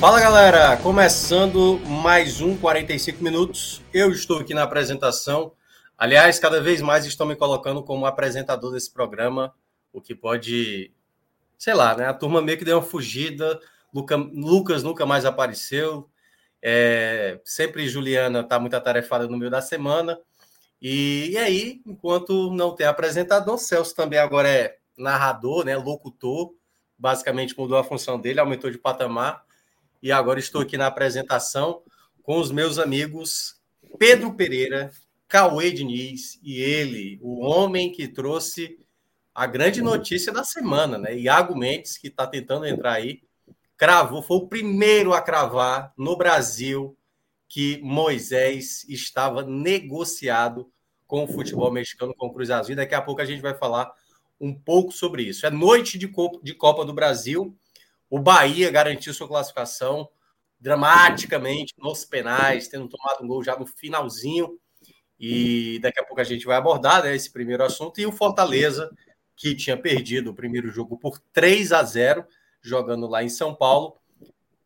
Fala galera, começando mais um 45 minutos. Eu estou aqui na apresentação. Aliás, cada vez mais estão me colocando como apresentador desse programa, o que pode, sei lá, né? A turma meio que deu uma fugida. Luca, Lucas nunca mais apareceu. É, sempre Juliana está muito atarefada no meio da semana. E, e aí, enquanto não tem apresentador, Celso também agora é narrador, né? Locutor. Basicamente mudou a função dele, aumentou de patamar e agora estou aqui na apresentação com os meus amigos Pedro Pereira, Cauê Diniz e ele, o homem que trouxe a grande notícia da semana, né? Iago Mendes, que está tentando entrar aí, cravou, foi o primeiro a cravar no Brasil que Moisés estava negociado com o futebol mexicano, com o Cruz Azul. Daqui a pouco a gente vai falar um pouco sobre isso. É noite de Copa do Brasil o Bahia garantiu sua classificação dramaticamente nos penais, tendo tomado um gol já no finalzinho. E daqui a pouco a gente vai abordar né, esse primeiro assunto. E o Fortaleza, que tinha perdido o primeiro jogo por 3 a 0, jogando lá em São Paulo,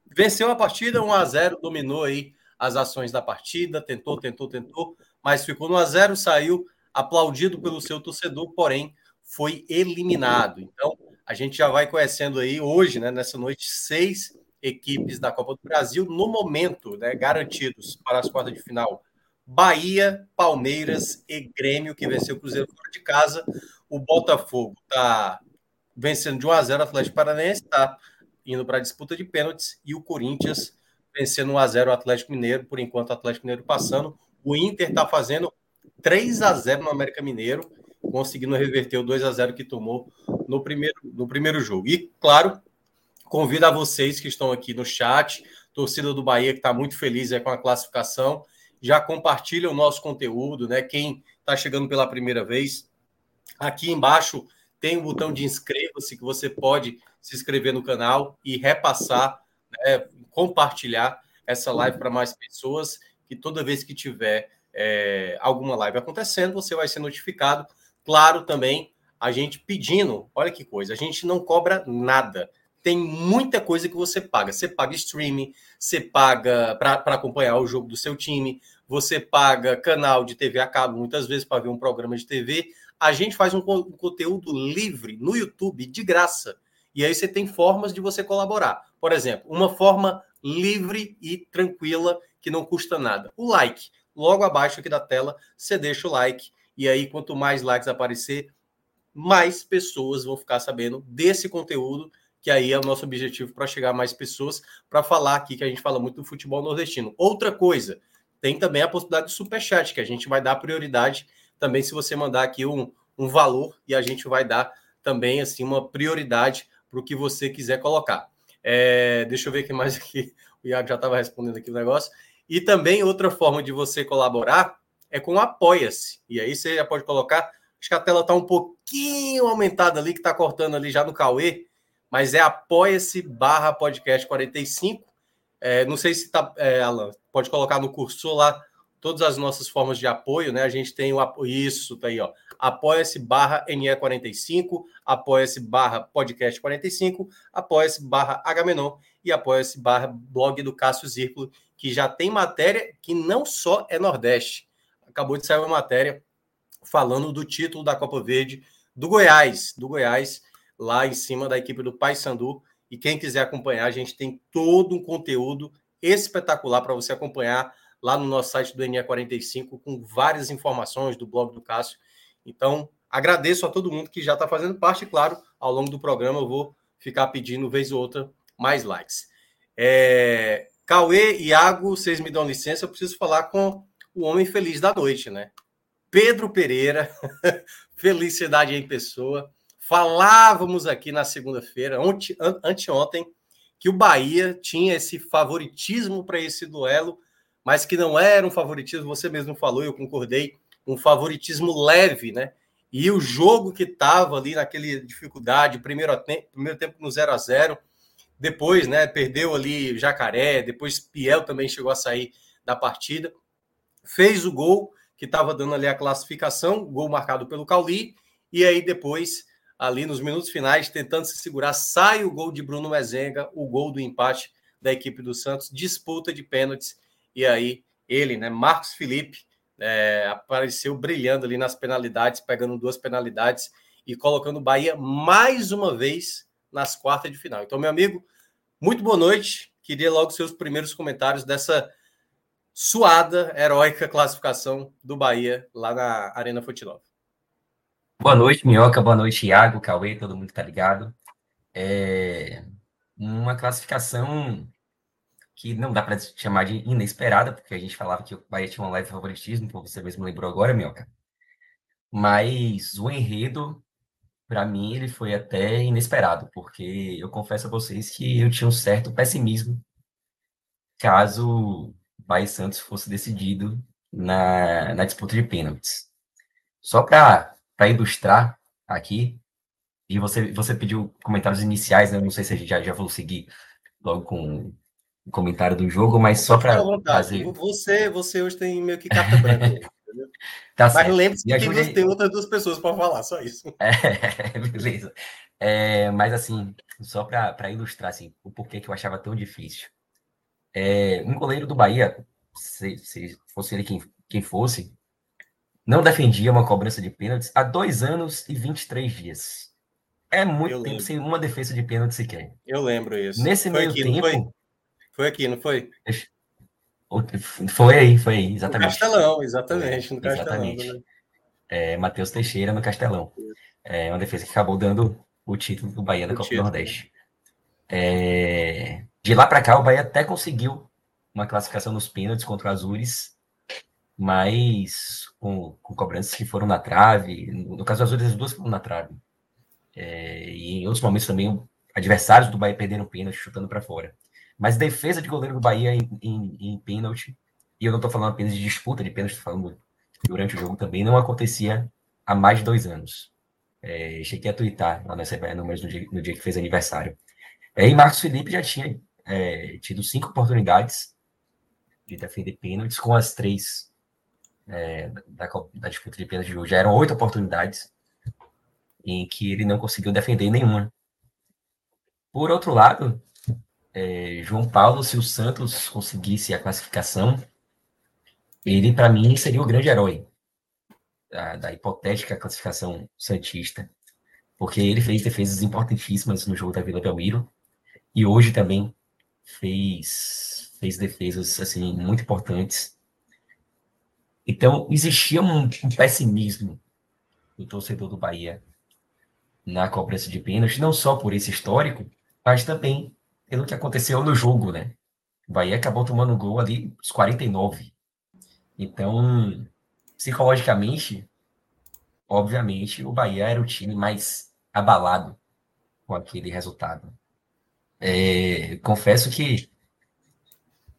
venceu a partida 1 a 0, dominou aí as ações da partida, tentou, tentou, tentou, mas ficou no a 0, saiu aplaudido pelo seu torcedor, porém foi eliminado. Então, a gente já vai conhecendo aí hoje, né, nessa noite, seis equipes da Copa do Brasil, no momento, né, garantidos para as quartas de final. Bahia, Palmeiras e Grêmio, que venceu o Cruzeiro fora de casa. O Botafogo está vencendo de 1 a 0 o Atlético Paranaense, está indo para a disputa de pênaltis. E o Corinthians vencendo 1 a 0 o Atlético Mineiro, por enquanto o Atlético Mineiro passando. O Inter está fazendo 3 a 0 no América Mineiro conseguindo reverter o 2 a 0 que tomou no primeiro, no primeiro jogo. E, claro, convido a vocês que estão aqui no chat, torcida do Bahia que está muito feliz com a classificação, já compartilha o nosso conteúdo, né? Quem está chegando pela primeira vez, aqui embaixo tem um botão de inscreva-se que você pode se inscrever no canal e repassar, né, compartilhar essa live para mais pessoas, que toda vez que tiver é, alguma live acontecendo, você vai ser notificado Claro, também a gente pedindo, olha que coisa, a gente não cobra nada. Tem muita coisa que você paga. Você paga streaming, você paga para acompanhar o jogo do seu time, você paga canal de TV a cabo, muitas vezes para ver um programa de TV. A gente faz um, um conteúdo livre no YouTube, de graça. E aí você tem formas de você colaborar. Por exemplo, uma forma livre e tranquila que não custa nada. O like. Logo abaixo aqui da tela, você deixa o like e aí, quanto mais likes aparecer, mais pessoas vão ficar sabendo desse conteúdo, que aí é o nosso objetivo para chegar a mais pessoas, para falar aqui que a gente fala muito do futebol nordestino. Outra coisa, tem também a possibilidade do superchat, que a gente vai dar prioridade também se você mandar aqui um, um valor e a gente vai dar também assim uma prioridade para o que você quiser colocar. É, deixa eu ver que mais aqui. O Iago já estava respondendo aqui o negócio. E também outra forma de você colaborar é com Apoia-se. E aí você já pode colocar. Acho que a tela está um pouquinho aumentada ali, que está cortando ali já no Cauê, mas é apoia-se barra podcast 45. É, não sei se está, é, Alan, pode colocar no cursor lá todas as nossas formas de apoio, né? A gente tem o apoio, isso, tá aí, ó. Apoia-se barra NE45, apoia-se barra podcast 45, apoia-se barra Agamenon e apoia-se barra blog do Cássio Zírculo, que já tem matéria que não só é Nordeste, acabou de sair uma matéria falando do título da Copa Verde do Goiás, do Goiás, lá em cima da equipe do Paysandu. E quem quiser acompanhar, a gente tem todo um conteúdo espetacular para você acompanhar lá no nosso site do NE45 com várias informações do blog do Cássio. Então, Agradeço a todo mundo que já está fazendo parte, claro, ao longo do programa eu vou ficar pedindo, vez ou outra, mais likes. É... Cauê, Iago, vocês me dão licença, eu preciso falar com o homem feliz da noite, né? Pedro Pereira, felicidade em pessoa. Falávamos aqui na segunda-feira, anteontem, que o Bahia tinha esse favoritismo para esse duelo, mas que não era um favoritismo, você mesmo falou, eu concordei, um favoritismo leve, né? E o jogo que estava ali naquele dificuldade, primeiro tempo, primeiro tempo no 0 a 0 depois, né, perdeu ali Jacaré, depois Piel também chegou a sair da partida, fez o gol que estava dando ali a classificação, gol marcado pelo Cauli, e aí depois, ali nos minutos finais, tentando se segurar, sai o gol de Bruno Mezenga, o gol do empate da equipe do Santos, disputa de pênaltis, e aí ele, né, Marcos Felipe, é, apareceu brilhando ali nas penalidades, pegando duas penalidades e colocando o Bahia mais uma vez nas quartas de final. Então, meu amigo, muito boa noite. Queria logo seus primeiros comentários dessa suada, heróica classificação do Bahia lá na Arena Futilov. Boa noite, Minhoca. Boa noite, Iago, Cauê, todo mundo tá ligado. É uma classificação que não dá para chamar de inesperada, porque a gente falava que o Bahia tinha um leve favoritismo, como você mesmo lembrou agora, Mioca. Mas o enredo, para mim, ele foi até inesperado, porque eu confesso a vocês que eu tinha um certo pessimismo caso Bahia Santos fosse decidido na, na disputa de pênaltis. Só para ilustrar aqui, e você, você pediu comentários iniciais, né? não sei se a gente já, já vou seguir logo com comentário do jogo, mas só para fazer. Você, você hoje tem meio que carta branca. tá mas lembre-se que ajude... você tem outras duas pessoas para falar, só isso. É, beleza. É, mas assim, só para ilustrar assim, o porquê que eu achava tão difícil. É, um goleiro do Bahia, se, se fosse ele quem, quem fosse, não defendia uma cobrança de pênaltis há dois anos e 23 dias. É muito eu tempo lembro. sem uma defesa de pênalti sequer. Eu lembro isso. Nesse foi meio aqui, tempo, foi aqui, não foi? Foi aí, foi aí, exatamente. No Castelão, exatamente, no Castelão. Exatamente. Né? É, Matheus Teixeira no Castelão. É uma defesa que acabou dando o título do Bahia da Copa do Nordeste. É, de lá para cá, o Bahia até conseguiu uma classificação nos pênaltis contra o Azures, mas com, com, cobranças que foram na trave. No caso do Azures, as duas foram na trave. É, e em outros momentos também, adversários do Bahia perdendo pênalti, chutando para fora. Mas defesa de goleiro do Bahia em, em, em pênalti, e eu não estou falando apenas de disputa de pênalti, estou falando durante o jogo também, não acontecia há mais de dois anos. É, cheguei a twittar lá CBE Números no dia, no dia que fez aniversário. É, e Marcos Felipe já tinha é, tido cinco oportunidades de defender pênaltis, com as três é, da, da, disputa de pênalti de hoje. Eram oito oportunidades em que ele não conseguiu defender nenhuma. Por outro lado, é, João Paulo, se o Santos conseguisse a classificação, ele, para mim, seria o grande herói da, da, hipotética classificação Santista, porque ele fez defesas importantíssimas no jogo da Vila Belmiro e hoje também fez, fez defesas assim muito importantes. Então, existia um, pessimismo do torcedor do Bahia na cobrança de pênalti, não só por esse histórico, mas também pelo que aconteceu no jogo, né? O Bahia acabou tomando um gol ali os 49. Então, psicologicamente, obviamente, o Bahia era o time mais abalado com aquele resultado. É, confesso que,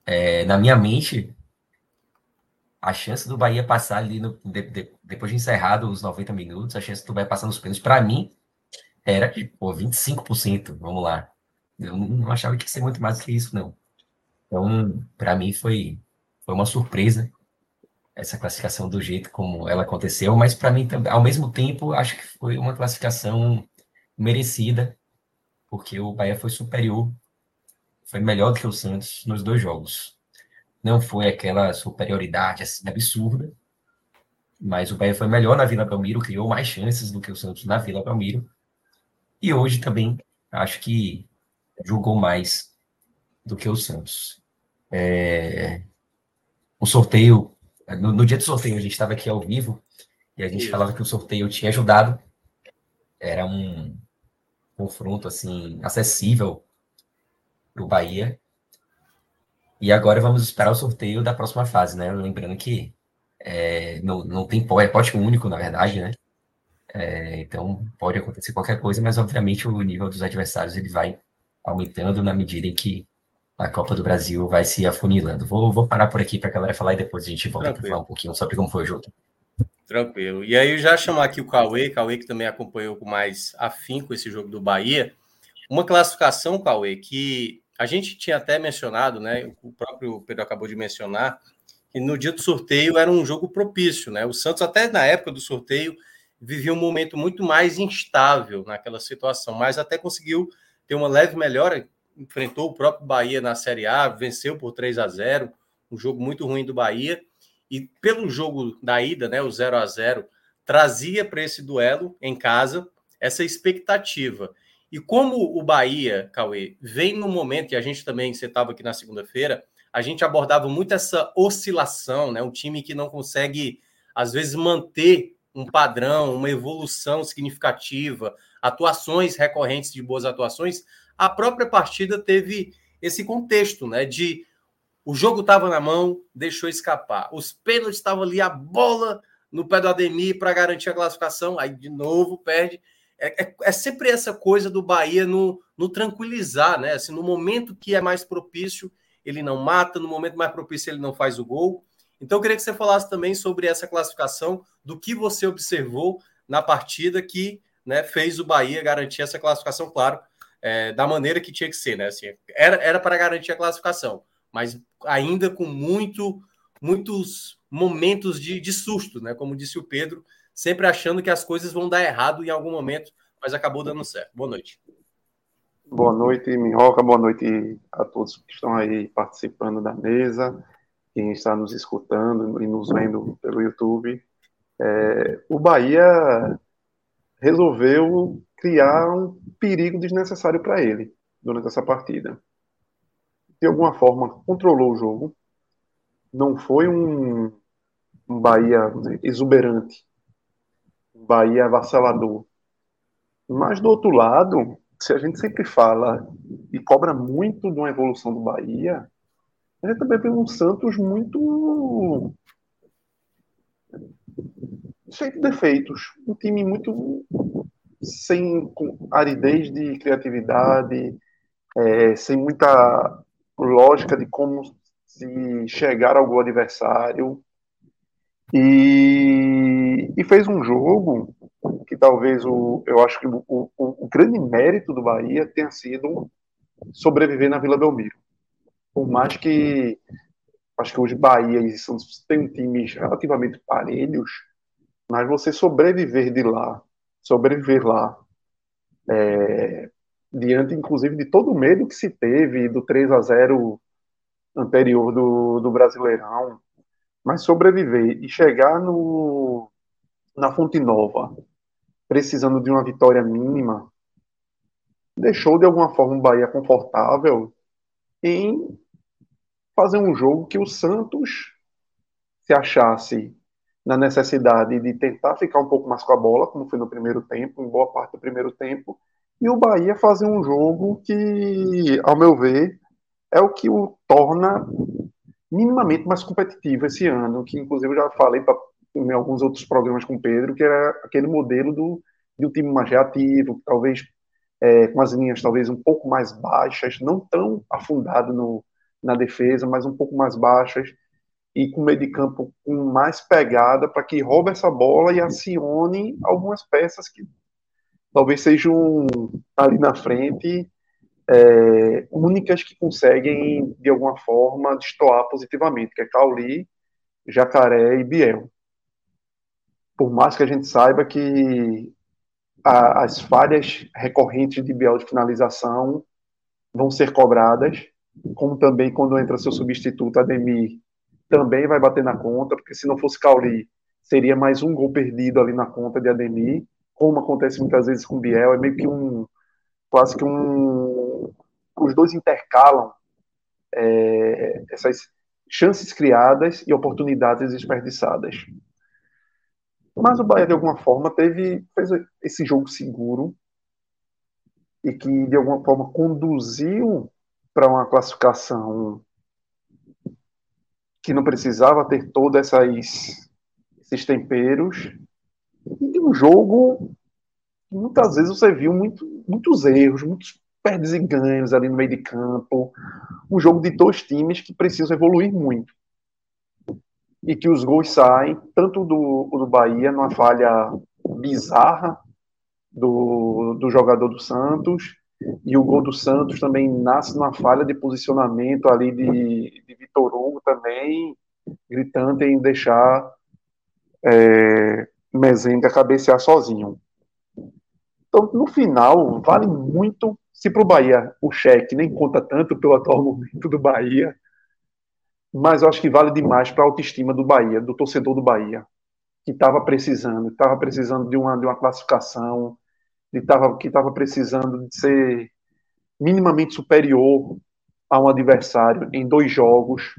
é, na minha mente, a chance do Bahia passar ali, no, de, de, depois de encerrado os 90 minutos, a chance do Bahia passar nos pênaltis, para mim, era de pô, 25%. Vamos lá. Eu não achava que ia ser muito mais do que isso, não. Então, para mim, foi, foi uma surpresa essa classificação do jeito como ela aconteceu, mas para mim, ao mesmo tempo, acho que foi uma classificação merecida, porque o Bahia foi superior, foi melhor do que o Santos nos dois jogos. Não foi aquela superioridade assim, absurda, mas o Bahia foi melhor na Vila Belmiro, criou mais chances do que o Santos na Vila Belmiro. E hoje também acho que jogou mais do que o Santos. É, o sorteio, no, no, dia do sorteio, a gente estava aqui ao vivo E a gente Isso. falava que o sorteio tinha ajudado. Era um confronto assim acessível para o Bahia. E agora vamos esperar o sorteio da próxima fase, né? Lembrando que é, não, não tem é pote único, na verdade, né? É, então pode acontecer qualquer coisa, mas obviamente o nível dos adversários ele vai aumentando na medida em que a Copa do Brasil vai se afunilando. Vou, vou parar por aqui para a galera falar e depois a gente volta para falar um pouquinho sobre como foi o jogo. Tranquilo. E aí, já chamar aqui o Cauê, Cauê que também acompanhou com mais afinco esse jogo do Bahia. Uma classificação, Cauê, que a gente tinha até mencionado, né? O próprio Pedro acabou de mencionar, que no dia do sorteio era um jogo propício, né? O Santos, até na época do sorteio, vivia um momento muito mais instável naquela situação, mas até conseguiu ter uma leve melhora. Enfrentou o próprio Bahia na Série A, venceu por 3 a 0 um jogo muito ruim do Bahia e pelo jogo da ida, né, o 0 a 0 trazia para esse duelo em casa essa expectativa. E como o Bahia, Cauê, vem no momento, e a gente também, você estava aqui na segunda-feira, a gente abordava muito essa oscilação, né? Um time que não consegue, às vezes, manter um padrão, uma evolução significativa, atuações recorrentes de boas atuações. A própria partida teve esse contexto, né? De o jogo estava na mão, deixou escapar. Os pênaltis estavam ali, a bola no pé do Ademir para garantir a classificação. Aí, de novo, perde. É, é, é, sempre essa coisa do Bahia no, no tranquilizar, né? Assim, no momento que é mais propício, ele não mata, no momento mais propício, ele não faz o gol. Então, eu queria que você falasse também sobre essa classificação, do que você observou na partida que né, fez o Bahia garantir essa classificação, claro, é, da maneira que tinha que ser, né? Assim, era, era para garantir a classificação mas ainda com muito, muitos momentos de, de susto, né? Como disse o Pedro, sempre achando que as coisas vão dar errado em algum momento, mas acabou dando certo. Boa noite. Boa noite, Minhoca. Boa noite a todos que estão aí participando da mesa, quem está nos escutando e nos vendo pelo YouTube. É, o Bahia resolveu criar um perigo desnecessário para ele durante essa partida de alguma forma, controlou o jogo. Não foi um, um Bahia exuberante, um Bahia avassalador. Mas, do outro lado, se a gente sempre fala e cobra muito de uma evolução do Bahia, a gente também vê um Santos muito cheio de defeitos. Um time muito sem aridez de criatividade, é, sem muita lógica de como se chegar ao gol adversário. E, e fez um jogo que talvez o, eu acho que o, o, o grande mérito do Bahia tenha sido sobreviver na Vila Belmiro. Por mais que acho que hoje Bahia e Santos têm times relativamente parelhos, mas você sobreviver de lá, sobreviver lá, é, diante, inclusive, de todo o medo que se teve do 3 a 0 anterior do, do Brasileirão, mas sobreviver e chegar no, na Fonte Nova, precisando de uma vitória mínima, deixou de alguma forma o Bahia confortável em fazer um jogo que o Santos se achasse na necessidade de tentar ficar um pouco mais com a bola, como foi no primeiro tempo, em boa parte do primeiro tempo, e o Bahia fazer um jogo que, ao meu ver, é o que o torna minimamente mais competitivo esse ano, que inclusive eu já falei pra, em alguns outros programas com o Pedro, que era aquele modelo do, de um time mais reativo, talvez é, com as linhas talvez um pouco mais baixas, não tão afundado no, na defesa, mas um pouco mais baixas, e com meio de campo com mais pegada para que roube essa bola e acione algumas peças que talvez sejam ali na frente é, únicas que conseguem, de alguma forma, destoar positivamente, que é Cauli, Jacaré e Biel. Por mais que a gente saiba que a, as falhas recorrentes de Biel de finalização vão ser cobradas, como também quando entra seu substituto, Ademir, também vai bater na conta, porque se não fosse Cauli, seria mais um gol perdido ali na conta de Ademir, como acontece muitas vezes com o Biel, é meio que um quase que um os dois intercalam é, essas chances criadas e oportunidades desperdiçadas. Mas o Bahia, de alguma forma, teve fez esse jogo seguro e que, de alguma forma, conduziu para uma classificação que não precisava ter todos esses temperos e de um jogo que muitas vezes você viu muito, muitos erros, muitos perdes e ganhos ali no meio de campo. Um jogo de dois times que precisam evoluir muito e que os gols saem, tanto do, do Bahia, numa falha bizarra do, do jogador do Santos, e o gol do Santos também nasce numa falha de posicionamento ali de, de Vitor Hugo também, gritando em deixar é, Mezenga cabecear sozinho. Então, no final, vale muito. Se para o Bahia o cheque nem conta tanto pelo atual momento do Bahia, mas eu acho que vale demais para a autoestima do Bahia, do torcedor do Bahia, que estava precisando, estava precisando de uma, de uma classificação, de tava, que estava precisando de ser minimamente superior a um adversário em dois jogos,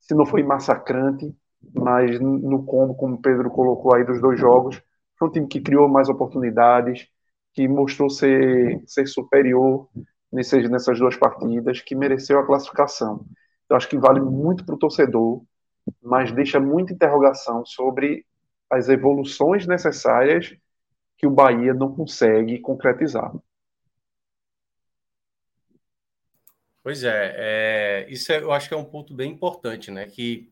se não foi massacrante, mas no combo, como o Pedro colocou aí dos dois jogos, foi um time que criou mais oportunidades, que mostrou ser, ser superior nessas, nessas duas partidas, que mereceu a classificação. Eu acho que vale muito para o torcedor, mas deixa muita interrogação sobre as evoluções necessárias que o Bahia não consegue concretizar. Pois é, é isso é, eu acho que é um ponto bem importante, né? Que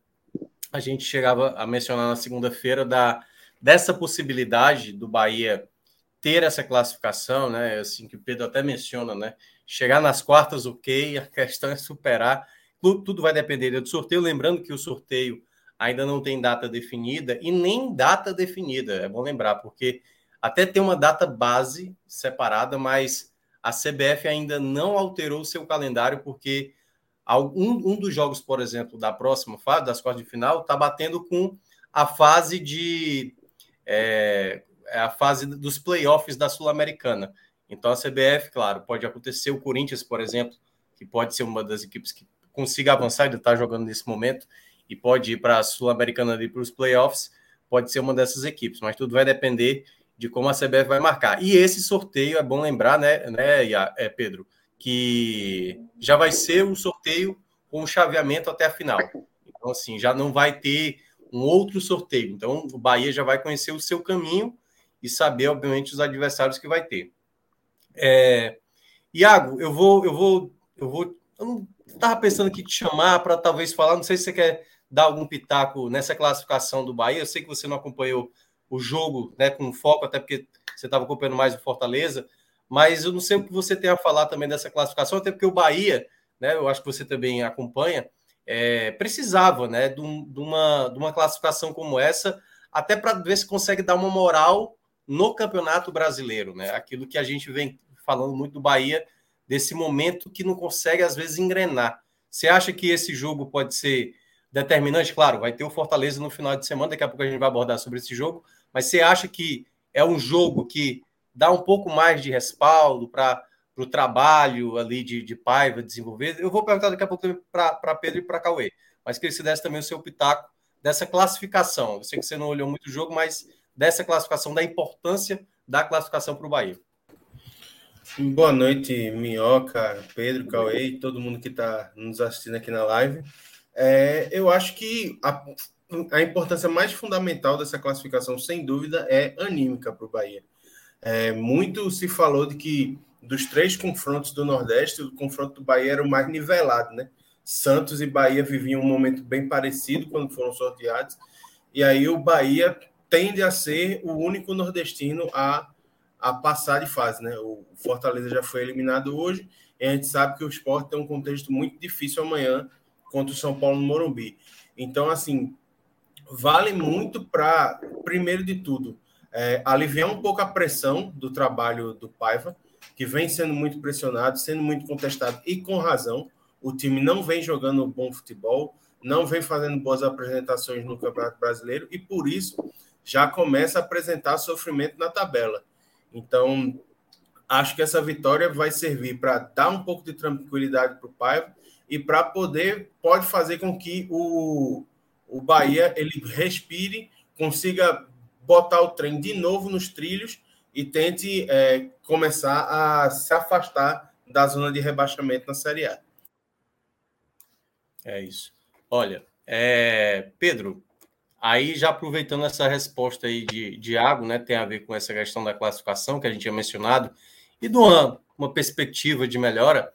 a gente chegava a mencionar na segunda-feira da dessa possibilidade do Bahia ter essa classificação, né? Assim que o Pedro até menciona, né? Chegar nas quartas, ok, a questão é superar tudo vai depender do sorteio. Lembrando que o sorteio ainda não tem data definida e nem data definida, é bom lembrar, porque até tem uma data base separada, mas a CBF ainda não alterou o seu calendário, porque um, um dos jogos, por exemplo, da próxima fase, das quartas de final, está batendo com a fase de. É, é, a fase dos playoffs da Sul-Americana. Então a CBF, claro, pode acontecer o Corinthians, por exemplo, que pode ser uma das equipes que consiga avançar, ele está jogando nesse momento e pode ir para a Sul-Americana ali para os playoffs, pode ser uma dessas equipes, mas tudo vai depender de como a CBF vai marcar. E esse sorteio é bom lembrar, né, né é, Pedro, que já vai ser o sorteio com o chaveamento até a final. Então, assim, já não vai ter um outro sorteio. Então, o Bahia já vai conhecer o seu caminho e saber, obviamente, os adversários que vai ter. É... Iago, eu vou, eu vou, eu vou. Eu estava pensando aqui te chamar para talvez falar, não sei se você quer dar algum pitaco nessa classificação do Bahia. Eu sei que você não acompanhou o jogo né, com foco, até porque você estava acompanhando mais o Fortaleza, mas eu não sei o que você tem a falar também dessa classificação, até porque o Bahia, né, eu acho que você também acompanha, é, precisava né, de, um, de, uma, de uma classificação como essa, até para ver se consegue dar uma moral no Campeonato Brasileiro, né? Aquilo que a gente vem falando muito do Bahia desse momento que não consegue, às vezes, engrenar. Você acha que esse jogo pode ser determinante? Claro, vai ter o Fortaleza no final de semana, daqui a pouco a gente vai abordar sobre esse jogo, mas você acha que é um jogo que dá um pouco mais de respaldo para o trabalho ali de, de Paiva desenvolver? Eu vou perguntar daqui a pouco para Pedro e para Cauê, mas que ele se desse também o seu pitaco dessa classificação. Eu sei que você não olhou muito o jogo, mas dessa classificação, da importância da classificação para o Bahia. Boa noite, Minhoca, Pedro, Cauê e todo mundo que está nos assistindo aqui na live. É, eu acho que a, a, importância mais fundamental dessa classificação, sem dúvida, é anímica para o Bahia. É, muito se falou de que dos três confrontos do Nordeste, o confronto do Bahia era o mais nivelado, né? Santos e Bahia viviam um momento bem parecido quando foram sorteados, e aí o Bahia tende a ser o único nordestino a a passar de fase, né? O Fortaleza já foi eliminado hoje e a gente sabe que o esporte tem um contexto muito difícil amanhã contra o São Paulo no Morumbi. Então, assim, vale muito para, primeiro de tudo, é, aliviar um pouco a pressão do trabalho do Paiva, que vem sendo muito pressionado, sendo muito contestado e com razão. O time não vem jogando bom futebol, não vem fazendo boas apresentações no Campeonato Brasileiro e por isso já começa a apresentar sofrimento na tabela. Então, acho que essa vitória vai servir para dar um pouco de tranquilidade para o Paiva e para poder, pode fazer com que o, o Bahia ele respire, consiga botar o trem de novo nos trilhos e tente é, começar a se afastar da zona de rebaixamento na Série A. É isso. Olha, é, Pedro, aí já aproveitando essa resposta aí de, de Iago, né, tem a ver com essa questão da classificação que a gente tinha mencionado, e de uma, uma perspectiva de melhora,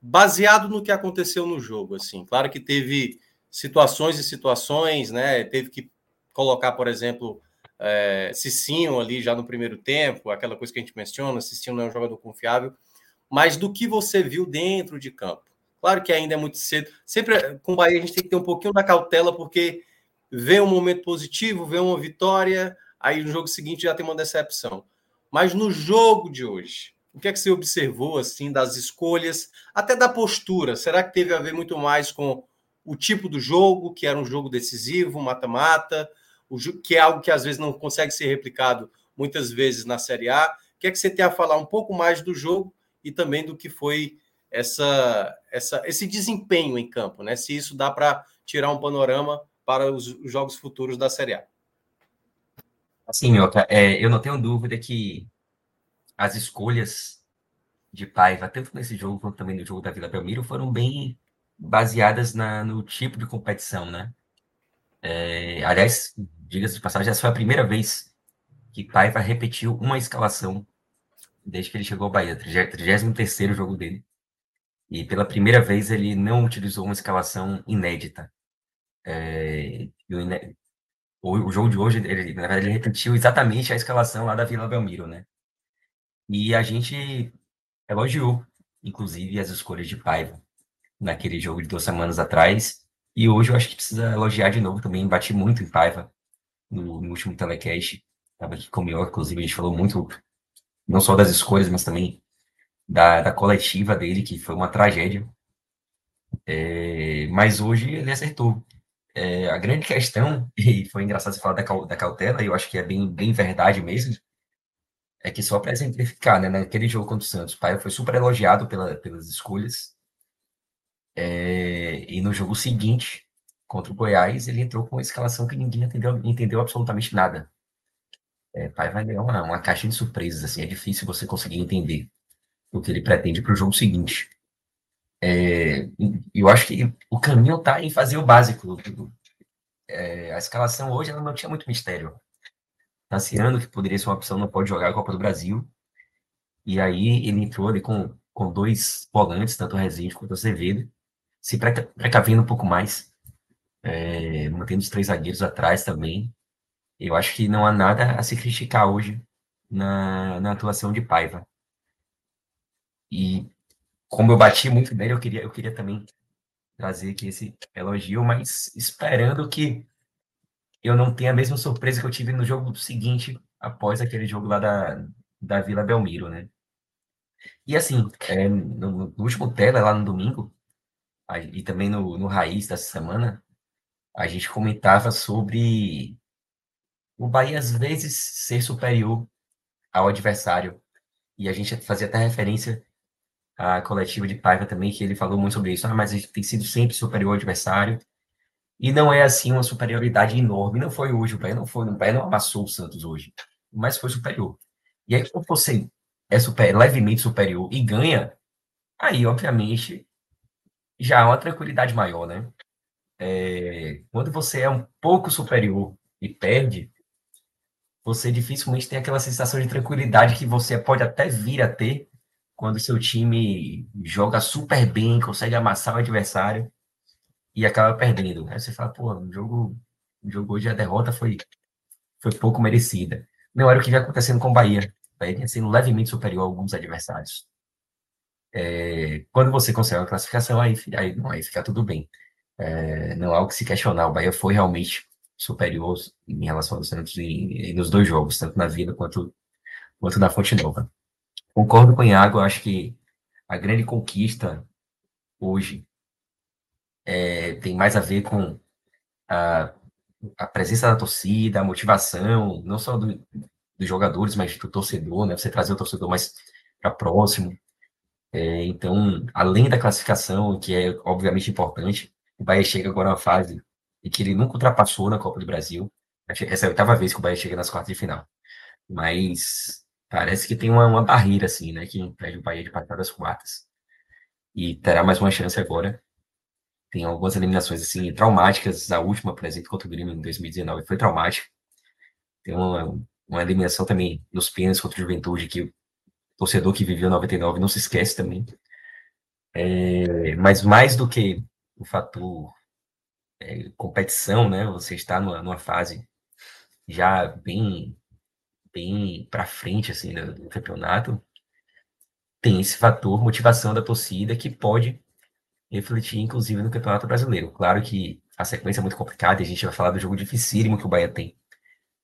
baseado no que aconteceu no jogo, assim, claro que teve situações e situações, né, teve que colocar, por exemplo, é, Cicinho ali já no primeiro tempo, aquela coisa que a gente menciona, Cicinho não é um jogador confiável, mas do que você viu dentro de campo. Claro que ainda é muito cedo. Sempre com o Bahia a gente tem que ter um pouquinho da cautela, porque vê um momento positivo, vê uma vitória, aí no jogo seguinte já tem uma decepção. Mas no jogo de hoje, o que é que você observou assim das escolhas, até da postura? Será que teve a ver muito mais com o tipo do jogo, que era um jogo decisivo, mata-mata? Que é algo que às vezes não consegue ser replicado muitas vezes na Série A. O que é que você tem a falar um pouco mais do jogo e também do que foi essa, essa, esse desempenho em campo, né? Se isso dá para tirar um panorama para os, os, jogos futuros da Série A. Assim, Mioca, é, eu não tenho dúvida que as escolhas de Paiva, tanto nesse jogo quanto também no jogo da Vila Belmiro, foram bem baseadas na, no tipo de competição, né? É, aliás, diga-se de passagem, essa foi a primeira vez que Paiva repetiu uma escalação desde que ele chegou ao Bahia, 33 jogo dele. E pela primeira vez ele não utilizou uma escalação inédita. É, o, o, jogo de hoje, ele, na verdade, ele repetiu exatamente a escalação lá da Vila Belmiro, né? E a gente elogiou, inclusive, as escolhas de Paiva naquele jogo de duas semanas atrás. E hoje eu acho que precisa elogiar de novo também. Bati muito em Paiva no, no último telecast. Estava aqui com o Mior, inclusive, a gente falou muito, não só das escolhas, mas também da, da coletiva dele, que foi uma tragédia. É, mas hoje ele acertou. É, a grande questão, e foi engraçado você falar da, da cautela, e eu acho que é bem, bem verdade mesmo, é que só para exemplificar, né, naquele jogo contra o Santos, o Paiva foi super elogiado pela, pelas escolhas, é, e no jogo seguinte, contra o Goiás, ele entrou com uma escalação que ninguém entendeu, entendeu absolutamente nada. É, Paiva é uma, uma caixa de surpresas, assim, é difícil você conseguir entender o que ele pretende para o jogo seguinte. É, eu acho que o caminho está em fazer o básico. É, a escalação hoje ela não tinha muito mistério. Tassiano, que poderia ser uma opção, não pode jogar a Copa do Brasil. E aí ele entrou ali com, com dois volantes, tanto o Rezende quanto o Azevedo, se precavendo um pouco mais, é, mantendo os três zagueiros atrás também. Eu acho que não há nada a se criticar hoje na, na atuação de Paiva. E como eu bati muito nele, eu queria, eu queria também trazer aqui esse elogio, mas esperando que eu não tenha a mesma surpresa que eu tive no jogo seguinte, após aquele jogo lá da, da Vila Belmiro, né? E assim, é, no, no, último tela, lá no domingo, e também no, no Raiz dessa semana, a gente comentava sobre o Bahia às vezes ser superior ao adversário. E a gente fazia até referência a coletiva de Paiva também, que ele falou muito sobre isso. Ah, mas a gente tem sido sempre superior ao adversário. E não é assim uma superioridade enorme. Não foi hoje, o Bahia não foi, o Bahia não amassou o Santos hoje, mas foi superior. E aí, quando você é super, levemente superior e ganha, aí, obviamente, já há uma tranquilidade maior, né? É, quando você é um pouco superior e perde, você dificilmente tem aquela sensação de tranquilidade que você pode até vir a ter quando seu time joga super bem, consegue amassar o adversário e acaba perdendo. Aí você fala, pô, o jogo, o jogo hoje a derrota foi, foi pouco merecida. Não era o que vinha acontecendo com o Bahia. O Bahia vinha sendo levemente superior a alguns adversários. É, quando você consegue uma classificação, aí, aí, não, aí fica tudo bem. É, não há o que se questionar. O Bahia foi realmente superior em relação ao Santos e, nos dois jogos, tanto na Vida quanto, quanto na Fonte Nova. Concordo com o Iago, acho que a grande conquista hoje é, tem mais a ver com a, a, presença da torcida, a motivação, não só do, dos jogadores, mas do torcedor, né? Você trazer o torcedor mais para próximo. É, então, além da classificação, que é obviamente importante, o Bahia chega agora a uma fase em que ele nunca ultrapassou na Copa do Brasil. Essa é a oitava vez que o Bahia chega nas quartas de final. Mas parece que tem uma, uma barreira, assim, né? Que impede o Bahia de passar das quartas. E terá mais uma chance agora. Tem algumas eliminações, assim, traumáticas. A última, por exemplo, contra o Grêmio em 2019 foi traumática. Tem uma, uma eliminação também nos pênaltis contra o Juventude, que o torcedor que viveu 99 não se esquece também. É, mas mais do que o fator é, competição, né? Você está numa, numa fase já bem bem para frente assim do, do, campeonato, tem esse fator motivação da torcida que pode refletir inclusive no Campeonato Brasileiro. Claro que a sequência é muito complicada, e a gente vai falar do jogo dificílimo que o Bahia tem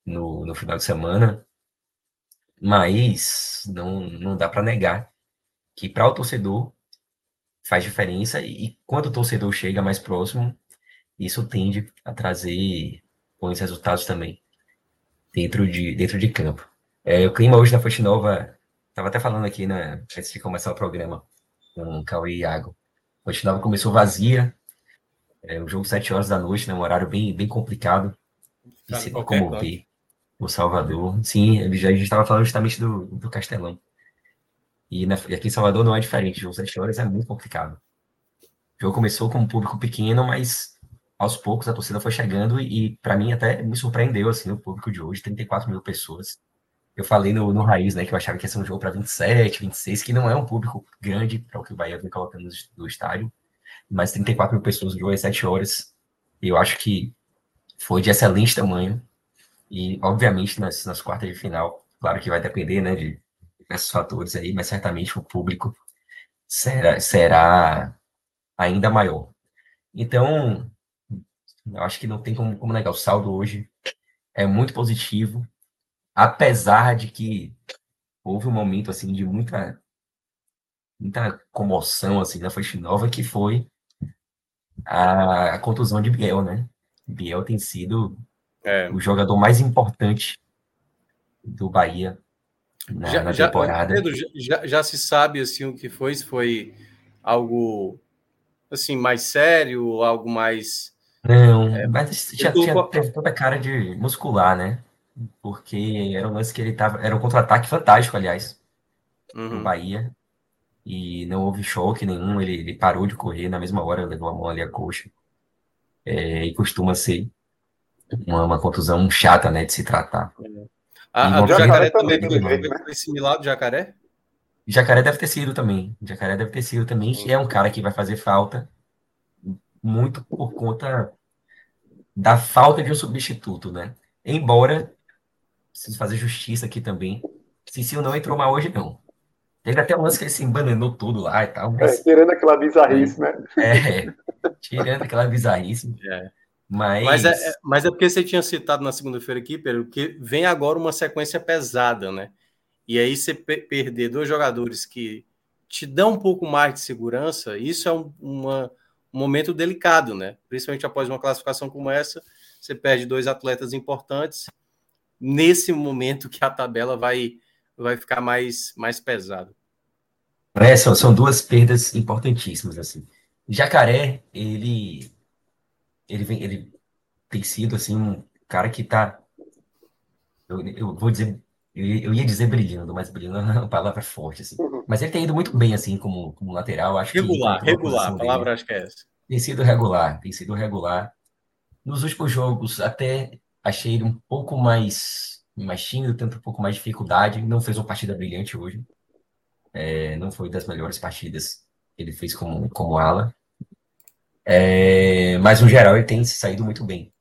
no, no final de semana, mas não, não dá para negar que para o torcedor faz diferença e quando o torcedor chega mais próximo, isso tende a trazer bons resultados também dentro de, dentro de campo. É, o clima hoje na Fonte Nova, estava até falando aqui né, antes de começar o programa com o Cauê e Iago. A Fonte Nova começou vazia, é, o jogo 7 horas da noite, né, um horário bem, bem complicado de se locomover o Salvador. Sim, a gente estava falando justamente do, do Castelão. E, na, e, aqui em Salvador não é diferente, jogo 7 horas é muito complicado. O jogo começou com um público pequeno, mas aos poucos a torcida foi chegando e, para mim, até me surpreendeu, assim, o público de hoje, 34 mil pessoas. Eu falei no, no Raiz, né, que eu achava que ia ser um jogo para 27, 26, que não é um público grande para o que o Bahia vem colocando no, no estádio, mas 34 mil pessoas, o jogo é 7 horas, e eu acho que foi de excelente tamanho, e, obviamente, nas, nas quartas de final, claro que vai depender, né, de diversos fatores aí, mas certamente o público será, será ainda maior. Então, eu acho que não tem como, como negar. O saldo hoje é muito positivo, apesar de que houve um momento assim de muita muita comoção assim na Fonte Nova que foi a, a, contusão de Biel, né? Biel tem sido é. o jogador mais importante do Bahia na, já, na temporada. Já, Pedro, já, já, se sabe assim o que foi, se foi algo assim mais sério, algo mais não, é, mas já tinha, teve toda a cara de muscular, né? Porque era um lance que ele tava. Era um contra-ataque fantástico, aliás, uhum. no Bahia. E não houve choque nenhum, ele, ele, parou de correr na mesma hora, levou a mão ali a coxa. É, e costuma ser uma, uma, contusão chata, né, de se tratar. É. A, a do Jacaré também foi, foi similar do Jacaré? Jacaré deve ter sido também. Jacaré deve ter sido também, que é um cara que vai fazer falta muito por conta da falta de um substituto, né? Embora, preciso fazer justiça aqui também, Cecil não entrou mal hoje, não. Teve até um lance que ele se embananou tudo lá e tal. Mas... É, tirando aquela bizarrice, né? É, tirando aquela bizarrice. É. Mas... Mas, é, mas é porque você tinha citado na segunda-feira aqui, Pedro, que vem agora uma sequência pesada, né? E aí você perder dois jogadores que te dão um pouco mais de segurança, isso é um, uma, um momento delicado, né? Principalmente após uma classificação como essa, você perde dois atletas importantes nesse momento que a tabela vai vai ficar mais mais pesada. É, são, são duas perdas importantíssimas assim. Jacaré, ele ele vem, ele tem sido assim um cara que tá eu, eu vou dizer eu ia dizer brilhando, mas brilhando é uma palavra forte, assim. Uhum. Mas ele tem ido muito bem, assim, como, como lateral. Acho regular, que, regular, a palavra dele. acho que é essa. Tem sido regular, tem sido regular. Nos últimos jogos, até achei ele um pouco mais, mais tímido, tanto um pouco mais dificuldade. Não fez uma partida brilhante hoje. É, não foi das melhores partidas que ele fez como, como ala. É, mas, no geral, ele tem saído muito bem.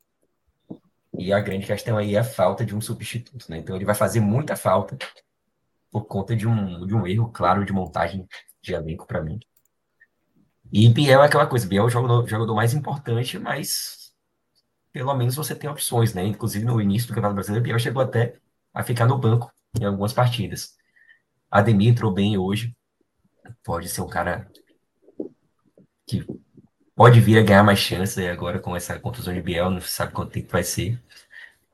E a grande questão aí é a falta de um substituto, né? Então ele vai fazer muita falta por conta de um, de um erro claro de montagem de elenco para mim. E Biel é aquela coisa, Biel é o jogador, jogador mais importante, mas pelo menos você tem opções, né? Inclusive no início do Campeonato Brasileiro, Biel chegou até a ficar no banco em algumas partidas. Ademir entrou bem hoje, pode ser um cara que pode vir a ganhar mais chance agora com essa contusão de Biel, não sabe quanto tempo vai ser.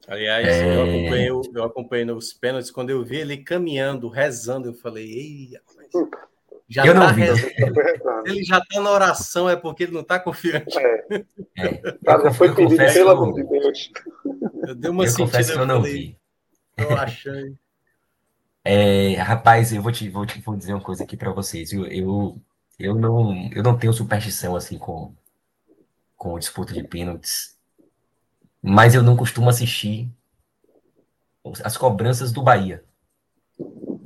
Aliás, é... eu, acompanhei, eu acompanhei nos pênaltis, quando eu vi ele caminhando, rezando, eu falei, ei, já eu tá não vi. Ele já está na oração, é porque ele não está confiante. É. é. já foi pedido, pelo amor de Deus. Eu dei uma eu sentida, confesso que eu não falei, vi. Eu achei. É, rapaz, eu vou te, vou te vou dizer uma coisa aqui para vocês. Eu, eu, eu, não, eu não tenho superstição assim com, com disputa de pênaltis, mas eu não costumo assistir as cobranças do Bahia.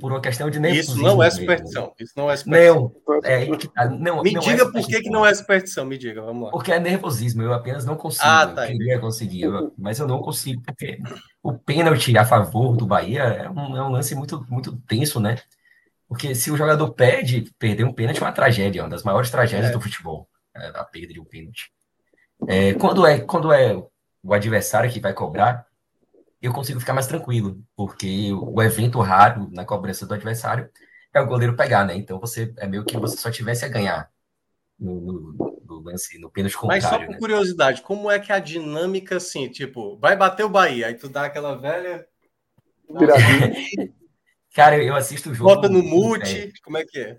Por uma questão de Isso não é mesmo. superstição. Isso não é superstição. Não, é, tá. não, Me não é diga por que, não é superstição. Me diga, vamos lá. Porque é nervosismo, eu apenas não consigo. Ah, tá. Eu queria conseguir, mas eu não consigo, porque o pênalti a favor do Bahia é um, é um lance muito, muito tenso, né? Porque se o jogador perde, perder um pênalti é uma tragédia, é uma das maiores tragédias É. do futebol, é, a perda de um pênalti. É, quando, é, quando é o adversário que vai cobrar, eu consigo ficar mais tranquilo, porque o evento raro na cobrança do adversário é o goleiro pegar, né? Então você é meio que você só tivesse a ganhar no, no- no lance, no pênalti Mas só contrário, por né? curiosidade, como é que a dinâmica assim, tipo, vai bater o Bahia, aí tu dá aquela velha. Viradinho. Cara, eu, eu assisto o jogo. Bota no é, mute, como é que é?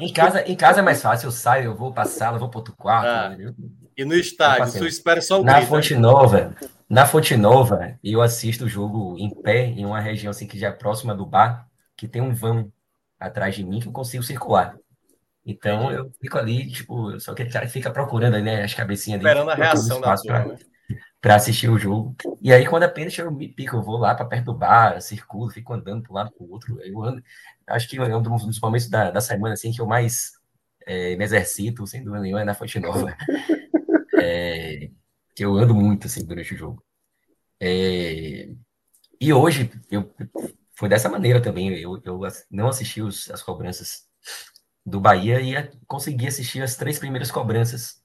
em, casa, em casa é mais fácil, eu saio, eu vou pra sala, eu vou pro outro quarto. Ah, entendeu? E no estádio, tu espera só o Na grito. né? Fonte Nova, na Fonte Nova, eu assisto o jogo em pé, em uma região assim que já é próxima do bar, que tem um vão atrás de mim que eu consigo circular. Então eu fico ali, tipo, só que o cara fica procurando ali, né, as cabecinhas ali. Esperando a reação da turma, pra- né? Para assistir o jogo. E aí, quando pênalti, eu me pico, eu vou lá para perto do bar, circulo, fico andando para um lado para o outro. Eu ando, acho que é um dos momentos da, da semana assim, que eu mais é, me exercito, sem dúvida nenhuma, é na Fonte Nova. É, que eu ando muito assim durante o jogo. É, e hoje eu, foi dessa maneira também. Eu, eu não assisti os, as cobranças do Bahia e consegui assistir as três primeiras cobranças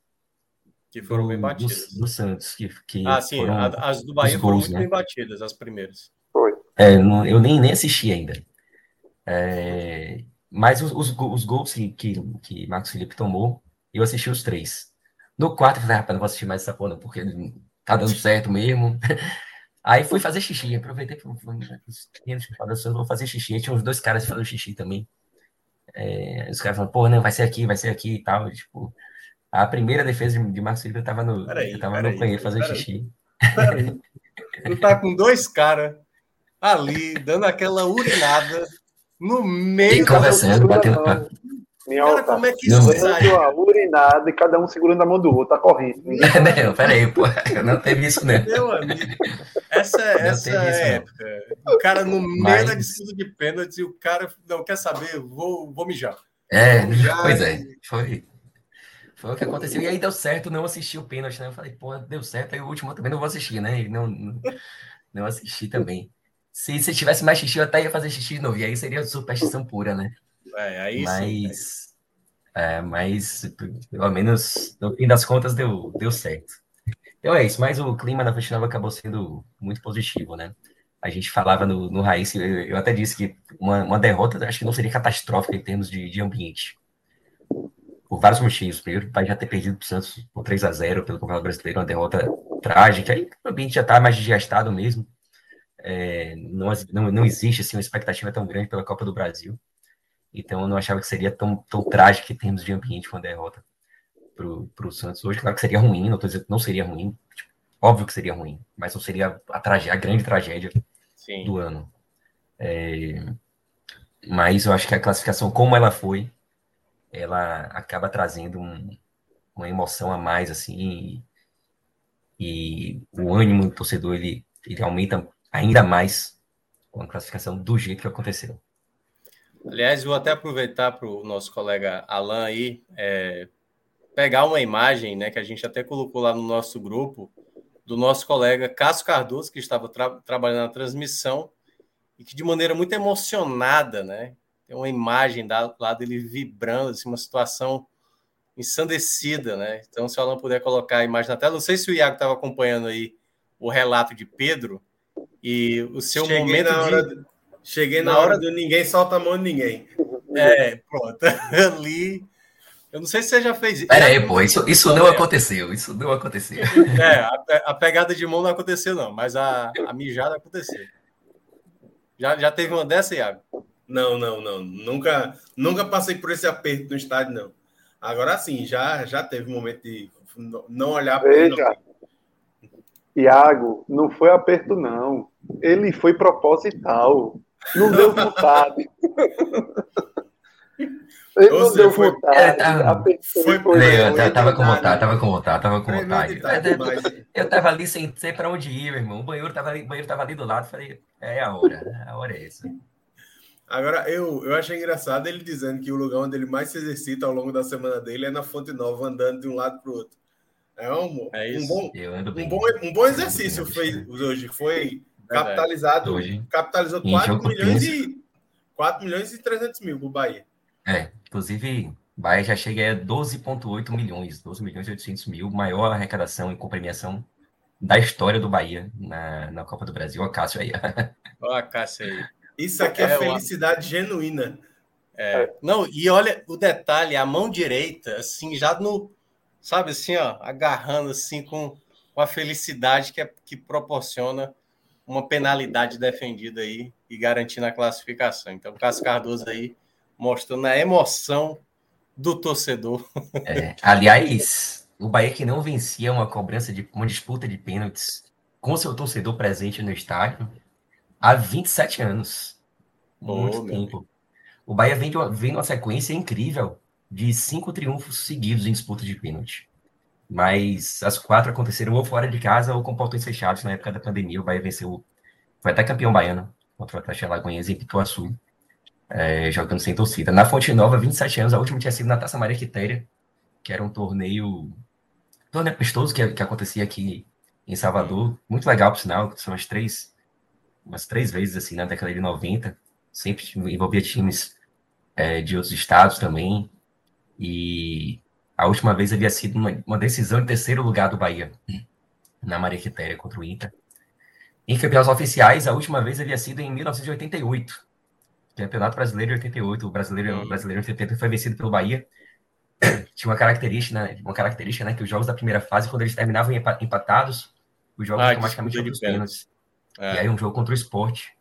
Que foram bem do, batidas. do, do Santos, que, que Ah, sim, foram a- as do Bahia foram gols, muito né? bem batidas, as primeiras. Foi. É, não- eu nem, nem assisti ainda. É, mas os, os, os gols que, que, que Marcos Felipe tomou, eu assisti os três. No quarto, eu falei, rapaz, não vou assistir mais essa porra, porque tá dando certo mesmo. Aí fui fazer xixi, aproveitei para os meninos que falam vou fazer xixi. Aí tinha uns dois caras fazendo xixi também. É, os caras falaram, porra, não, vai ser aqui, vai ser aqui e tal. Tipo, a primeira defesa de, de Marcos Felipe, eu tava no, Peraí, eu tava no banheiro fazendo xixi. Peraí. Tu tá com dois caras ali, dando aquela urinada no meio E conversando, batendo papo. Cara, como é que Não, isso sai? urinada e cada um segurando a mão do outro, tá correndo. Não, peraí, pô, não teve isso, né? Meu amigo, essa, essa teve isso, é não. época. O cara no meio Mas- da disputa de pênaltis e o cara não quer saber, vou, vou mijar. É, Já- pois é, foi, foi o que aconteceu. E aí deu certo, não assisti o pênalti, né? Eu falei, pô, deu certo, aí o último eu também não vou assistir, né? E não, não, não assisti também. Se, se tivesse mais xixi, eu até ia fazer xixi de novo, e aí seria superstição pura, né? É, aí sim. Mas, é, mas pelo menos, no fim das contas, deu, deu certo. Então é isso, mas o clima na Fonte Nova acabou sendo muito positivo, né? A gente falava no, no Raiz, eu, eu até disse que uma, uma derrota acho que não seria catastrófica em termos de, de ambiente. Por vários motivos. Primeiro, o pai já ter perdido para o Santos por 3 a 0 pelo Campeonato Brasileiro, uma derrota trágica, aí o ambiente já está mais desgastado mesmo. É, não, não, não existe assim, uma expectativa tão grande pela Copa do Brasil. Então, eu não achava que seria tão, tão trágico em termos de ambiente uma derrota para o Santos hoje. Claro que seria ruim, não estou dizendo que não seria ruim. Tipo, óbvio que seria ruim, mas não seria a, tragédia, a grande tragédia Sim. do ano. É, mas eu acho que a classificação, como ela foi, ela acaba trazendo um, uma emoção a mais, assim, e, e o ânimo do torcedor, ele, ele aumenta ainda mais com a classificação do jeito que aconteceu. Aliás, vou até aproveitar para o nosso colega Alan aí é, pegar uma imagem, né, que a gente até colocou lá no nosso grupo, do nosso colega Cássio Cardoso, que estava tra trabalhando na transmissão e que de maneira muito emocionada, né, tem uma imagem da, lá dele vibrando, assim, uma situação ensandecida, né? Então, se o Alan puder colocar a imagem na tela, não sei se o Iago estava acompanhando aí o relato de Pedro e o seu Cheguei momento na hora de... do- Cheguei na, Na hora hora do ninguém solta a mão de ninguém. É, pronto. Ali. Eu não sei se você já fez isso. Pera aí, pô, isso, isso não aconteceu, isso não aconteceu. É, a, a pegada de mão não aconteceu, não, mas a, a mijada aconteceu. Já, já teve uma dessa, Iago? Não, não, não. Nunca, nunca passei por esse aperto no estádio, não. Agora sim, já, já teve um momento de não olhar para. Veja, Iago, não foi aperto, não. Ele foi proposital. Não deu vontade. Ele não deu foi, vontade. Tava, foi, foi, eu, tava com vontade, tava com vontade, tava com vontade. Eu tava ali sem sei pra onde ir, meu irmão. O banheiro tava ali, o banheiro tava ali do lado. Falei, é a hora, a hora é essa. Agora, eu, eu achei engraçado ele dizendo que o lugar onde ele mais se exercita ao longo da semana dele é na Fonte Nova, andando de um lado para o outro. É um, é um, bom, um, bom, um bom exercício fez hoje. Foi capitalizado, hoje. capitalizou 4 milhões, e, 4 milhões e 300 mil para o Bahia. É, inclusive, Bahia já chega a 12,8 milhões, 12 milhões e 800 mil, maior arrecadação e compremiação da história do Bahia na, na Copa do Brasil. Olha a Cássio aí. Olha a Cássio aí. Isso aqui é, é felicidade genuína. É. Não, e olha o detalhe, a mão direita, assim, já no, sabe, assim, ó, agarrando assim com, com a felicidade que, é, que proporciona uma penalidade defendida aí e garantindo a classificação. Então, o Cássio Cardoso aí mostrando a emoção do torcedor. É, aliás, o Bahia que não vencia uma cobrança de uma disputa de pênaltis com seu torcedor presente no estádio há 27 anos. Muito oh, tempo. O Bahia vem, de uma, vem de uma sequência incrível de cinco triunfos seguidos em disputa de pênalti. Mas as quatro aconteceram ou fora de casa ou com portões fechados na época da pandemia. O Bahia venceu, foi até campeão baiano contra o Atlético Alagoinhas em Pituaçu, é, jogando sem torcida. Na Fonte Nova, 27 anos, a última tinha sido na Taça Maria Quitéria, que era um torneio, torneio amistoso que, que acontecia aqui em Salvador. Muito legal, por sinal, são as três umas três vezes assim na década de 90, sempre envolvia times é, de outros estados também. E a última vez havia sido uma, uma decisão de terceiro lugar do Bahia na Maria Quitéria contra o Inter. Em campeonatos oficiais, a última vez havia sido em 1988. Campeonato Brasileiro de 88. O brasileiro, o brasileiro de 88 foi vencido pelo Bahia. Tinha uma característica, né, uma característica, né, que os jogos da primeira fase, quando eles terminavam empatados, os jogos ah, automaticamente iam para pênaltis. É. E aí um jogo contra o esporte,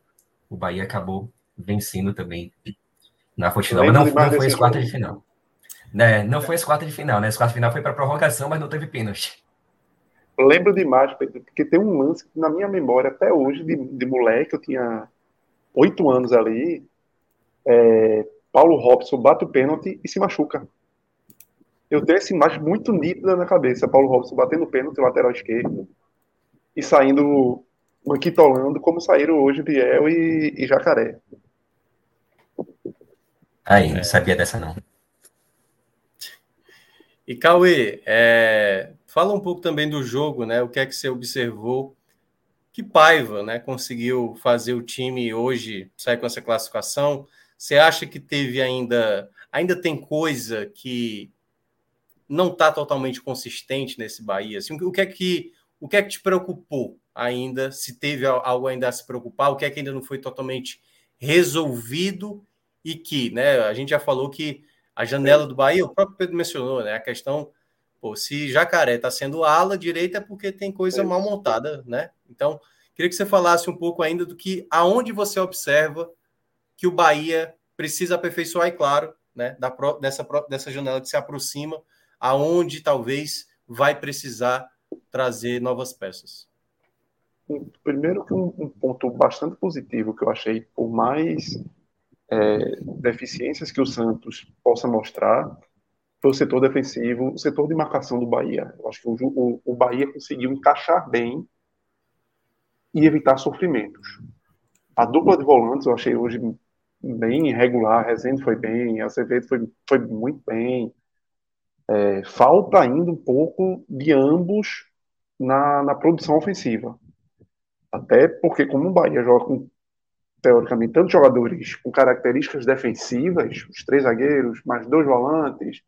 o Bahia acabou vencendo também na Fonte Nova. Não, não foi as quartas de final. Né, não foi as quartas de final, né? As quartas de final foi para prorrogação, mas não teve pênalti. Lembro demais, porque tem um lance na minha memória até hoje, de, de moleque, eu tinha oito anos ali. É, Paulo Robson bate o pênalti e se machuca. Eu tenho essa imagem muito nítida na cabeça. Paulo Robson batendo o pênalti lateral esquerdo e saindo manquitolando como saíram hoje Biel e, e Jacaré. Aí, não sabia dessa não. E Cauê, é, fala um pouco também do jogo, né? O que é que você observou? Que Paiva, né, conseguiu fazer o time hoje sair com essa classificação? Você acha que teve ainda, ainda tem coisa que não está totalmente consistente nesse Bahia? Assim, o que é que o que é que te preocupou ainda, se teve algo ainda a se preocupar, o que é que ainda não foi totalmente resolvido e que, né, a gente já falou que a janela do Bahia, o próprio Pedro mencionou, né, a questão, pô, se Jacaré está sendo ala direita é porque tem coisa mal montada, né? Então, queria que você falasse um pouco ainda do que, aonde você observa que o Bahia precisa aperfeiçoar, e claro, né, da, dessa, dessa janela que se aproxima, aonde talvez vai precisar trazer novas peças primeiro que um, um, ponto bastante positivo que eu achei, por mais é, deficiências que o Santos possa mostrar, foi o setor defensivo, o setor de marcação do Bahia. Eu acho que o, o, o Bahia conseguiu encaixar bem e evitar sofrimentos. A dupla de volantes eu achei hoje bem irregular, Rezende foi bem, Azevedo foi, foi muito bem. É, falta ainda um pouco de ambos na, na produção ofensiva. Até porque, como o Bahia joga com, teoricamente, tantos jogadores com características defensivas, os três zagueiros, mais dois volantes,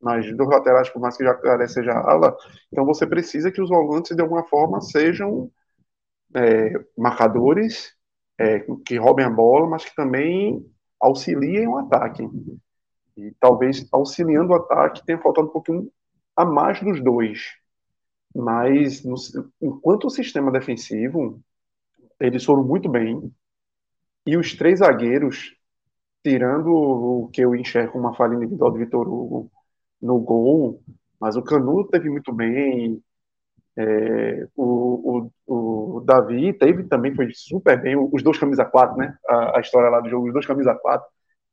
mais dois laterais, por mais que Jacaré seja ala, então você precisa que os volantes, de alguma forma, sejam é, marcadores, é, que roubem a bola, mas que também auxiliem o ataque. E talvez auxiliando o ataque tenha faltado um pouquinho a mais dos dois. Mas, no, enquanto o sistema defensivo, eles foram muito bem. E os três zagueiros, tirando o que eu enxergo uma falha individual do Vitor Hugo no gol, mas o Canuto teve muito bem. É, o, o, o, Davi teve também, foi super bem, os dois camisa 4, né? A, a, história lá do jogo, os dois camisa 4.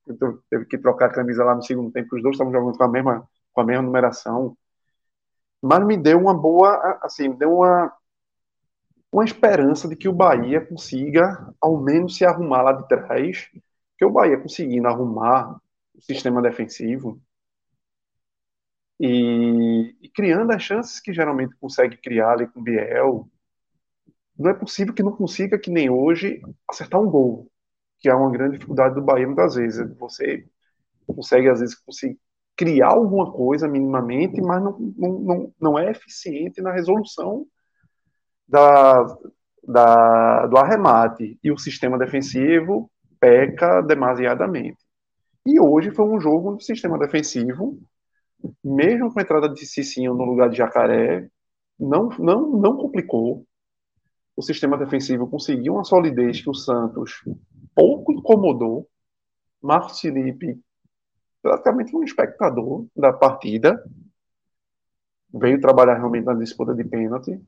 Então, teve que trocar a camisa lá no segundo tempo, os dois estavam jogando com a mesma, com a mesma numeração. Mas me deu uma boa, assim, me deu uma, uma esperança de que o Bahia consiga, ao menos, se arrumar lá de trás, que o Bahia conseguindo arrumar o sistema defensivo e, e, criando as chances que geralmente consegue criar ali com o Biel, não é possível que não consiga, que nem hoje, acertar um gol, que é uma grande dificuldade do Bahia muitas vezes. Você consegue, às vezes, conseguir criar alguma coisa minimamente, mas não, não, não, é eficiente na resolução da, da, do arremate e o sistema defensivo peca demasiadamente. E hoje foi um jogo o sistema defensivo, mesmo com a entrada de Cicinho no lugar de Jacaré, não, não, não complicou. O sistema defensivo conseguiu uma solidez que o Santos pouco incomodou. Marcos Felipe, praticamente um espectador da partida, veio trabalhar realmente na disputa de pênalti.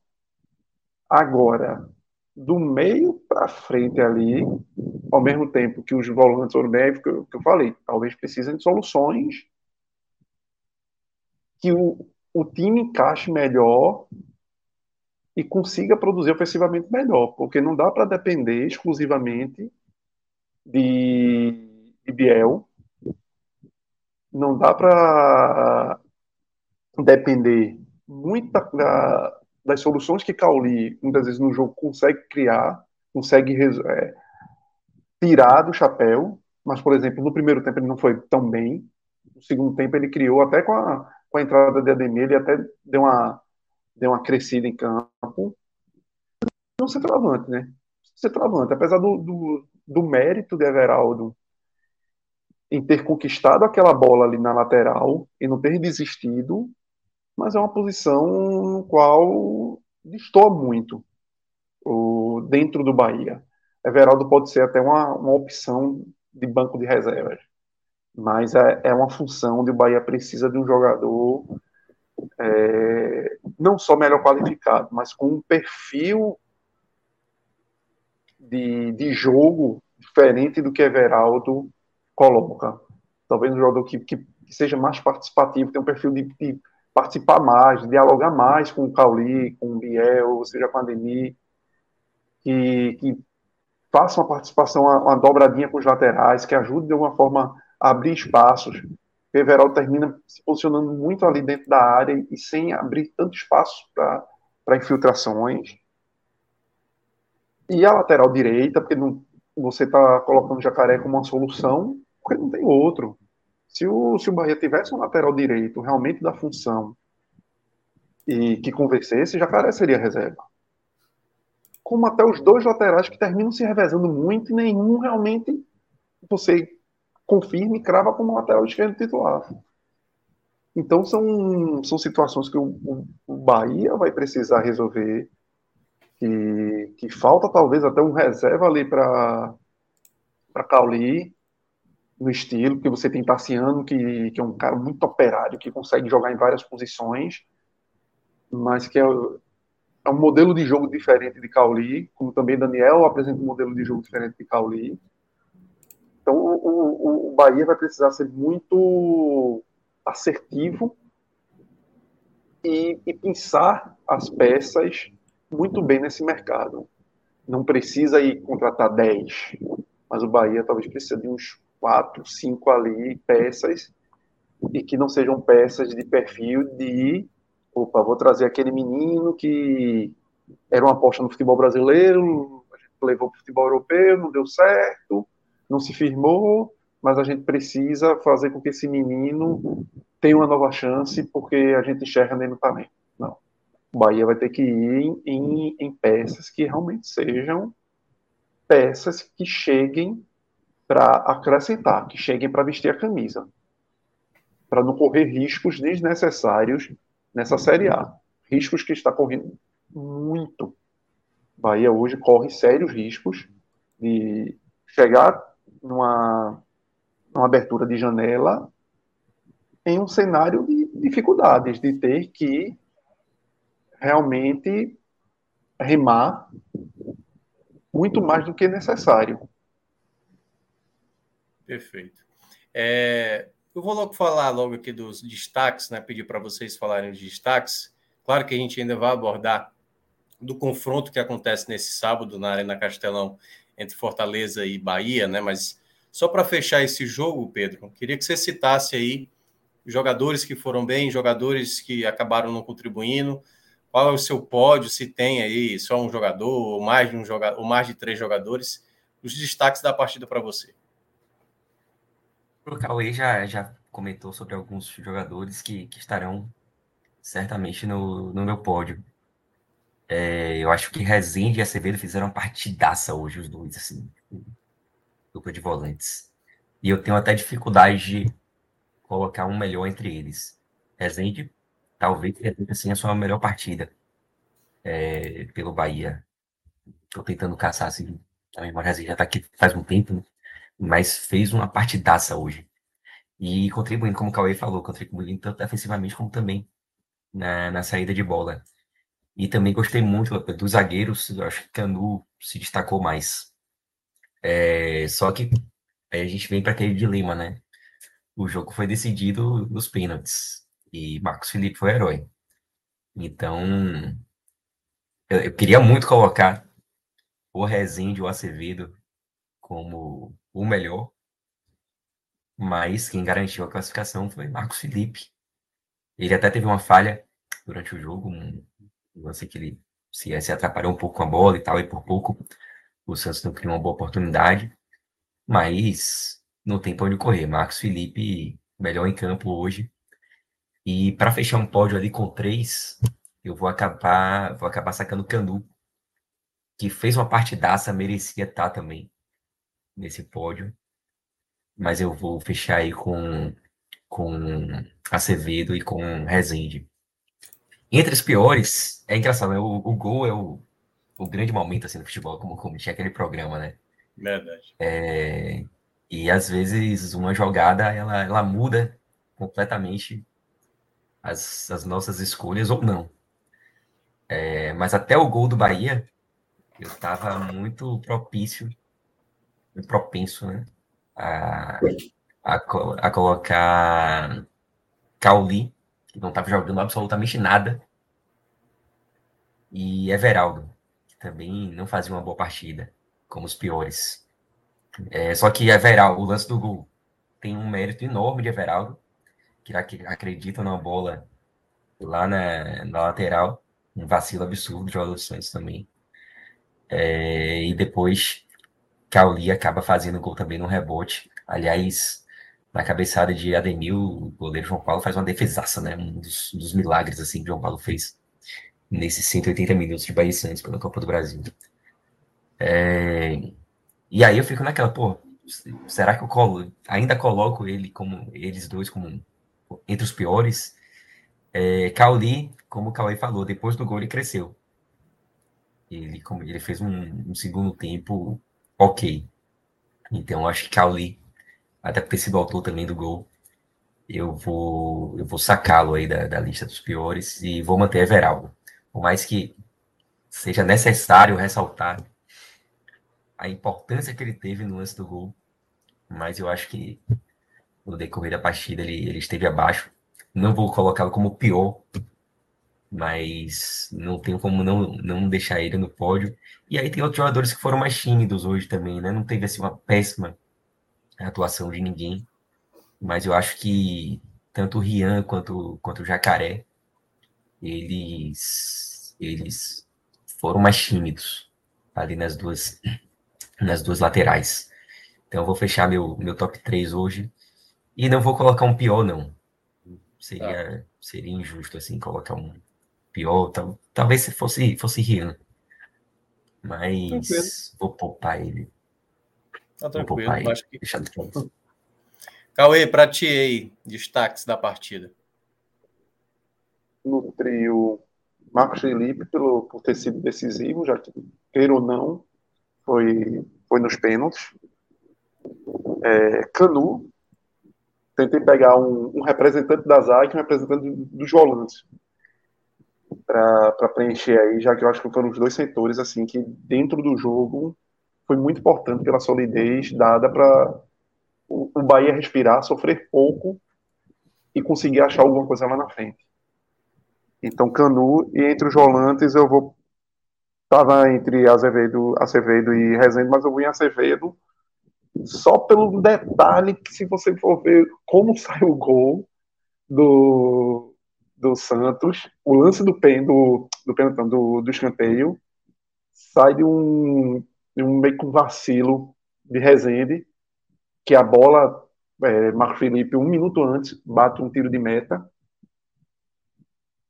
Agora, do meio para frente ali, ao mesmo tempo que os volantes foram bem, que eu, que eu falei, talvez precisem de soluções que o, o time encaixe melhor e consiga produzir ofensivamente melhor, porque não dá para depender exclusivamente de, de Biel, não dá para depender muito da, das soluções que Cauli, muitas vezes no jogo, consegue criar, consegue é, tirar do chapéu, mas, por exemplo, no primeiro tempo ele não foi tão bem, no segundo tempo ele criou, até com a, com a entrada de Ademir, ele até deu uma, deu uma crescida em campo. Não centroavante, né? Centroavante, apesar do, do, do mérito de Everaldo em ter conquistado aquela bola ali na lateral e não ter desistido, mas é uma posição no qual destoa muito o, dentro do Bahia. Everaldo pode ser até uma, uma opção de banco de reservas, mas é, é uma função onde o Bahia precisa de um jogador é, não só melhor qualificado, mas com um perfil de, de jogo diferente do que Everaldo coloca. Talvez um jogador que, que, seja mais participativo, tem um perfil de, de participar mais, dialogar mais com o Cauli, com o Biel, ou seja, com a Deni, que, que faça uma participação, uma, uma, dobradinha com os laterais, que ajude de alguma forma a abrir espaços. O Everaldo termina se posicionando muito ali dentro da área e sem abrir tanto espaço para infiltrações. E a lateral direita, porque não, você está colocando o Jacaré como uma solução, porque não tem outro. Se o, se o Bahia tivesse um lateral direito realmente da função e que convencesse, Jacaré seria reserva. Como até os dois laterais que terminam se revezando muito e nenhum realmente você confirma e crava como lateral esquerdo titular. Então são, são situações que o, o Bahia vai precisar resolver, que, que falta talvez até um reserva ali para Cauli, no estilo, porque você tem Tassiano, que, que é um cara muito operário, que consegue jogar em várias posições, mas que é, é um modelo de jogo diferente de Cauli, como também Daniel apresenta um modelo de jogo diferente de Cauli. Então o, o, o Bahia vai precisar ser muito assertivo e, e pensar as peças muito bem nesse mercado. Não precisa ir contratar 10, mas o Bahia talvez precise de uns quatro, cinco ali peças e que não sejam peças de perfil de opa, vou trazer aquele menino que era uma aposta no futebol brasileiro, a gente levou para o futebol europeu, não deu certo, não se firmou, mas a gente precisa fazer com que esse menino tenha uma nova chance porque a gente enxerga nele no talento. Não. O Bahia vai ter que ir em, em peças que realmente sejam peças que cheguem para acrescentar, que cheguem para vestir a camisa, para não correr riscos desnecessários nessa Série A. Riscos que está correndo muito. Bahia hoje corre sérios riscos de chegar numa, numa abertura de janela em um cenário de dificuldades, de ter que realmente remar muito mais do que necessário. Perfeito. É, eu vou logo falar logo aqui dos destaques, né? Pedir para vocês falarem os destaques. Claro que a gente ainda vai abordar do confronto que acontece nesse sábado na Arena Castelão entre Fortaleza e Bahia, né? Mas só para fechar esse jogo, Pedro, queria que você citasse aí jogadores que foram bem, jogadores que acabaram não contribuindo. Qual é o seu pódio? Se tem aí só um jogador ou mais de um jogador, ou mais de três jogadores? Os destaques da partida para você. O Cauê já, já comentou sobre alguns jogadores que, que estarão certamente no, no meu pódio. É, eu acho que Rezende e Acevedo fizeram partidaça hoje, os dois, assim, dupla de volantes. E eu tenho até dificuldade de colocar um melhor entre eles. Rezende, talvez assim, a sua melhor partida é, pelo Bahia. Estou tentando caçar assim, a memória já está aqui faz um tempo, né? Mas fez uma partidaça hoje. E contribuindo, como o Cauê falou, contribuindo tanto defensivamente como também na, na saída de bola. E também gostei muito dos zagueiros, acho que Canu se destacou mais. É, só que aí a gente vem para aquele dilema, né? O jogo foi decidido nos pênaltis e Marcos Felipe foi herói. Então, eu, eu queria muito colocar o Rezende, o Acevedo como o melhor, mas quem garantiu a classificação foi Marcos Felipe. Ele até teve uma falha durante o jogo, um lance que ele se, se atrapalhou um pouco com a bola e tal, e por pouco o Santos não criou uma boa oportunidade, mas não tem para onde correr. Marcos Felipe, melhor em campo hoje. E para fechar um pódio ali com três, eu vou acabar, vou acabar sacando Canu, que fez uma partidaça, merecia estar também nesse pódio. Mas eu vou fechar aí com, com Acevedo e com Rezende. Entre os piores, é engraçado, né? o, o gol é o, o grande momento assim, no futebol, como, como tinha aquele programa, né? Verdade. É, e às vezes uma jogada ela, ela muda completamente as, as nossas escolhas ou não. É, mas até o gol do Bahia, eu estava muito propício, propenso, né? A, a, a colocar Cauli, que não estava jogando absolutamente nada, e Everaldo, que também não fazia uma boa partida, como os piores. É, só que Everaldo, o lance do gol, tem um mérito enorme de Everaldo, que acredita na bola lá na, na lateral, um vacilo absurdo de Santos também. É, e depois Cauli acaba fazendo gol também no rebote. Aliás, na cabeçada de Ademir, o goleiro João Paulo faz uma defesaça, né? Um dos, dos milagres assim que João Paulo fez nesses 180 minutos de Bahia Santos pela Copa do Brasil. É, e aí eu fico naquela, pô, será que eu colo, ainda coloco ele como eles dois como entre os piores? É, Cauli, como o Cauê falou, depois do gol ele cresceu. Ele, ele fez um, um segundo tempo ok. Então acho que Cauli, até por ter sido autor também do gol, eu vou, eu vou sacá-lo aí da, da lista dos piores e vou manter Everaldo. Por mais que seja necessário ressaltar a importância que ele teve no lance do gol, mas eu acho que no decorrer da partida ele, ele esteve abaixo. Não vou colocá-lo como pior, mas não tenho como não, não deixar ele no pódio. E aí tem outros jogadores que foram mais tímidos hoje também, né? Não teve assim uma péssima atuação de ninguém, mas eu acho que tanto o Rian quanto, quanto o Jacaré, eles, eles foram mais tímidos ali nas duas, nas duas laterais. Então eu vou fechar meu, meu top 3 hoje. E não vou colocar um pior, não. Seria, tá. seria injusto, assim, colocar um pior. Tal, talvez se fosse, fosse Rian. Mas tranquilo. vou poupar ele. Tá tranquilo, vou poupar ele. Acho que... Deixar de Cauê, para ti aí, destaques da partida. No trio, Marcos Felipe, pelo, por ter sido decisivo, já que, queira ou não, foi, foi nos pênaltis. É, Canu, tentei pegar um, um representante da zaga e um representante dos volantes. Para preencher aí, já que eu acho que foram os dois setores assim que dentro do jogo foi muito importante pela solidez dada para o, Bahia respirar, sofrer pouco e conseguir achar alguma coisa lá na frente. Então Canu e entre os volantes eu vou tava entre Azevedo, Acevedo e Rezende, mas eu vou em Acevedo só pelo detalhe que se você for ver como saiu o gol do, do Santos, o lance do pen do, do, do, do escanteio sai de um, de um meio com vacilo de Rezende, que a bola, é, Marco Felipe, um minuto antes, bate um tiro de meta,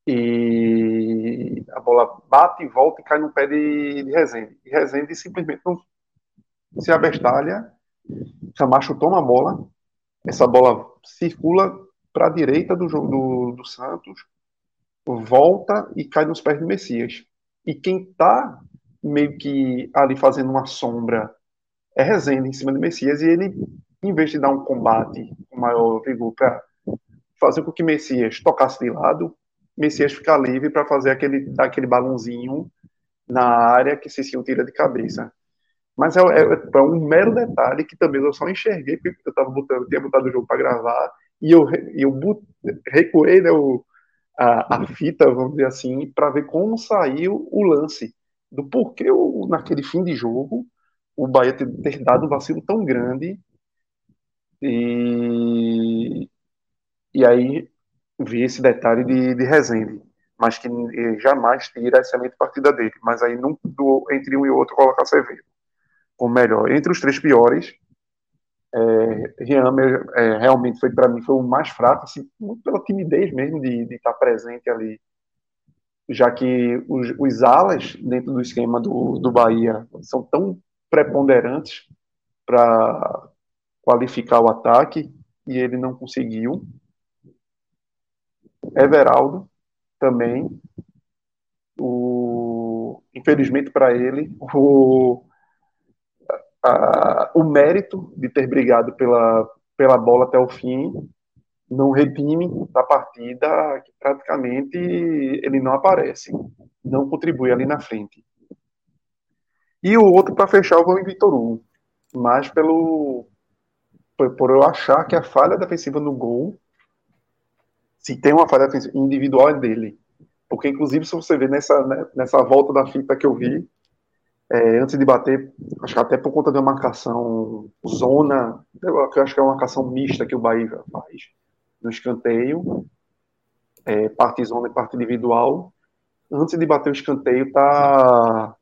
e a bola bate e volta e cai no pé de, de Rezende. E Rezende simplesmente não se abestalha, Camacho toma a bola, essa bola circula para a direita do do, do Santos, volta e cai nos pés do Messias. E quem está meio que ali fazendo uma sombra é Rezende em cima do Messias, e ele, em vez de dar um combate com maior vigor para fazer com que Messias tocasse de lado, Messias ficar livre para fazer aquele, aquele balãozinho na área que Cicinho tira de cabeça. Mas é, é, é, um mero detalhe que também eu só enxerguei porque eu tava botando, tinha botado o jogo para gravar e eu, eu but, recuei né, o, a, a, fita, vamos dizer assim, para ver como saiu o lance do porquê o, naquele fim de jogo o Bahia ter, ter dado um vacilo tão grande e, e aí vi esse detalhe de, de Rezende, mas que jamais tira a excelente partida dele. Mas aí não, do, entre um e outro colocar Acevedo como melhor. Entre os três piores, é, é, realmente foi para mim foi o mais fraco, assim, muito pela timidez mesmo de, estar presente ali, já que os, os alas dentro do esquema do, do Bahia são tão preponderantes para qualificar o ataque e ele não conseguiu. Everaldo também. O, infelizmente para ele, o, a, o mérito de ter brigado pela, pela bola até o fim não redime da partida que praticamente ele não aparece, não contribui ali na frente. E o outro para fechar eu vou em Vitor Hugo, mas pelo por eu achar que a falha defensiva no gol se tem uma falha individual é dele. Porque, inclusive, se você ver nessa, né, nessa volta da fita que eu vi, é, antes de bater, acho que até por conta da marcação zona, eu acho que é uma marcação mista que o Bahia faz no escanteio, é, parte zona e parte individual. Antes de bater o escanteio, tá,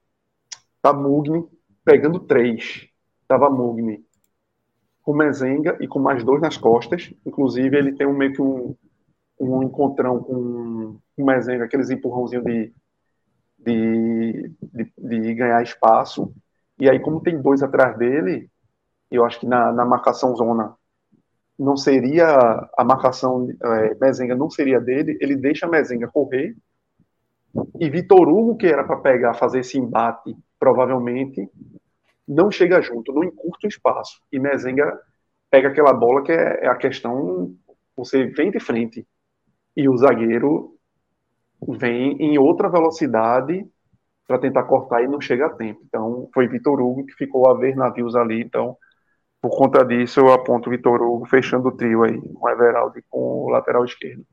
tá Mugni pegando três. Tava Mugni com Mezenga e com mais dois nas costas. Inclusive, ele tem um meio que um, um encontrão com o Mezenga, aqueles empurrãozinhos de, de, de, de, ganhar espaço. E aí, como tem dois atrás dele, eu acho que na, na marcação zona não seria a marcação é, Mezenga não seria dele, ele deixa Mezenga correr e Vitor Hugo, que era para pegar, fazer esse embate, provavelmente não chega junto, não encurta o espaço. E Mezenga pega aquela bola que é, é a questão, você vem de frente e o zagueiro vem em outra velocidade para tentar cortar e não chega a tempo. Então, foi Vitor Hugo que ficou a ver navios ali. Então, por conta disso, eu aponto Vitor Hugo fechando o trio aí, com Everaldo e com o lateral esquerdo.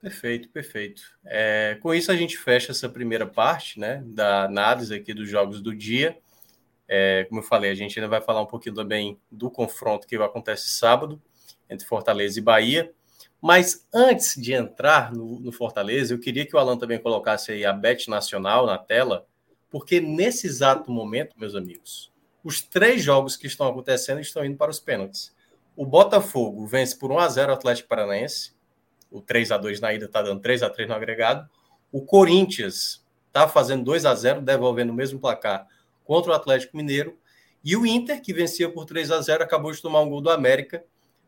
Perfeito, perfeito. É, com isso, a gente fecha essa primeira parte né, da análise aqui dos jogos do dia. É, como eu falei, a gente ainda vai falar um pouquinho também do confronto que acontece sábado entre Fortaleza e Bahia. Mas antes de entrar no, no, Fortaleza, eu queria que o Alan também colocasse aí a Bet Nacional na tela, porque nesse exato momento, meus amigos, os três jogos que estão acontecendo estão indo para os pênaltis. O Botafogo vence por 1 a 0 o Atlético Paranaense. O 3 a 2 na ida está dando 3 a 3 no agregado. O Corinthians está fazendo 2 a 0 devolvendo o mesmo placar contra o Atlético Mineiro. E o Inter, que vencia por 3 a 0 acabou de tomar um gol do América.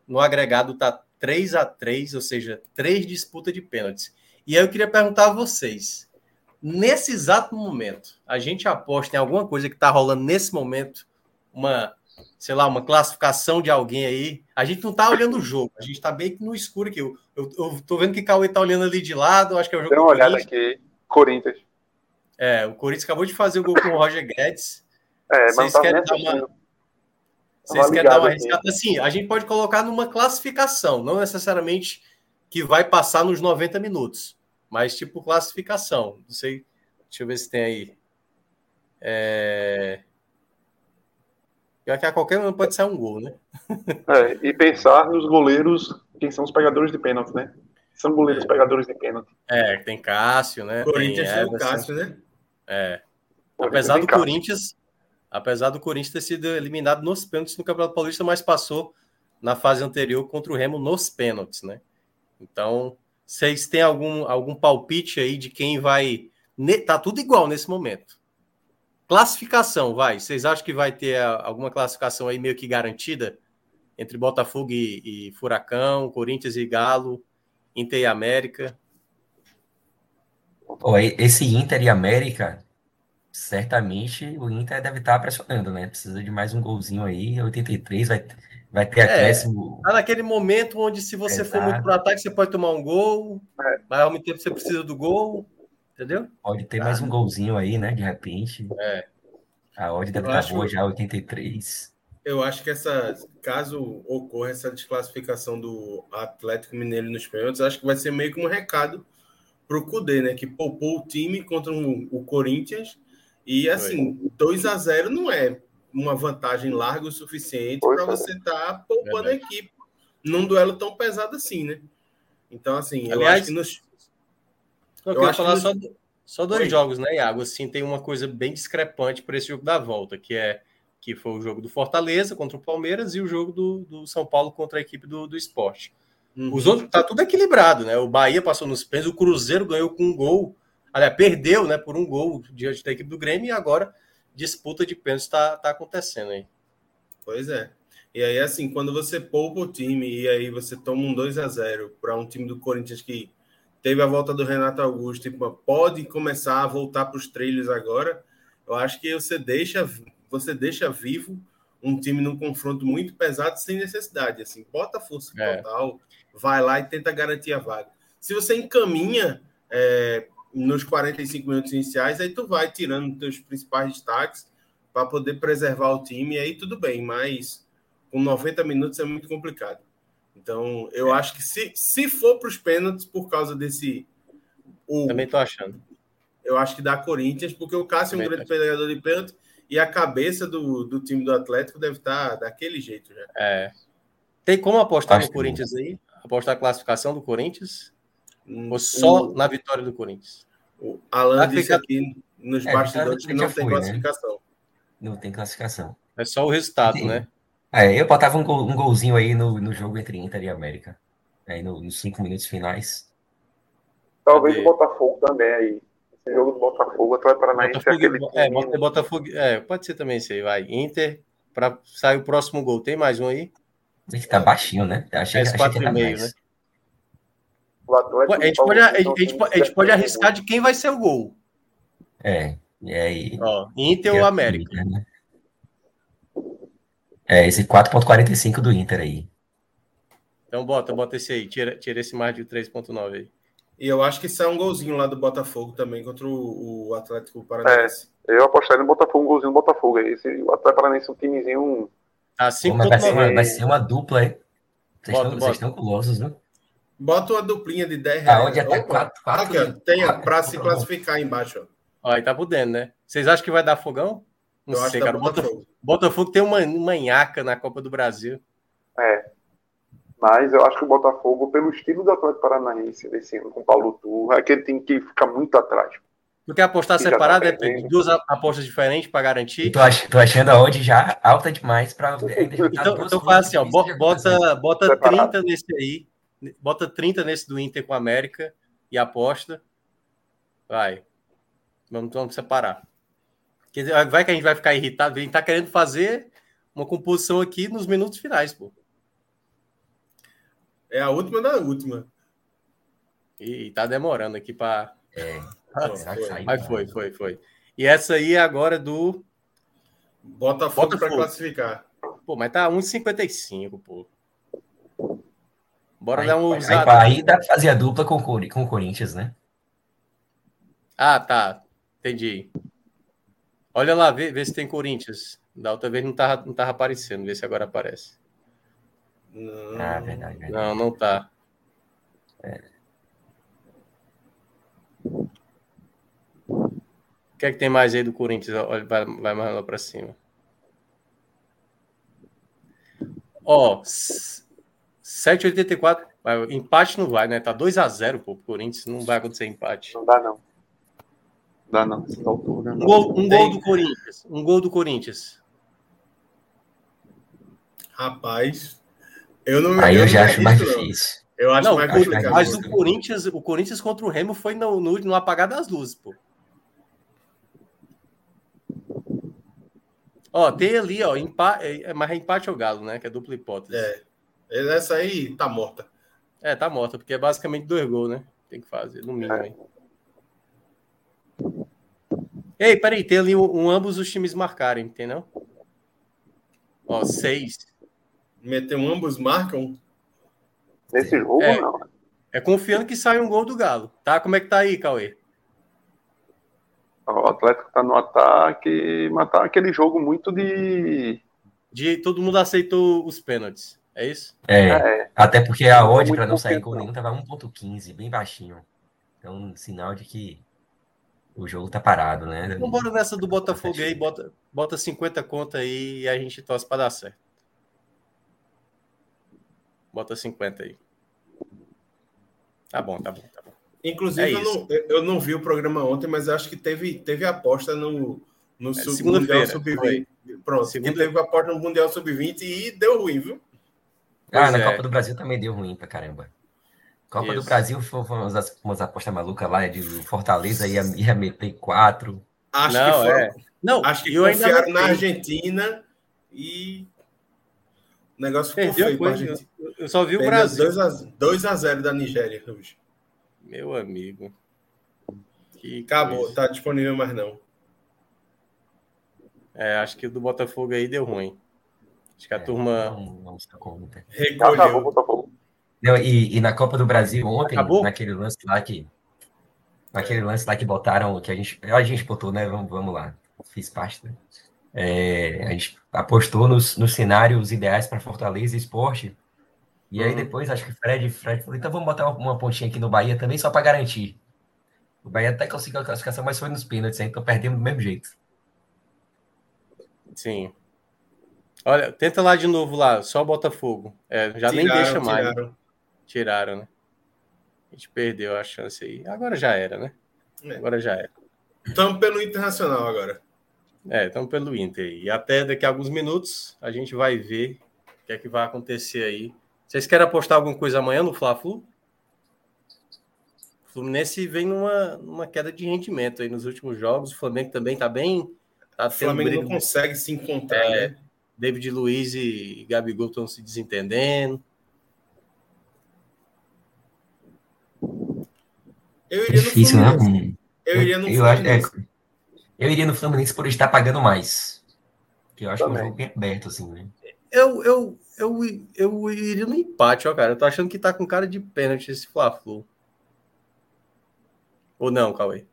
No agregado está 3 a 3 ou seja, três disputas de pênaltis. E aí eu queria perguntar a vocês: nesse exato momento, a gente aposta em alguma coisa que está rolando nesse momento, uma sei lá, uma classificação de alguém aí. A gente não tá olhando o jogo, a gente tá bem no escuro aqui. Eu, eu, eu tô vendo que o Cauê tá olhando ali de lado, acho que é o jogo Dê uma olhada aqui, Corinthians. É, o Corinthians acabou de fazer o gol com o Roger Guedes. É, mas Vocês tá querem dar uma. Vocês querem dar uma arriscada? Assim, a gente pode colocar numa classificação, não necessariamente que vai passar nos 90 minutos, mas tipo classificação. Não sei, deixa eu ver se tem aí. É... Pior que a qualquer momento pode sair um gol, né? É, e pensar nos goleiros, quem são os pegadores de pênalti, né? São goleiros pegadores de pênalti. É, tem Cássio, né? Corinthians tem o Everson. Cássio, né? É. Apesar do Cássio. Corinthians, apesar do Corinthians ter sido eliminado nos pênaltis no Campeonato Paulista, mas passou na fase anterior contra o Remo nos pênaltis, né? Então, vocês têm algum, algum palpite aí de quem vai. Tá tudo igual nesse momento. Classificação, vai. Vocês acham que vai ter a- alguma classificação aí meio que garantida entre Botafogo e, e Furacão, Corinthians e Galo, Inter e América? Esse Inter e América, certamente o Inter deve estar pressionando, né? Precisa de mais um golzinho aí, 83, vai, vai ter É. acréscimo. Tá naquele momento onde, se você for muito pro ataque, você pode tomar um gol, É. mas ao mesmo tempo você precisa do gol, entendeu? Pode ter mais um golzinho aí, né? De repente. É. A odd deve Eu estar acho- boa já, 83. Eu acho que essa, caso ocorra essa desclassificação do Atlético Mineiro nos pênaltis, acho que vai ser meio que um recado para o Cudê, né? Que poupou o time contra o Corinthians. E assim, 2 a 0 não é uma vantagem larga o suficiente para é. você estar poupando a Verdade. equipe num duelo tão pesado assim, né? Então, assim, eu Aliás, acho que nos. Eu, Eu queria acho falar que- só, só dois Oi. jogos, né, Iago? Assim, tem uma coisa bem discrepante para esse jogo da volta, que é que foi o jogo do Fortaleza contra o Palmeiras e o jogo do, do São Paulo contra a equipe do, do esporte. Uhum. Os outros tá tudo equilibrado, né? O Bahia passou nos pênaltis, o Cruzeiro ganhou com um gol, aliás, perdeu, né, por um gol diante da equipe do Grêmio e agora disputa de pênaltis tá, tá acontecendo aí. Pois é. E aí, assim, quando você poupa o time e aí você toma um 2 a 0 para um time do Corinthians que teve a volta do Renato Augusto e pode começar a voltar para os trilhos agora, eu acho que você deixa, você deixa vivo um time num confronto muito pesado sem necessidade. Assim, bota força É. total, vai lá e tenta garantir a vaga. Se você encaminha é, nos 45 minutos iniciais, aí tu vai tirando teus principais destaques para poder preservar o time, e aí tudo bem, mas com 90 minutos é muito complicado. Então, eu acho que se, se for para os pênaltis, por causa desse. O, Também tô achando. eu acho que dá Corinthians, porque o Cássio é um Também grande pegador de pênalti e a cabeça do, do time do Atlético deve estar daquele jeito já. É. Tem como apostar Acho no Corinthians aí? Apostar a classificação do Corinthians? Hum, Ou só o, na vitória do Corinthians? O Alan Vai disse aqui nos É, bastidores que não tem foi, né? classificação. Não tem classificação. É só o resultado, Sim. né? É, eu botava um, gol- um golzinho aí no, no jogo entre Inter e América. Aí no- nos cinco minutos finais. Talvez Cadê? o Botafogo também aí. Esse jogo do Botafogo, Atlético Paranaense é Botafogo, aquele é, time... Bota- Botafogo, é, pode ser também isso aí, vai. Inter, para sair o próximo gol. Tem mais um aí? Esse tá baixinho, né? Achei, É, achei que e era meio, mais. né? O Atlético A gente pode, a, é gente, a gente pode arriscar de quem vai ser o gol. É, e aí. Ó, Inter ou América. né? É, esse 4.45 do Inter aí. Então bota, bota esse aí. Tira, tira esse mais de 3.9 aí. E eu acho que sai um golzinho lá do Botafogo também contra o, o Atlético Paranaense. Eu apostaria no Botafogo, um golzinho do Botafogo. Esse, o Atlético Paranaense é um timezinho... Pô, mas vai, ser uma, 5.9. vai ser uma dupla, hein? Vocês Bota, estão- bota. vocês estão gulosos, né? Bota uma duplinha de 10 reais. Aonde até Opa, 4, 4 Aqui, ó, tem para se classificar embaixo. Ó. Aí tá podendo, né? Vocês acham que vai dar fogão? Não Eu acho sei, que dá cara. O Botafogo, Botafogo. Tem uma manhaca na Copa do Brasil. É. Mas eu acho que o Botafogo, pelo estilo do Atlético Paranaense desse ano, com o Paulo Turra, é aquele time que fica muito atrás. Tu quer apostar tá separado? é duas apostas diferentes para garantir? Tô, ach, tô achando a odd já alta demais pra. Então, então faz assim, ó, bo- bota, bota Separado. 30 nesse aí, bota 30 nesse do Inter com a América e aposta. Vai. Vamos, vamos separar. Quer dizer, vai que a gente vai ficar irritado, a gente tá querendo fazer uma composição aqui nos minutos finais, pô. É a última da última. E, tá demorando aqui para. É? Mas foi, foi, foi. E essa aí é agora do. Botafogo para Botafogo. classificar. Pô, mas tá 1,55, pô. Bora aí, dar um aí, usado. aí dá pra fazer a dupla com, o com o Corinthians, né? Ah, tá. Entendi. Olha lá, vê, vê se tem Corinthians. Da outra vez não tava, não tava aparecendo, vê se agora aparece. Não. Ah, verdade, verdade. Não, não tá. O que é que tem mais aí do Corinthians? Olha, vai, vai mais lá pra cima. Ó, s- 7,84. Mas Empate não vai, né? Tá 2x0 pô, pro Corinthians. Não vai acontecer empate. Não dá, não. Não dá, não. Nessa altura. Um não. gol, um gol do Corinthians. Um gol do Corinthians. Rapaz, eu não Aí eu não já me acho mais não. difícil. Eu acho Não, mais complicado. mas isso. o Corinthians, o Corinthians contra o Remo foi no, no, no apagar das luzes, pô. Ó, tem ali, ó, empa, é, mas é empate ao galo, né? Que é dupla hipótese. É. Essa aí tá morta. É, tá morta, porque é basicamente dois gols, né? Tem que fazer, no mínimo. É. Ei, peraí, tem ali um, um ambos os times marcarem, tem não? Ó, seis. Meteu um ambos marcam. Nesse jogo, É. não. É confiando que sai um gol do Galo. Tá? Como é que tá aí, Cauê? O Atlético tá no ataque, mas tá aquele jogo muito de. De, todo mundo aceitou os pênaltis. É isso? É, É, até porque a odd para não sair com nenhum tava 1.15, bem baixinho. Então, sinal de que o jogo tá parado, né? Então bora nessa do Botafogo aí, bota, bota 50 conta aí e a gente torce pra dar certo. Bota 50 aí. Tá bom, tá bom, tá bom. Inclusive, É eu, não, eu não vi o programa ontem, mas acho que teve, teve aposta no, no sub- É, segunda-feira, Mundial Sub-20. Pronto, Segunda- teve aposta no Mundial Sub-20 e deu ruim, viu? Ah, Pois na é. Copa do Brasil também deu ruim pra caramba. Copa do Isso. Brasil foi foi umas, umas apostas malucas lá, de Fortaleza ia, ia meter quatro. Acho Não, que foram, é. Não, acho que eu ainda na. Argentina e o negócio ficou Perdeu feio a coisa. Argentina. Eu- só vi o Brasil. 2x0 da Nigéria hoje. Meu amigo. Que Acabou, coisa. tá disponível mais não. É, acho que o do Botafogo aí deu ruim. Acho que a É, turma. Não, não se dá conta. acabou, Recolheu. Botafogo. Não, e, e na Copa do Brasil ontem, Acabou? naquele lance lá que. Naquele lance lá que botaram, que a gente. A gente botou, né? Vamos, vamos lá. Fiz parte, né? É, a gente apostou nos, nos cenários ideais para Fortaleza e Esporte. E aí Uhum. depois, acho que Fred, Fred falou, então vamos botar uma, uma pontinha aqui no Bahia também, só para garantir. O Bahia até conseguiu a classificação, mas foi nos pênaltis, né? então perdemos do mesmo jeito. Sim. Olha, tenta lá de novo lá, só o Botafogo. É, já nem Tiraram, deixa mais. tiraram. Tiraram, né? A gente perdeu a chance aí. Agora já era, né? É. Agora já era. Estamos pelo Internacional agora. É, estamos pelo Inter. E até daqui a alguns minutos a gente vai ver o que é que vai acontecer aí. Vocês querem apostar alguma coisa amanhã no Fla-Flu? O Fluminense vem numa, numa queda de rendimento aí nos últimos jogos. O Flamengo também tá bem. Tá O Flamengo não consegue se encontrar, É. né? David Luiz e Gabigol estão se desentendendo. Eu iria no Difícil, né? Fluminense. Eu iria no eu, acho- é, Fluminense. eu iria no Fluminense por estar pagando mais. Que eu acho que é um Também. jogo bem aberto, assim, né? Eu, eu, eu, eu iria no empate, ó, cara. Eu tô achando que tá com cara de pênalti esse Fla-Flu. Ou não, Cauê?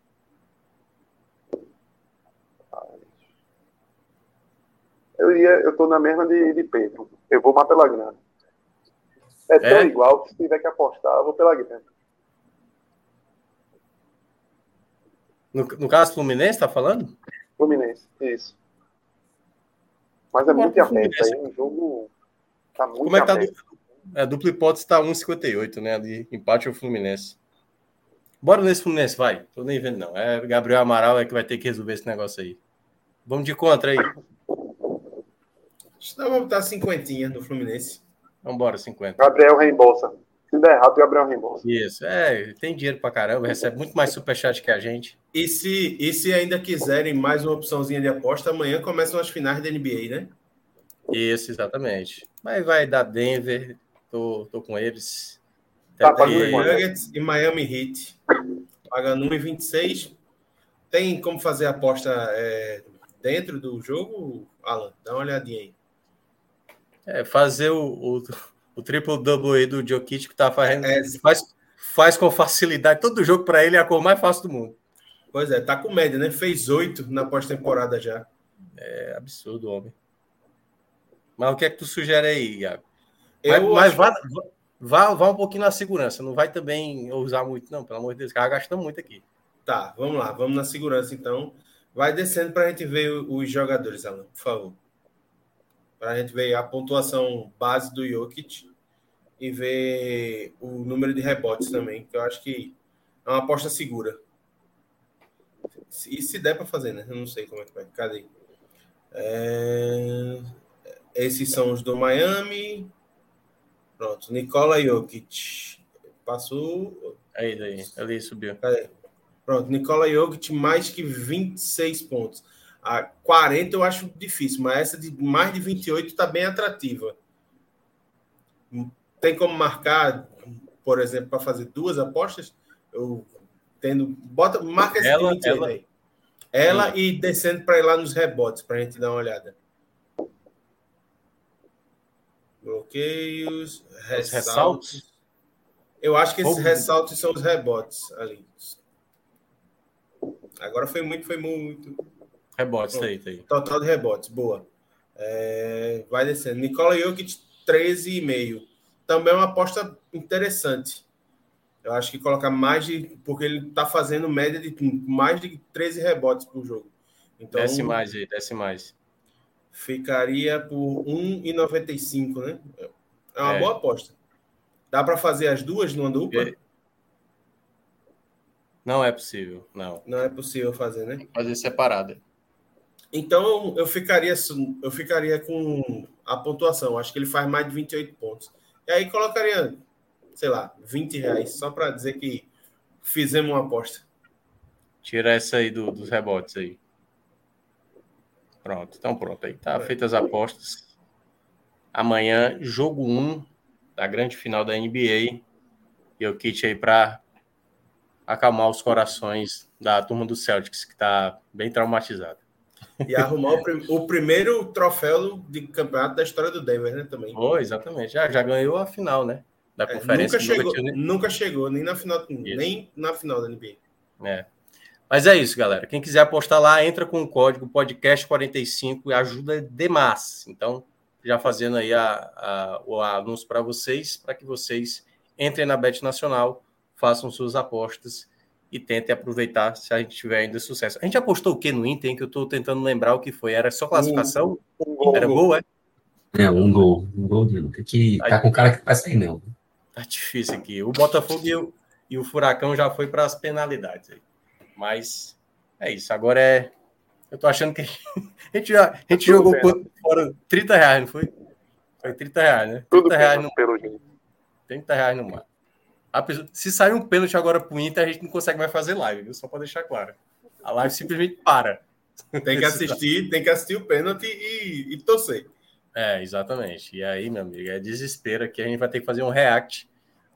Eu iria, eu tô na mesma de, de Pedro. Eu vou mais pela grana. É tão É? igual que se tiver que apostar, eu vou pela grana. No, no caso Fluminense, tá falando? Fluminense, isso. Mas é muito aberto aí, um jogo tá muito Como é que tá? aberto. Du... É, dupla hipótese tá 1,58, né? Ali, empate ao Fluminense. Bora nesse Fluminense, vai. Tô nem vendo, não. É Gabriel Amaral é que vai ter que resolver esse negócio aí. Vamos de contra aí. Acho que dá pra botar cinquentinha no Fluminense. Vambora, 50. Gabriel reembolsa. Se der errado, Gabriel reembolsa. Isso. É, tem dinheiro pra caramba, recebe muito mais superchat que a gente. E se, e se ainda quiserem mais uma opçãozinha de aposta, amanhã começam as finais da NBA, né? Isso, exatamente. Mas vai dar Denver, tô, tô com eles. Tá, pode. Nuggets e Miami Heat. Pagando 1,26. Tem como fazer aposta é, dentro do jogo, Alan? Dá uma olhadinha aí. É, fazer o, o, o triple double aí do Jokic que tá fazendo. É, faz, faz com facilidade. Todo jogo para ele é a cor mais fácil do mundo. Pois é, tá com média, né? Fez oito na pós-temporada já. É absurdo, homem. Mas o que é que tu sugere aí, Iago? Mas, mas vá, vá, vá um pouquinho na segurança. Não vai também usar muito, não. Pelo amor de Deus, cara gastando muito aqui. Tá, vamos lá. Vamos na segurança, então. Vai descendo para a gente ver os jogadores, Alan, por favor. Para a gente ver a pontuação base do Jokic e ver o número de rebotes também, que eu acho que é uma aposta segura. E se der para fazer, né? Eu não sei como é que vai. Cadê? É... Esses são os do Miami. Pronto. Nicola Jokic. Passou. Aí, daí. Ali subiu. Cadê? Pronto. Nicola Jokic, mais que 26 pontos. A 40 eu acho difícil, mas essa de mais de 28 está bem atrativa. Tem como marcar, por exemplo, para fazer duas apostas? Eu tendo. Bota, marca esse ela, ela, aí. Ela e descendo para ir lá nos rebotes, para a gente dar uma olhada. Bloqueios, ressaltos. ressaltos. Eu acho que esses ressaltos são os rebotes ali. Agora foi muito, foi muito. Rebotes, tá aí, tá aí. Total de rebotes, boa. É, vai descendo. Nicola Jokic, 13,5. Também é uma aposta interessante. Eu acho que colocar mais de. Porque ele tá fazendo média de mais de 13 rebotes por jogo. Então, desce mais aí, desce mais ficaria por 1,95, né? É uma é. boa aposta. Dá para fazer as duas numa dupla? É. Não é possível, não. Não é possível fazer, né? Fazer separada. Então eu ficaria, eu ficaria com a pontuação. Acho que ele faz mais de 28 pontos. E aí colocaria, sei lá, 20 reais, só para dizer que fizemos uma aposta. Tira essa aí do, dos rebotes aí. Pronto, então pronto aí. Tá feitas as apostas. Amanhã, jogo 1 da grande final da NBA. E o kit aí para acalmar os corações da turma do Celtics, que está bem traumatizada. E arrumar o, prim o, primeiro troféu de campeonato da história do Denver, né? Também. Oh, exatamente. Já, já ganhou a final, né? Da é, conferência. Nunca chegou, nunca, nunca chegou, nem na final, nem na final da NBA. É. Mas é isso, galera. Quem quiser apostar lá, entra com o código podcast45 e ajuda demais. Então, já fazendo aí a, a, o anúncio para vocês, para que vocês entrem na Bet Nacional, façam suas apostas e tentem aproveitar se a gente tiver ainda sucesso. A gente apostou o que no Inter, que eu estou tentando lembrar o que foi. Era só classificação? Um, um gol, Era gol, é? É, um gol. Um gol, Tem que tá com o cara que vai sair, não. Tá difícil aqui. O Botafogo e o, e o Furacão já foi para as penalidades aí. Mas é isso. Agora é. Eu tô achando que a gente, já, a gente jogou por fora 30 reais, não foi? Foi 30 reais, né? 30 Tudo reais no pelo 30 reais no mar. Pessoa, se sair um pênalti agora pro Inter, a gente não consegue mais fazer live, viu? Só para deixar claro. A live simplesmente para. Tem que assistir, tem que assistir o pênalti e, e torcer. É, exatamente. E aí, meu amigo, é desespero aqui. A gente vai ter que fazer um react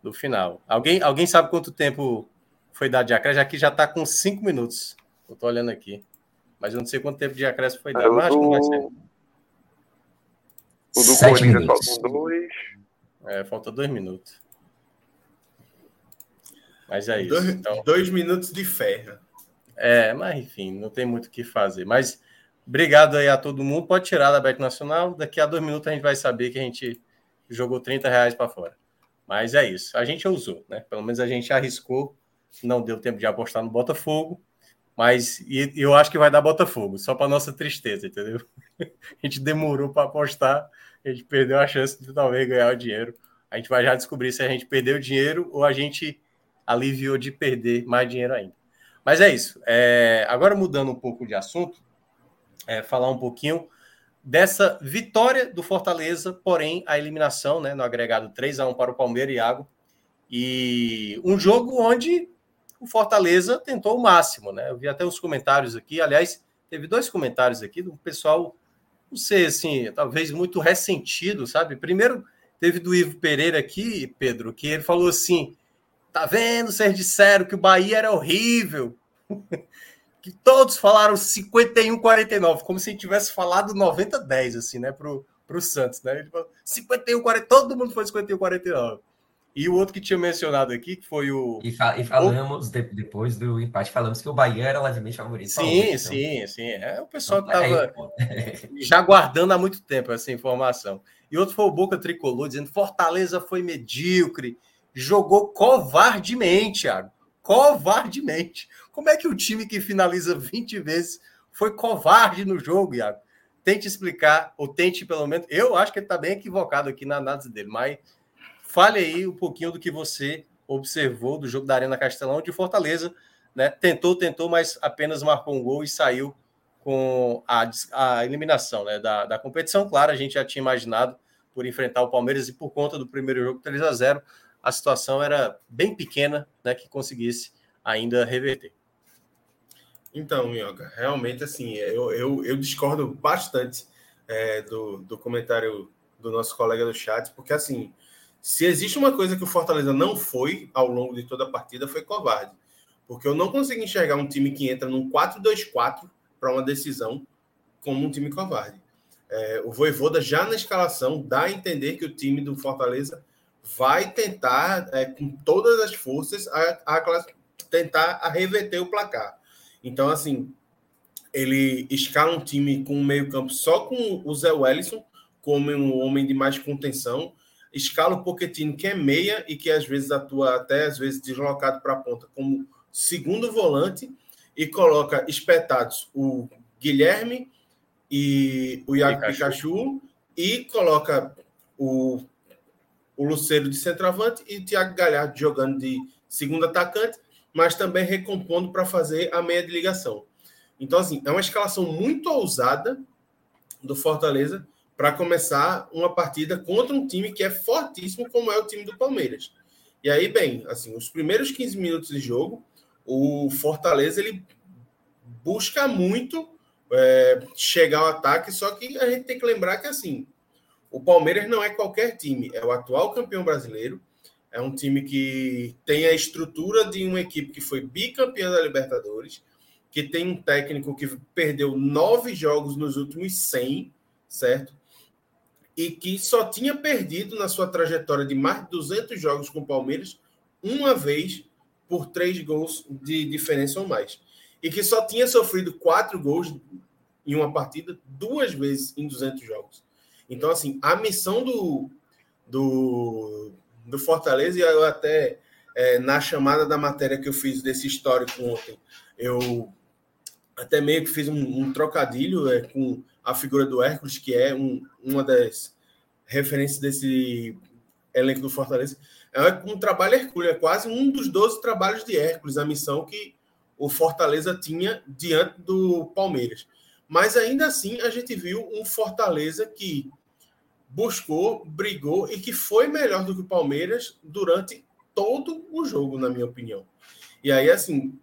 no final. Alguém, alguém sabe quanto tempo foi dado de acréscimo, aqui já está com cinco minutos. Eu estou olhando aqui. Mas eu não sei quanto tempo de acréscimo foi dado. Mas acho que vai ser. O do Corinthians faltam dois. É, falta dois minutos. Mas é isso. Dois, então... dois minutos de ferro. É, mas enfim, não tem muito o que fazer. Mas obrigado aí a todo mundo. Pode tirar da Bet Nacional. Daqui a dois minutos a gente vai saber que a gente jogou 30 reais para fora. Mas é isso. A gente usou, né? Pelo menos a gente arriscou não deu tempo de apostar no Botafogo, mas e, eu acho que vai dar Botafogo, só para nossa tristeza, entendeu? A gente demorou para apostar, a gente perdeu a chance de talvez ganhar o dinheiro. A gente vai já descobrir se a gente perdeu o dinheiro ou a gente aliviou de perder mais dinheiro ainda. Mas é isso. É, agora mudando um pouco de assunto, é, falar um pouquinho dessa vitória do Fortaleza, porém a eliminação né, no agregado 3 a 1 para o Palmeiras e Iago. E um jogo onde o Fortaleza tentou o máximo, né? Eu vi até os comentários aqui, aliás, teve dois comentários aqui do pessoal, não sei, assim, talvez muito ressentido, sabe? Primeiro, teve do Ivo Pereira aqui, Pedro, que ele falou assim: tá vendo, vocês disseram que o Bahia era horrível. que todos falaram 51-49, como se tivesse falado 90-10, assim, né, pro, para o Santos, né? Ele falou 51, 40, todo mundo foi 51, 49. E o outro que tinha mencionado aqui, que foi o. E, fa e falamos, o... de, depois do empate, falamos que o Bahia era levemente favorito. Sim, então. sim, sim. É o pessoal que estava já guardando há muito tempo essa informação. E outro foi o Boca Tricolor, dizendo Fortaleza foi medíocre, jogou covardemente, Thiago. Covardemente. Como é que o time que finaliza 20 vezes foi covarde no jogo, Iago? Tente explicar, ou tente pelo menos. Eu acho que ele está bem equivocado aqui na análise dele, mas Fale aí um pouquinho do que você observou do jogo da Arena Castelão de Fortaleza. Né? Tentou, tentou, mas apenas marcou um gol e saiu com a, a eliminação né? da, da competição. Claro, a gente já tinha imaginado por enfrentar o Palmeiras e por conta do primeiro jogo 3 a 0 a situação era bem pequena né, que conseguisse ainda reverter. Então, Minhoca, realmente assim, eu, eu, eu discordo bastante é, do, do comentário do nosso colega do chat, porque assim, se existe uma coisa que o Fortaleza não foi ao longo de toda a partida, foi covarde. Porque eu não consigo enxergar um time que entra num 4-2-4 para uma decisão como um time covarde. É, o Voivoda já na escalação dá a entender que o time do Fortaleza vai tentar, é, com todas as forças, a, a, tentar a reverter o placar. Então, assim, ele escala um time com um meio campo só com o Zé Wellison, como um homem de mais contenção, escala o Pochettino, que é meia e que às vezes atua até às vezes deslocado para a ponta como segundo volante e coloca espetados o Guilherme e o Iago Pikachu, Pikachu e coloca o, o Luceiro de centroavante e o Thiago Galhardo jogando de segundo atacante, mas também recompondo para fazer a meia de ligação. Então, assim, é uma escalação muito ousada do Fortaleza, para começar uma partida contra um time que é fortíssimo, como é o time do Palmeiras. E aí, bem, assim, os primeiros 15 minutos de jogo, o Fortaleza ele busca muito é, chegar ao ataque, só que a gente tem que lembrar que assim, o Palmeiras não é qualquer time, é o atual campeão brasileiro, é um time que tem a estrutura de uma equipe que foi bicampeã da Libertadores, que tem um técnico que perdeu nove jogos nos últimos 100, certo? e que só tinha perdido na sua trajetória de mais de 200 jogos com o Palmeiras uma vez por três gols de diferença ou mais. E que só tinha sofrido quatro gols em uma partida duas vezes em 200 jogos. Então, assim, a missão do, do, do Fortaleza, e eu até é, na chamada da matéria que eu fiz desse histórico ontem, eu até meio que fiz um, um trocadilho é, com a figura do Hércules, que é um, uma das referências desse elenco do Fortaleza. É um trabalho Hércules, é quase um dos 12 trabalhos de Hércules, a missão que o Fortaleza tinha diante do Palmeiras. Mas ainda assim, a gente viu um Fortaleza que buscou, brigou e que foi melhor do que o Palmeiras durante todo o jogo, na minha opinião. E aí, assim,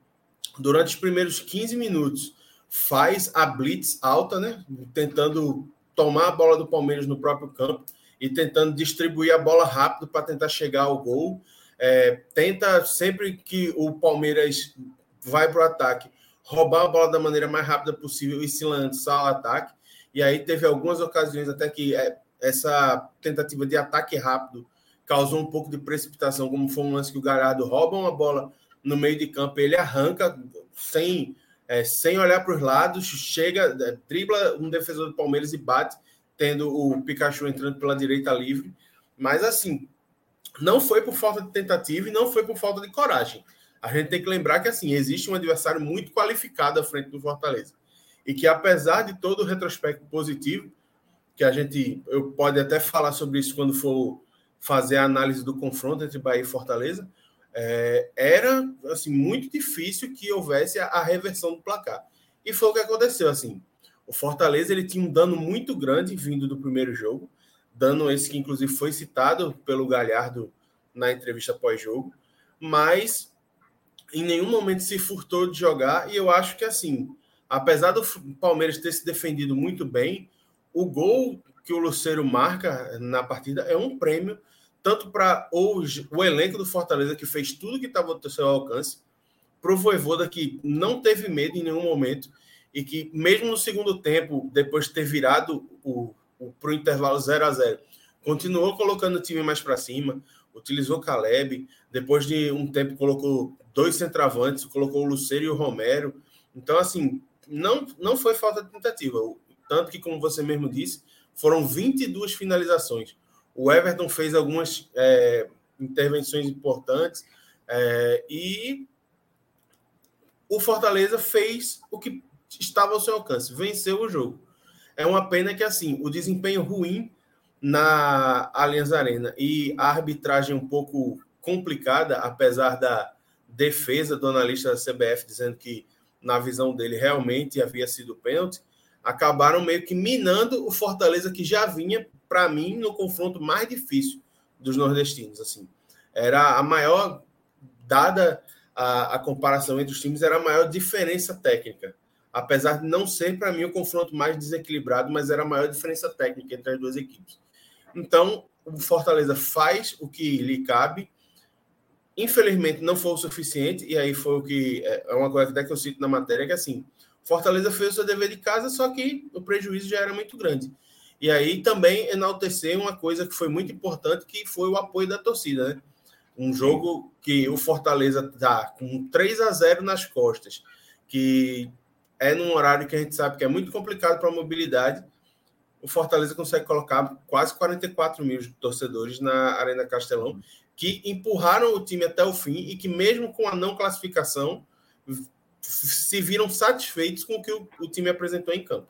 durante os primeiros 15 minutos, faz a blitz alta, né? Tentando tomar a bola do Palmeiras no próprio campo e tentando distribuir a bola rápido para tentar chegar ao gol. É, tenta sempre que o Palmeiras vai para o ataque, roubar a bola da maneira mais rápida possível e se lançar ao ataque. E aí teve algumas ocasiões até que é, essa tentativa de ataque rápido causou um pouco de precipitação, como foi um lance que o Galhardo rouba uma bola no meio de campo, ele arranca sem é, sem olhar para os lados, chega, é, dribla um defensor do Palmeiras e bate, tendo o Pikachu entrando pela direita livre. Mas assim, não foi por falta de tentativa e não foi por falta de coragem. A gente tem que lembrar que assim existe um adversário muito qualificado à frente do Fortaleza e que apesar de todo o retrospecto positivo, que a gente eu pode até falar sobre isso quando for fazer a análise do confronto entre Bahia e Fortaleza, é, era assim muito difícil que houvesse a, a, reversão do placar. E foi o que aconteceu. Assim, o Fortaleza ele tinha um dano muito grande vindo do primeiro jogo, dano esse que inclusive foi citado pelo Galhardo na entrevista pós-jogo, mas em nenhum momento se furtou de jogar. E eu acho que assim, apesar do Palmeiras ter se defendido muito bem, o gol que o Luceiro marca na partida é um prêmio tanto para hoje o elenco do Fortaleza, que fez tudo que estava ao seu alcance, para o Voivoda, que não teve medo em nenhum momento, e que, mesmo no segundo tempo, depois de ter virado o, para o intervalo 0 a 0 continuou colocando o time mais para cima, utilizou Caleb, depois de um tempo colocou dois centravantes, colocou o Luceiro e o Romero. Então, assim, não, não foi falta de tentativa. Tanto que, como você mesmo disse, foram 22 finalizações. O Everton fez algumas é, intervenções importantes é, e o Fortaleza fez o que estava ao seu alcance, venceu o jogo. É uma pena que, assim, o desempenho ruim na Allianz Arena e a arbitragem um pouco complicada, apesar da defesa do analista da CBF dizendo que, na visão dele, realmente havia sido pênalti, acabaram meio que minando o Fortaleza que já vinha, para mim, no confronto mais difícil dos nordestinos. Assim, era a maior, dada a, a comparação entre os times, era a maior diferença técnica. Apesar de não ser, para mim, o confronto mais desequilibrado, mas era a maior diferença técnica entre as duas equipes. Então, o Fortaleza faz o que lhe cabe. Infelizmente, não foi o suficiente, e aí foi o que é, é uma coisa até que eu cito na matéria, que assim, Fortaleza fez o seu dever de casa, só que o prejuízo já era muito grande. E aí também enaltecer uma coisa que foi muito importante, que foi o apoio da torcida, né? Um jogo que o Fortaleza está com 3 a 0 nas costas, que é num horário que a gente sabe que é muito complicado para a mobilidade, o Fortaleza consegue colocar quase 44 mil torcedores na Arena Castelão, que empurraram o time até o fim e que, mesmo com a não classificação, se viram satisfeitos com o que o, o time apresentou em campo.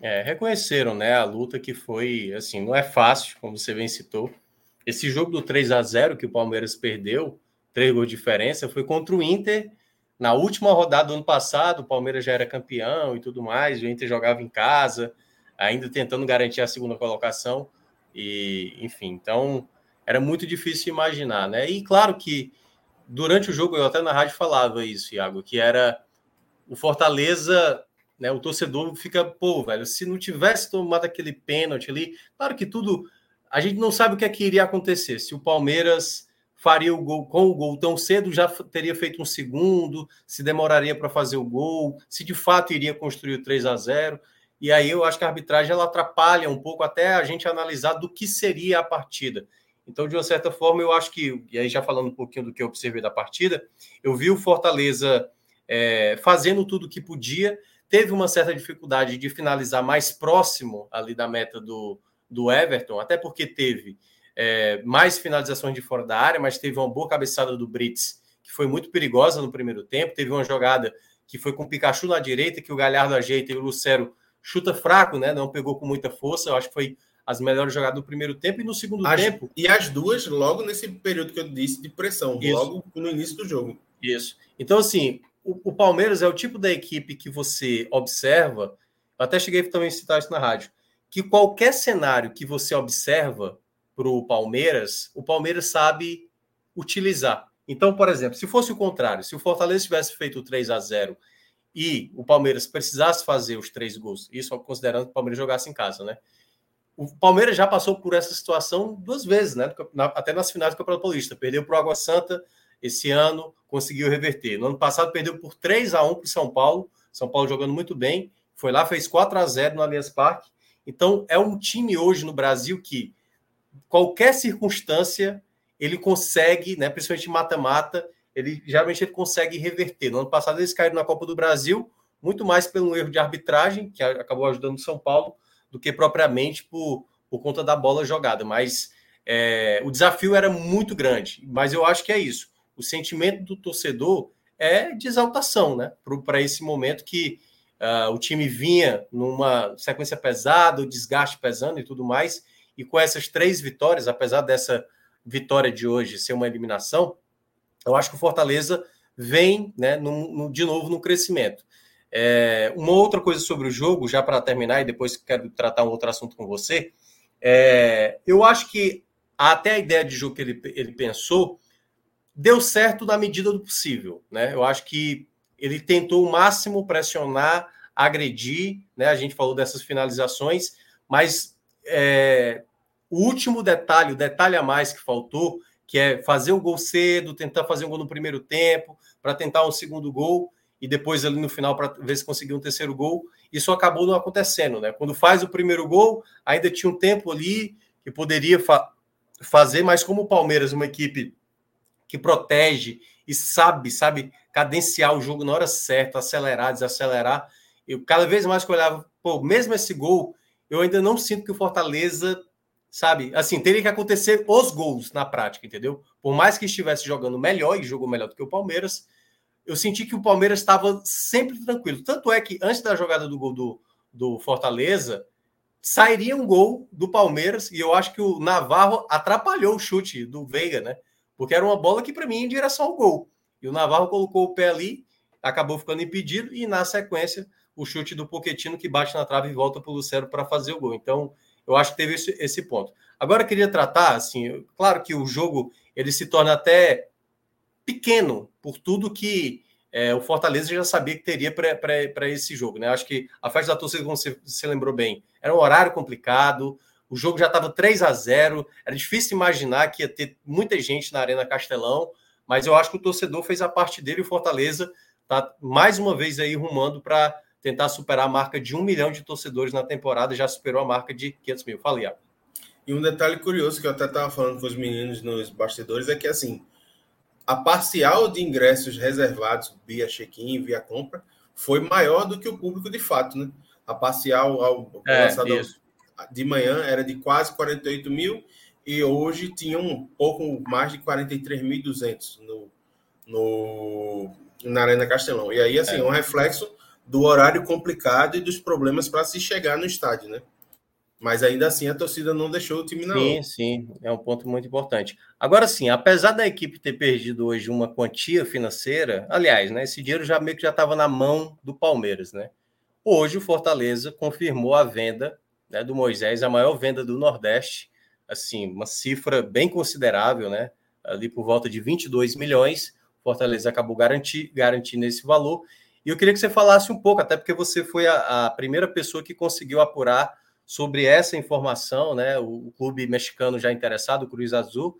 É, reconheceram né, a luta que foi, assim, não é fácil, como você bem citou. Esse jogo do 3 a 0 que o Palmeiras perdeu, três gols de diferença, foi contra o Inter na última rodada do ano passado. O Palmeiras já era campeão e tudo mais, o Inter jogava em casa ainda tentando garantir a segunda colocação. E, enfim, então era muito difícil imaginar, né? E claro que durante o jogo, eu até na rádio falava isso, Iago, que era o Fortaleza, né? O torcedor fica, pô, velho, se não tivesse tomado aquele pênalti ali, claro que tudo. A gente não sabe o que, é que iria acontecer. Se o Palmeiras faria o gol com o gol tão cedo, já teria feito um segundo, se demoraria para fazer o gol, se de fato iria construir o 3 a 0 e aí eu acho que a arbitragem ela atrapalha um pouco até a gente analisar do que seria a partida. Então, de uma certa forma, eu acho que, e aí já falando um pouquinho do que eu observei da partida, eu vi o Fortaleza é, fazendo tudo o que podia, teve uma certa dificuldade de finalizar mais próximo ali da meta do, do Everton, até porque teve é, mais finalizações de fora da área, mas teve uma boa cabeçada do Brits, que foi muito perigosa no primeiro tempo, teve uma jogada que foi com o Pikachu na direita, que o Galhardo ajeita e o Lucero chuta fraco, né? Não pegou com muita força. Eu acho que foi as melhores jogadas do primeiro tempo e no segundo as, tempo. E as duas logo nesse período que eu disse de pressão, Isso. logo no início do jogo. Isso. Então, assim, o, o, Palmeiras é o tipo da equipe que você observa. Eu até cheguei também a citar isso na rádio. Que qualquer cenário que você observa para o Palmeiras, o Palmeiras sabe utilizar. Então, por exemplo, se fosse o contrário, se o Fortaleza tivesse feito o 3 a 0 e o Palmeiras precisasse fazer os três gols, isso considerando que o Palmeiras jogasse em casa, né? O Palmeiras já passou por essa situação duas vezes, né? Até nas finais do Campeonato Paulista. Perdeu para o Água Santa esse ano, conseguiu reverter. No ano passado, perdeu por 3 a 1 para o São Paulo. São Paulo jogando muito bem. Foi lá, fez 4 a 0 no Allianz Parque. Então, é um time hoje no Brasil que, qualquer circunstância, ele consegue, né, principalmente mata-mata, ele geralmente ele consegue reverter. No ano passado eles caíram na Copa do Brasil, muito mais pelo erro de arbitragem, que acabou ajudando o São Paulo, do que propriamente por, por conta da bola jogada. Mas é, o desafio era muito grande. Mas eu acho que é isso. O sentimento do torcedor é de exaltação, né? Para esse momento que uh, o time vinha numa sequência pesada, o desgaste pesando e tudo mais. E com essas três vitórias, apesar dessa vitória de hoje ser uma eliminação, eu acho que o Fortaleza vem né, no, no, de novo no crescimento. É, uma outra coisa sobre o jogo, já para terminar, e depois quero tratar um outro assunto com você. É, eu acho que até a ideia de jogo que ele, ele pensou deu certo na medida do possível. Né? Eu acho que ele tentou o máximo pressionar, agredir. Né? A gente falou dessas finalizações, mas é, o último detalhe, o detalhe a mais que faltou, que é fazer o gol cedo, tentar fazer um gol no primeiro tempo, para tentar um segundo gol e depois ali no final para ver se conseguir um terceiro gol. isso acabou não acontecendo, né? Quando faz o primeiro gol, ainda tinha um tempo ali que poderia fa fazer, mas como o Palmeiras, uma equipe que protege e sabe, sabe cadenciar o jogo na hora certa, acelerar, desacelerar, eu cada vez mais que olhava, pô, mesmo esse gol, eu ainda não sinto que o Fortaleza, sabe, assim, teria que acontecer os gols na prática, entendeu? Por mais que estivesse jogando melhor e jogou melhor do que o Palmeiras, eu senti que o Palmeiras estava sempre tranquilo. Tanto é que antes da jogada do gol do, do Fortaleza, sairia um gol do Palmeiras e eu acho que o Navarro atrapalhou o chute do Veiga, né? Porque era uma bola que para mim ia em direção ao gol. E o Navarro colocou o pé ali, acabou ficando impedido e na sequência o chute do Poquetino que bate na trave e volta para o Lucero para fazer o gol. Então, eu acho que teve esse, esse ponto. Agora, queria tratar, assim, claro que o jogo ele se torna até pequeno por tudo que é, o Fortaleza já sabia que teria para esse jogo. Né? Acho que a festa da torcida, como você se lembrou bem, era um horário complicado, o jogo já estava 3 a 0 era difícil imaginar que ia ter muita gente na Arena Castelão, mas eu acho que o torcedor fez a parte dele e o Fortaleza está mais uma vez aí rumando para tentar superar a marca de um milhão de torcedores na temporada, já superou a marca de 500 mil. Falei. E um detalhe curioso que eu até estava falando com os meninos nos bastidores é que, assim, a parcial de ingressos reservados via check-in, via compra, foi maior do que o público de fato, né? A parcial ao é, de manhã era de quase 48 mil e hoje tinha um pouco mais de 43.200 no, no, na Arena Castelão. E aí, assim, é um reflexo do horário complicado e dos problemas para se chegar no estádio, né? Mas ainda assim a torcida não deixou o time na Sim, mão. sim, é um ponto muito importante. Agora sim, apesar da equipe ter perdido hoje uma quantia financeira, aliás, né, esse dinheiro já meio que já estava na mão do Palmeiras, né? Hoje o Fortaleza confirmou a venda né, do Moisés, a maior venda do Nordeste, assim, uma cifra bem considerável, né? Ali por volta de 22 milhões. Fortaleza acabou garantir, garantindo esse valor. E eu queria que você falasse um pouco, até porque você foi a, a primeira pessoa que conseguiu apurar sobre essa informação, né? O, o, clube mexicano já interessado, o Cruz Azul,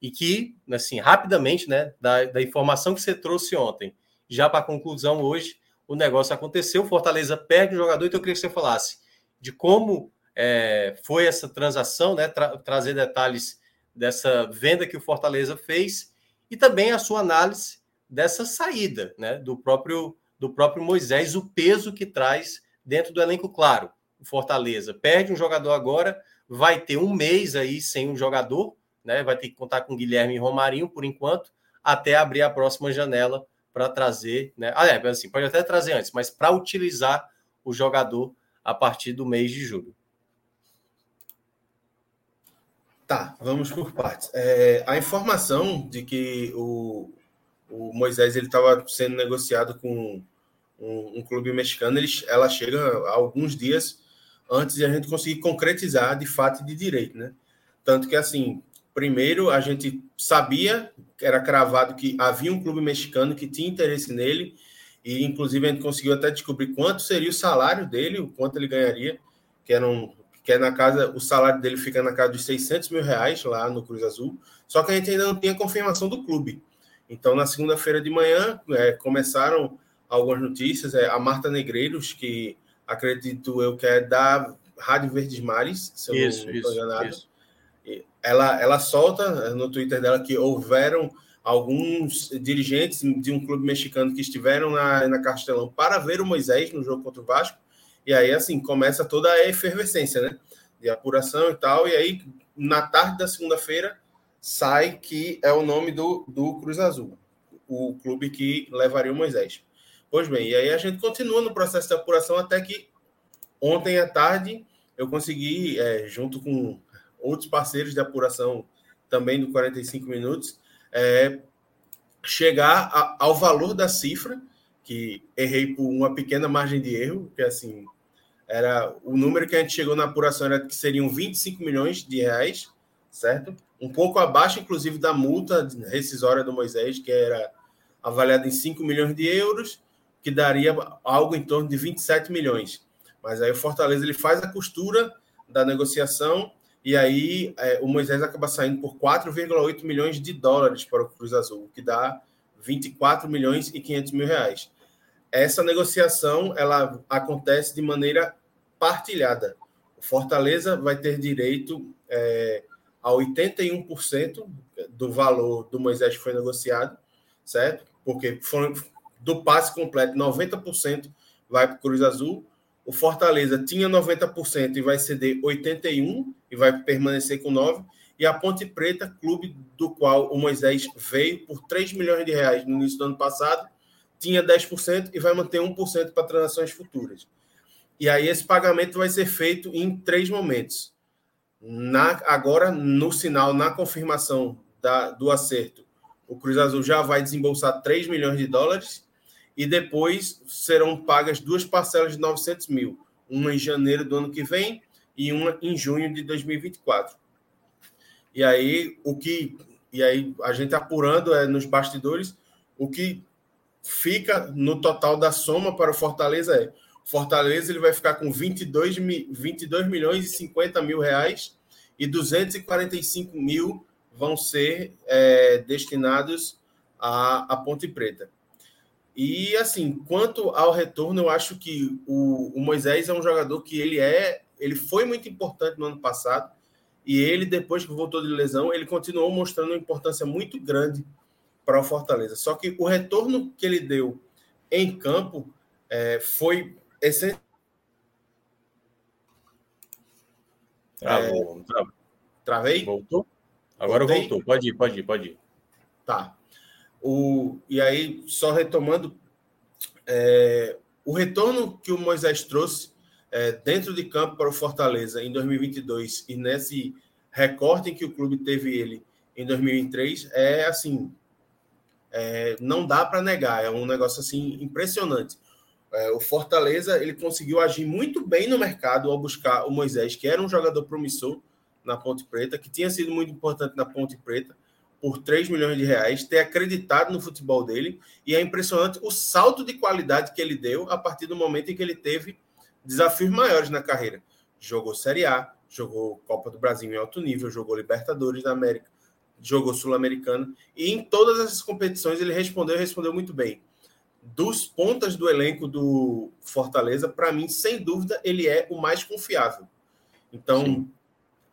e que, assim, rapidamente, né, da, da informação que você trouxe ontem, já para a conclusão hoje, o negócio aconteceu, Fortaleza perde o jogador, então eu queria que você falasse de como é, foi essa transação, né, tra trazer detalhes dessa venda que o Fortaleza fez e também a sua análise dessa saída, né, do próprio do próprio Moisés, o peso que traz dentro do elenco, claro Fortaleza perde um jogador agora, vai ter um mês aí sem um jogador, né? Vai ter que contar com Guilherme e Romarinho por enquanto, até abrir a próxima janela para trazer, né? Ah, é, assim, pode até trazer antes, mas para utilizar o jogador a partir do mês de julho. Tá, vamos por partes. É, a informação de que o, o Moisés ele estava sendo negociado com um, um, clube mexicano, ele, ela chega há alguns dias antes de a gente conseguir concretizar de fato e de direito, né? Tanto que, assim, primeiro a gente sabia, era cravado que havia um clube mexicano que tinha interesse nele, e inclusive a gente conseguiu até descobrir quanto seria o salário dele, o quanto ele ganharia, que era um, que é na casa, o salário dele fica na casa dos 600 mil reais lá no Cruz Azul, só que a gente ainda não tinha confirmação do clube. Então, na segunda-feira de manhã, é, começaram algumas notícias, é, a Marta Negreiros, que acredito eu que é da Rádio Verdes Mares, se eu isso, não estou enganado. Isso. Ela, ela solta no Twitter dela que houveram alguns dirigentes de um clube mexicano que estiveram na, na Castelão para ver o Moisés no jogo contra o Vasco. E aí, assim, começa toda a efervescência, né? De apuração e tal. E aí, na tarde da segunda-feira, sai que é o nome do, do Cruz Azul, o clube que levaria o Moisés. Pois bem, e aí a gente continua no processo de apuração até que ontem à tarde eu consegui, é, junto com outros parceiros de apuração também do 45 minutos, é, chegar a, ao valor da cifra, que errei por uma pequena margem de erro, que assim, era o número que a gente chegou na apuração era que seriam 25 milhões de reais, certo? Um pouco abaixo, inclusive, da multa rescisória do Moisés, que era avaliada em 5 milhões de euros, que daria algo em torno de 27 milhões. Mas aí o Fortaleza ele faz a costura da negociação e aí é, o Moisés acaba saindo por 4,8 milhões de dólares para o Cruz Azul, que dá 24 milhões e 500 mil reais. essa negociação ela acontece de maneira partilhada. O Fortaleza vai ter direito é, a 81% do valor do Moisés que foi negociado, certo? Porque foram, do passe completo, 90% vai para o Cruz Azul. O Fortaleza tinha 90% e vai ceder 81% e vai permanecer com 9%. E a Ponte Preta, clube do qual o Moisés veio por 3 milhões de reais no início do ano passado, tinha 10% e vai manter 1% para transações futuras. E aí esse pagamento vai ser feito em três momentos. Na, agora, no sinal, na confirmação da, do acerto, o Cruz Azul já vai desembolsar 3 milhões de dólares e depois serão pagas duas parcelas de 900 mil, uma em janeiro do ano que vem e uma em junho de 2024. E aí o que e aí a gente apurando é nos bastidores o que fica no total da soma para o Fortaleza é Fortaleza ele vai ficar com 22, 22 milhões e 50 mil reais e 245 mil vão ser é, destinados à, à Ponte Preta. E assim, quanto ao retorno, eu acho que o, o, Moisés é um jogador que ele é, ele foi muito importante no ano passado e ele depois que voltou de lesão, ele continuou mostrando uma importância muito grande para o Fortaleza. Só que o retorno que ele deu em campo é, foi essencial. Travou, é. Travei? Voltou? Agora voltou. Pode ir, pode ir, pode ir. Tá. O, e aí, só retomando, é, o retorno que o Moisés trouxe é, dentro de campo para o Fortaleza em 2022 e nesse recorte que o clube teve ele em 2003 é assim, é, não dá para negar, é um negócio assim impressionante. É, o Fortaleza ele conseguiu agir muito bem no mercado ao buscar o Moisés, que era um jogador promissor na Ponte Preta, que tinha sido muito importante na Ponte Preta, por 3 milhões de reais, ter acreditado no futebol dele, e é impressionante o salto de qualidade que ele deu a partir do momento em que ele teve desafios maiores na carreira. Jogou Série A, jogou Copa do Brasil em alto nível, jogou Libertadores da América, jogou Sul-Americana, e em todas essas competições ele respondeu e respondeu muito bem. Dos pontas do elenco do Fortaleza, para mim, sem dúvida, ele é o mais confiável. Então, Sim.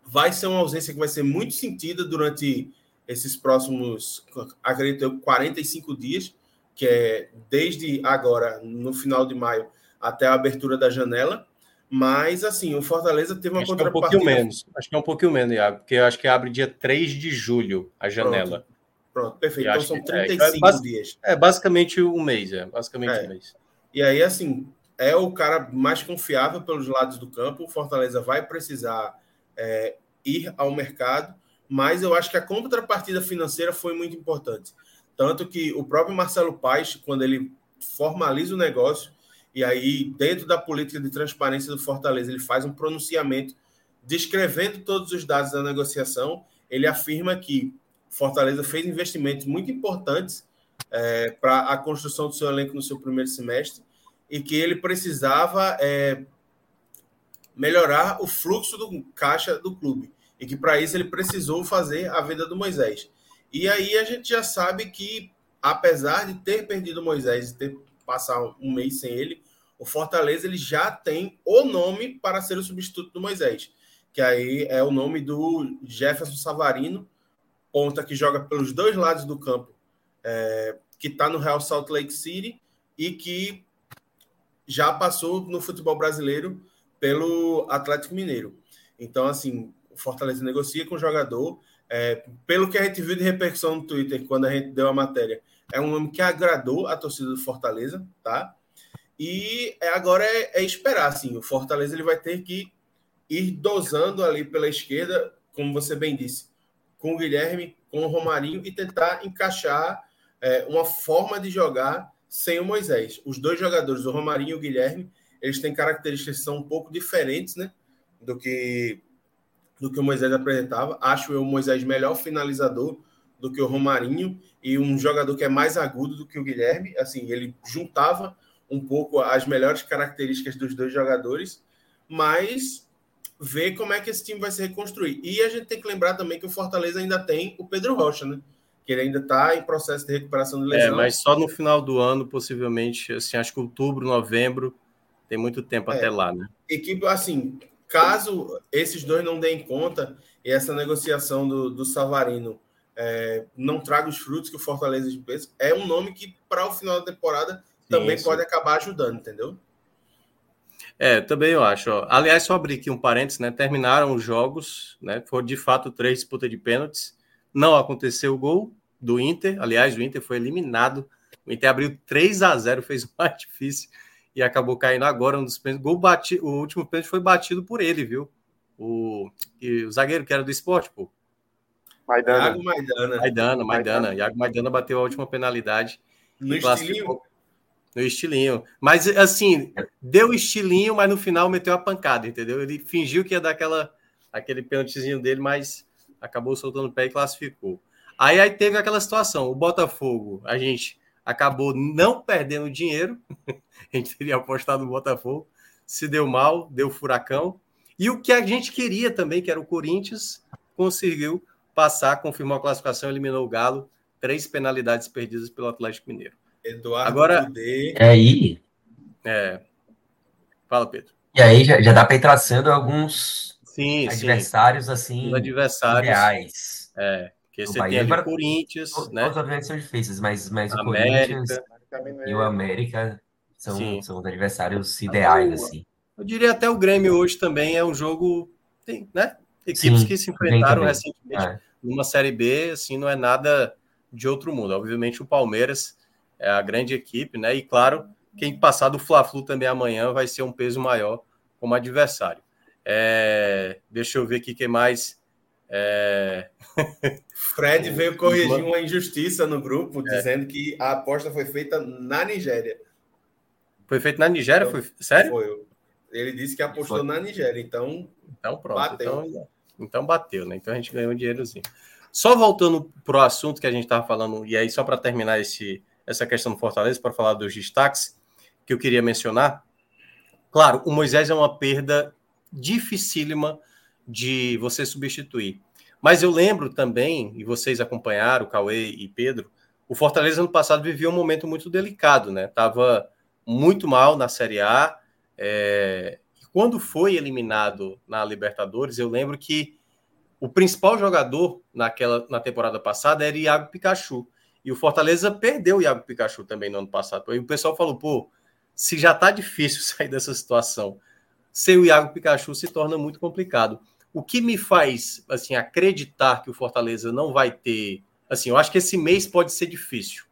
vai ser uma ausência que vai ser muito sentida durante esses próximos, acredito eu, 45 dias, que é desde agora, no final de maio, até a abertura da janela. Mas, assim, o Fortaleza teve uma acho contrapartida. É um pouquinho menos. Acho que é um pouquinho menos, Iago, porque eu acho que abre dia 3 de julho a janela. Pronto, Pronto perfeito. então são 35 é, é, dias. É basicamente um mês, é basicamente é. um mês. E aí, assim, é o cara mais confiável pelos lados do campo. O Fortaleza vai precisar é, ir ao mercado mas eu acho que a contrapartida financeira foi muito importante. Tanto que o próprio Marcelo Paes, quando ele formaliza o negócio, e aí, dentro da política de transparência do Fortaleza, ele faz um pronunciamento descrevendo todos os dados da negociação. Ele afirma que Fortaleza fez investimentos muito importantes é, para a construção do seu elenco no seu primeiro semestre e que ele precisava é, melhorar o fluxo do caixa do clube e que para isso ele precisou fazer a venda do Moisés. E aí a gente já sabe que, apesar de ter perdido Moisés e ter passado um mês sem ele, o Fortaleza ele já tem o nome para ser o substituto do Moisés, que aí é o nome do Jefferson Savarino, ponta que joga pelos dois lados do campo, é, que está no Real Salt Lake City e que já passou no futebol brasileiro pelo Atlético Mineiro. Então, assim, Fortaleza negocia com o jogador. É, pelo que a gente viu de repercussão no Twitter quando a gente deu a matéria, é um nome que agradou a torcida do Fortaleza, tá? E é, agora é, é, esperar, assim, o Fortaleza ele vai ter que ir dosando ali pela esquerda, como você bem disse, com o Guilherme, com o Romarinho e tentar encaixar é, uma forma de jogar sem o Moisés. Os dois jogadores, o Romarinho e o Guilherme, eles têm características que são um pouco diferentes, né? Do que do que o Moisés apresentava. Acho eu o Moisés melhor finalizador do que o Romarinho e um jogador que é mais agudo do que o Guilherme. Assim, ele juntava um pouco as melhores características dos dois jogadores, mas ver como é que esse time vai se reconstruir. E a gente tem que lembrar também que o Fortaleza ainda tem o Pedro Rocha, né? que ele ainda está em processo de recuperação de é, lesão. É, mas só no final do ano, possivelmente, assim, acho que outubro, novembro, tem muito tempo é, até lá, né? Equipe, assim, caso esses dois não deem conta e essa negociação do, do Savarino é, não traga os frutos que o Fortaleza pensa, é um nome que, para o final da temporada, também sim. pode acabar ajudando, entendeu? É, também eu acho. Ó. Aliás, só abrir aqui um parênteses, né? Terminaram os jogos, né? Foram de fato três disputas de pênaltis. Não aconteceu o gol do Inter. Aliás, o Inter foi eliminado. O Inter abriu 3 a 0 fez o mais difícil e acabou caindo agora um dos pênaltis. Gol bati... O último pênalti foi batido por ele, viu? O, e o zagueiro que era do esporte, pô. Maidana. Iago Maidana. Maidana, Maidana. Iago Maidana bateu a última penalidade. No estilinho? No estilinho. Mas, assim, deu estilinho, mas no final meteu a pancada, entendeu? Ele fingiu que ia dar aquela, aquele pênaltizinho dele, mas acabou soltando o pé e classificou. Aí, aí teve aquela situação, o Botafogo, a gente acabou não perdendo dinheiro, a gente teria apostado no Botafogo, se deu mal, deu furacão, e o que a gente queria também, que era o Corinthians, conseguiu passar, confirmou a classificação, eliminou o Galo, três penalidades perdidas pelo Atlético Mineiro. Eduardo Agora, Cudê. É aí. É. Fala, Pedro. E aí já, já dá para ir traçando alguns sim, adversários sim. assim adversários ideais. É, que você tem ali o Corinthians, todos, né? Os adversários são difíceis, mas, mas o Corinthians e o América são, são os adversários ideais, assim. Eu diria até o Grêmio hoje também é um jogo, tem, né? Equipes Sim, que se enfrentaram recentemente é. numa Série B, assim, não é nada de outro mundo. Obviamente o Palmeiras é a grande equipe, né? E claro, quem passar do Fla-Flu também amanhã vai ser um peso maior como adversário. É, deixa eu ver aqui quem mais. É... Fred veio corrigir uma injustiça no grupo, é. dizendo que a aposta foi feita na Nigéria. Foi feita na Nigéria? Então, foi sério? Foi. Ele disse que apostou foi. na Nigéria, então. Então pronto. Bateu. Então, então bateu, né? Então a gente ganhou um dinheirozinho. Só voltando para o assunto que a gente estava falando, e aí só para terminar esse, essa questão do Fortaleza, para falar dos destaques que eu queria mencionar. Claro, o Moisés é uma perda dificílima de você substituir. Mas eu lembro também, e vocês acompanharam, Cauê e Pedro, o Fortaleza no passado vivia um momento muito delicado, né? Tava muito mal na Série A. É... Quando foi eliminado na Libertadores, eu lembro que o principal jogador naquela na temporada passada era Iago Pikachu. E o Fortaleza perdeu o Iago Pikachu também no ano passado. Aí o pessoal falou, pô, se já tá difícil sair dessa situação, sem o Iago Pikachu se torna muito complicado. O que me faz assim acreditar que o Fortaleza não vai ter, assim, eu acho que esse mês pode ser difícil.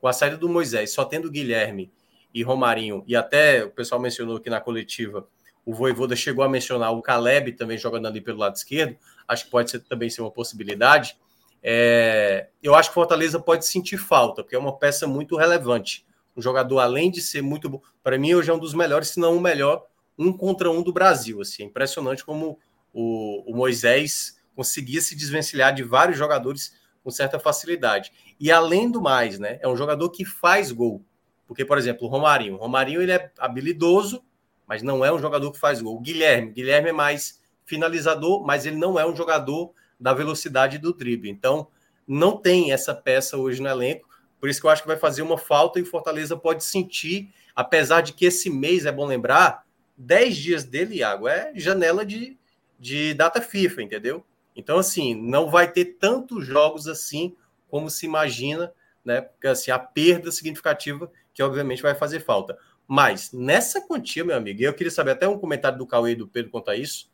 Com a saída do Moisés, só tendo Guilherme e Romarinho, e até o pessoal mencionou aqui na coletiva, o Voivoda chegou a mencionar o Caleb também jogando ali pelo lado esquerdo, acho que pode ser, também ser uma possibilidade. É, eu acho que o Fortaleza pode sentir falta, porque é uma peça muito relevante. Um jogador, além de ser muito bom, para mim hoje é um dos melhores, se não o melhor, um contra um do Brasil. Assim, é impressionante como o, o Moisés conseguia se desvencilhar de vários jogadores com certa facilidade. E além do mais, né, é um jogador que faz gol. Porque, por exemplo, o Romarinho. O Romarinho ele é habilidoso, mas não é um jogador que faz gol. O Guilherme. Guilherme é mais finalizador, mas ele não é um jogador da velocidade do drible. Então, não tem essa peça hoje no elenco. Por isso que eu acho que vai fazer uma falta e o Fortaleza pode sentir, apesar de que esse mês, é bom lembrar, 10 dias dele, Iago, é janela de, de data FIFA, entendeu? Então, assim, não vai ter tantos jogos assim como se imagina, né? Porque assim, a perda significativa que obviamente vai fazer falta. Mas nessa quantia, meu amigo, eu queria saber até um comentário do Cauê e do Pedro quanto a isso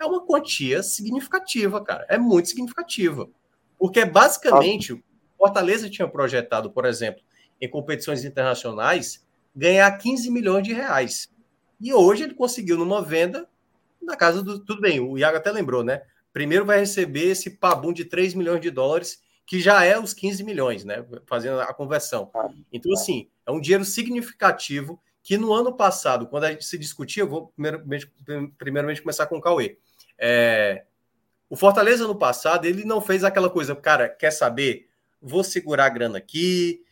é uma quantia significativa, cara. É muito significativa. Porque basicamente, o Fortaleza tinha projetado, por exemplo, em competições internacionais, ganhar 15 milhões de reais. E hoje ele conseguiu numa venda na casa do. Tudo bem, o Iago até lembrou, né? Primeiro vai receber esse pabum de 3 milhões de dólares, que já é os 15 milhões, né? Fazendo a conversão. Então, assim, é um dinheiro significativo que no ano passado, quando a gente se discutia, eu vou primeiramente, primeiramente começar com o Cauê. É, o Fortaleza no passado, ele não fez aquela coisa, cara, quer saber? Vou segurar a grana aqui,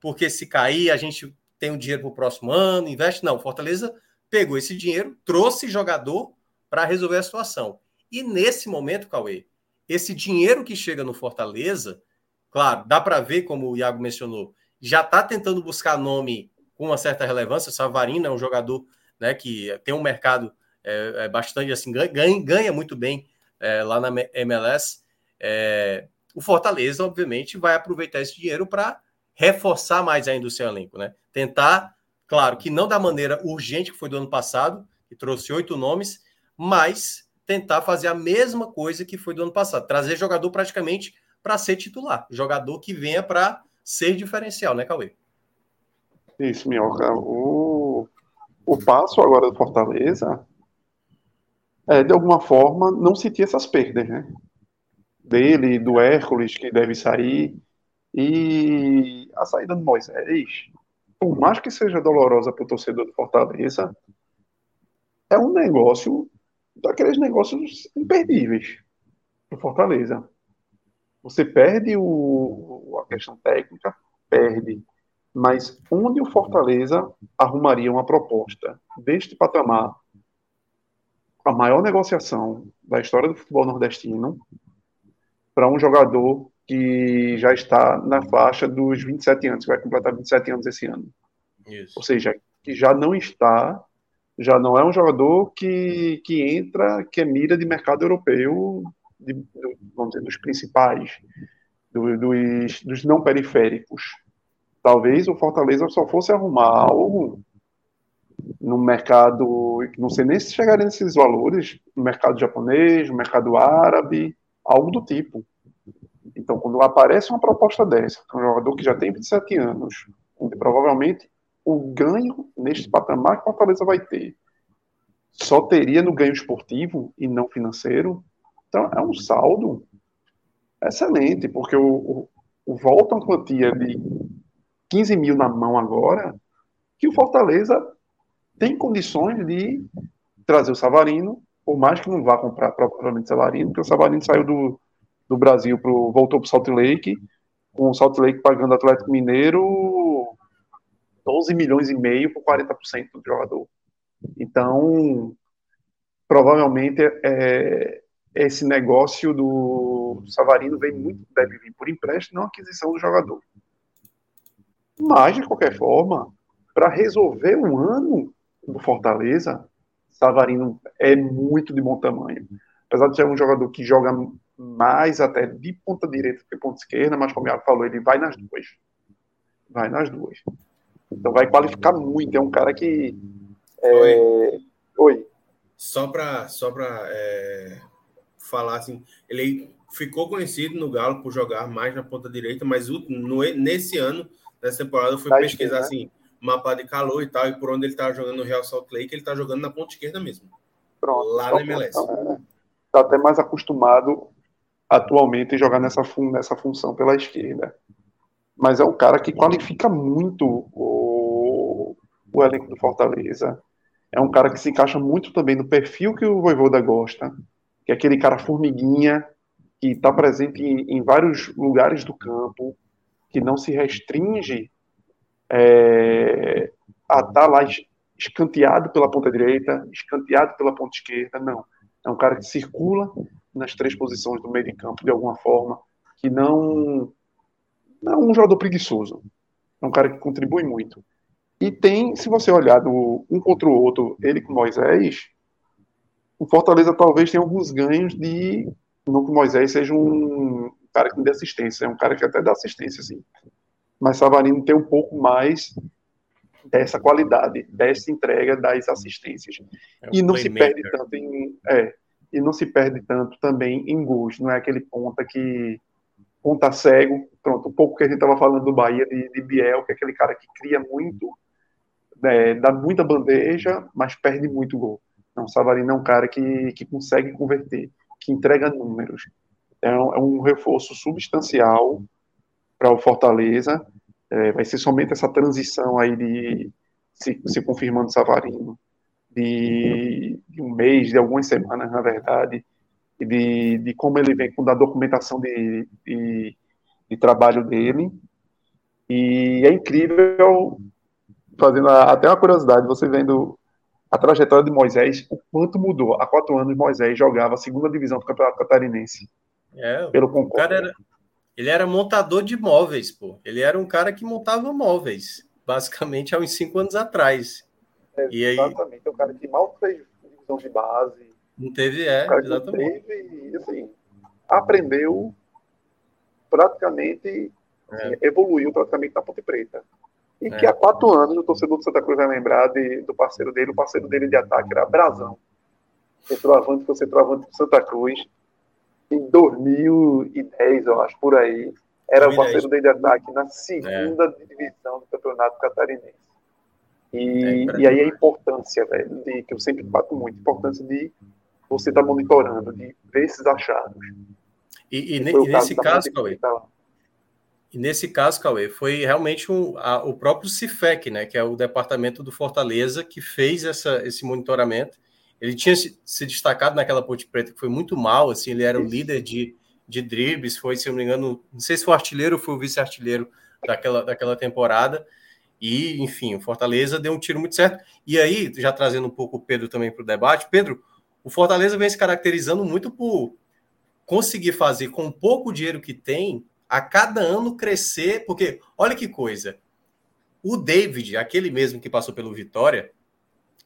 porque se cair, a gente tem o dinheiro para o próximo ano, investe. Não, o Fortaleza pegou esse dinheiro, trouxe jogador para resolver a situação. E nesse momento, Cauê, esse dinheiro que chega no Fortaleza, claro, dá para ver, como o Iago mencionou, já está tentando buscar nome com uma certa relevância. Savarino é um jogador né, que tem um mercado é, é bastante assim, ganha, ganha muito bem é, lá na MLS. É, o Fortaleza, obviamente, vai aproveitar esse dinheiro para reforçar mais ainda o seu elenco, né? Tentar, claro, que não da maneira urgente que foi do ano passado, que trouxe oito nomes, mas tentar fazer a mesma coisa que foi do ano passado, trazer jogador praticamente para ser titular, jogador que venha para ser diferencial, né, Cauê? Isso, Minhoca. O, o passo agora do Fortaleza é, de alguma forma, não sentir essas perdas, né? Dele, do Hércules, que deve sair, e a saída do Moisés, por mais que seja dolorosa para o torcedor do Fortaleza, é um negócio, daqueles negócios imperdíveis para Fortaleza. Você perde o, a questão técnica, perde. Mas onde o Fortaleza arrumaria uma proposta deste patamar, a maior negociação da história do futebol nordestino, para um jogador que já está na faixa dos 27 anos, que vai completar 27 anos esse ano. Isso. Ou seja, que já não está, já não é um jogador que, que entra, que é mira de mercado europeu de, vamos dizer, dos principais, do, dos, dos não periféricos. Talvez o Fortaleza só fosse arrumar algo no mercado, não sei nem se chegaria nesses valores, no mercado japonês, no mercado árabe, algo do tipo. Então, quando aparece uma proposta dessa, um jogador que já tem 27 anos, onde provavelmente o ganho neste patamar que o Fortaleza vai ter. Só teria no ganho esportivo e não financeiro, então, é um saldo excelente, porque o, o, o volta uma quantia de 15 mil na mão agora, que o Fortaleza tem condições de trazer o Savarino, por mais que não vá comprar propriamente o Savarino, porque o Savarino saiu do, do Brasil, pro, voltou para o Salt Lake, com o Salt Lake pagando Atlético Mineiro 12 milhões e meio por 40% do jogador. Então, provavelmente é, esse negócio do Savarino vem muito, deve vir por empréstimo, não aquisição do jogador. Mas, de qualquer forma, para resolver um ano do Fortaleza, Savarino é muito de bom tamanho. Apesar de ser um jogador que joga mais até de ponta direita que ponta esquerda, mas como o falou, ele vai nas duas. Vai nas duas. Então vai qualificar muito. É um cara que. É... Oi. Oi. Só para só é falar assim, ele ficou conhecido no Galo por jogar mais na ponta direita, mas no, nesse ano, nessa temporada, eu fui tá pesquisar esquerda, assim, mapa de calor e tal, e por onde ele tá jogando no Real Salt Lake, ele tá jogando na ponta esquerda mesmo. Pronto. Lá na MLS. É, tá até mais acostumado atualmente em jogar nessa, fun nessa função pela esquerda. Mas é um cara que qualifica muito o, o elenco do Fortaleza. É um cara que se encaixa muito também no perfil que o Voivoda gosta que é aquele cara formiguinha que está presente em, em, vários lugares do campo, que não se restringe é, a estar tá lá escanteado pela ponta direita, escanteado pela ponta esquerda, não. É um cara que circula nas três posições do meio de campo de alguma forma, que não, não é um jogador preguiçoso. É um cara que contribui muito. E tem, se você olhar do, um contra o outro, ele com Moisés, o Fortaleza talvez tenha alguns ganhos de. Não que o Moisés seja um cara que dê assistência, é um cara que até dá assistência, assim. Mas Savarino tem um pouco mais dessa qualidade, dessa entrega das assistências. É um e não se perde tanto em. É, e não se perde tanto também em gols. Não é aquele ponta que. Ponta cego. Pronto, um pouco que a gente estava falando do Bahia de, de, Biel, que é aquele cara que cria muito, é, dá muita bandeja, mas perde muito gol. Não, Savarino é um cara que, que consegue converter, que entrega números. Um, é um reforço substancial para o Fortaleza. É, vai ser somente essa transição aí de se, se confirmando Savarino, de, de, um mês, de algumas semanas, na verdade, de, de como ele vem com a documentação de, de, de trabalho dele. E é incrível, fazendo até uma curiosidade, você vendo a trajetória de Moisés, o quanto mudou. Há quatro anos, Moisés jogava a segunda divisão do Campeonato Catarinense. É, pelo cara era, Ele era montador de móveis, pô. Ele era um cara que montava móveis, basicamente há uns cinco anos atrás. É, e exatamente, aí... é um cara que mal fez divisão de base. Não teve, é, exatamente. Teve, e, assim, aprendeu praticamente, é. Assim, evoluiu praticamente na Ponte Preta. E é. que há quatro anos o torcedor do Santa Cruz vai lembrar de, do parceiro dele, o parceiro dele de ataque era Brasão. Centroavante foi centroavante do Santa Cruz em 2010, eu acho, por aí. Era 2010. o parceiro dele de ataque na segunda é. divisão do campeonato catarinense. E, é, e aí a importância, velho, de, que eu sempre bato muito, a importância de você estar tá monitorando, de ver esses achados. E, e, e nesse caso, Cauê, e nesse caso, Cauê, foi realmente um, a, o próprio CIFEC, né, que é o departamento do Fortaleza, que fez essa, esse monitoramento. Ele tinha se, se destacado naquela Ponte Preta, que foi muito mal, assim, ele era o líder de, de dribles, foi, se eu não me engano, não sei se foi o artilheiro ou foi o vice-artilheiro daquela, daquela temporada. E, enfim, o Fortaleza deu um tiro muito certo. E aí, já trazendo um pouco o Pedro também para o debate, Pedro, o Fortaleza vem se caracterizando muito por conseguir fazer com pouco dinheiro que tem, a cada ano crescer, porque olha que coisa. O David, aquele mesmo que passou pelo Vitória,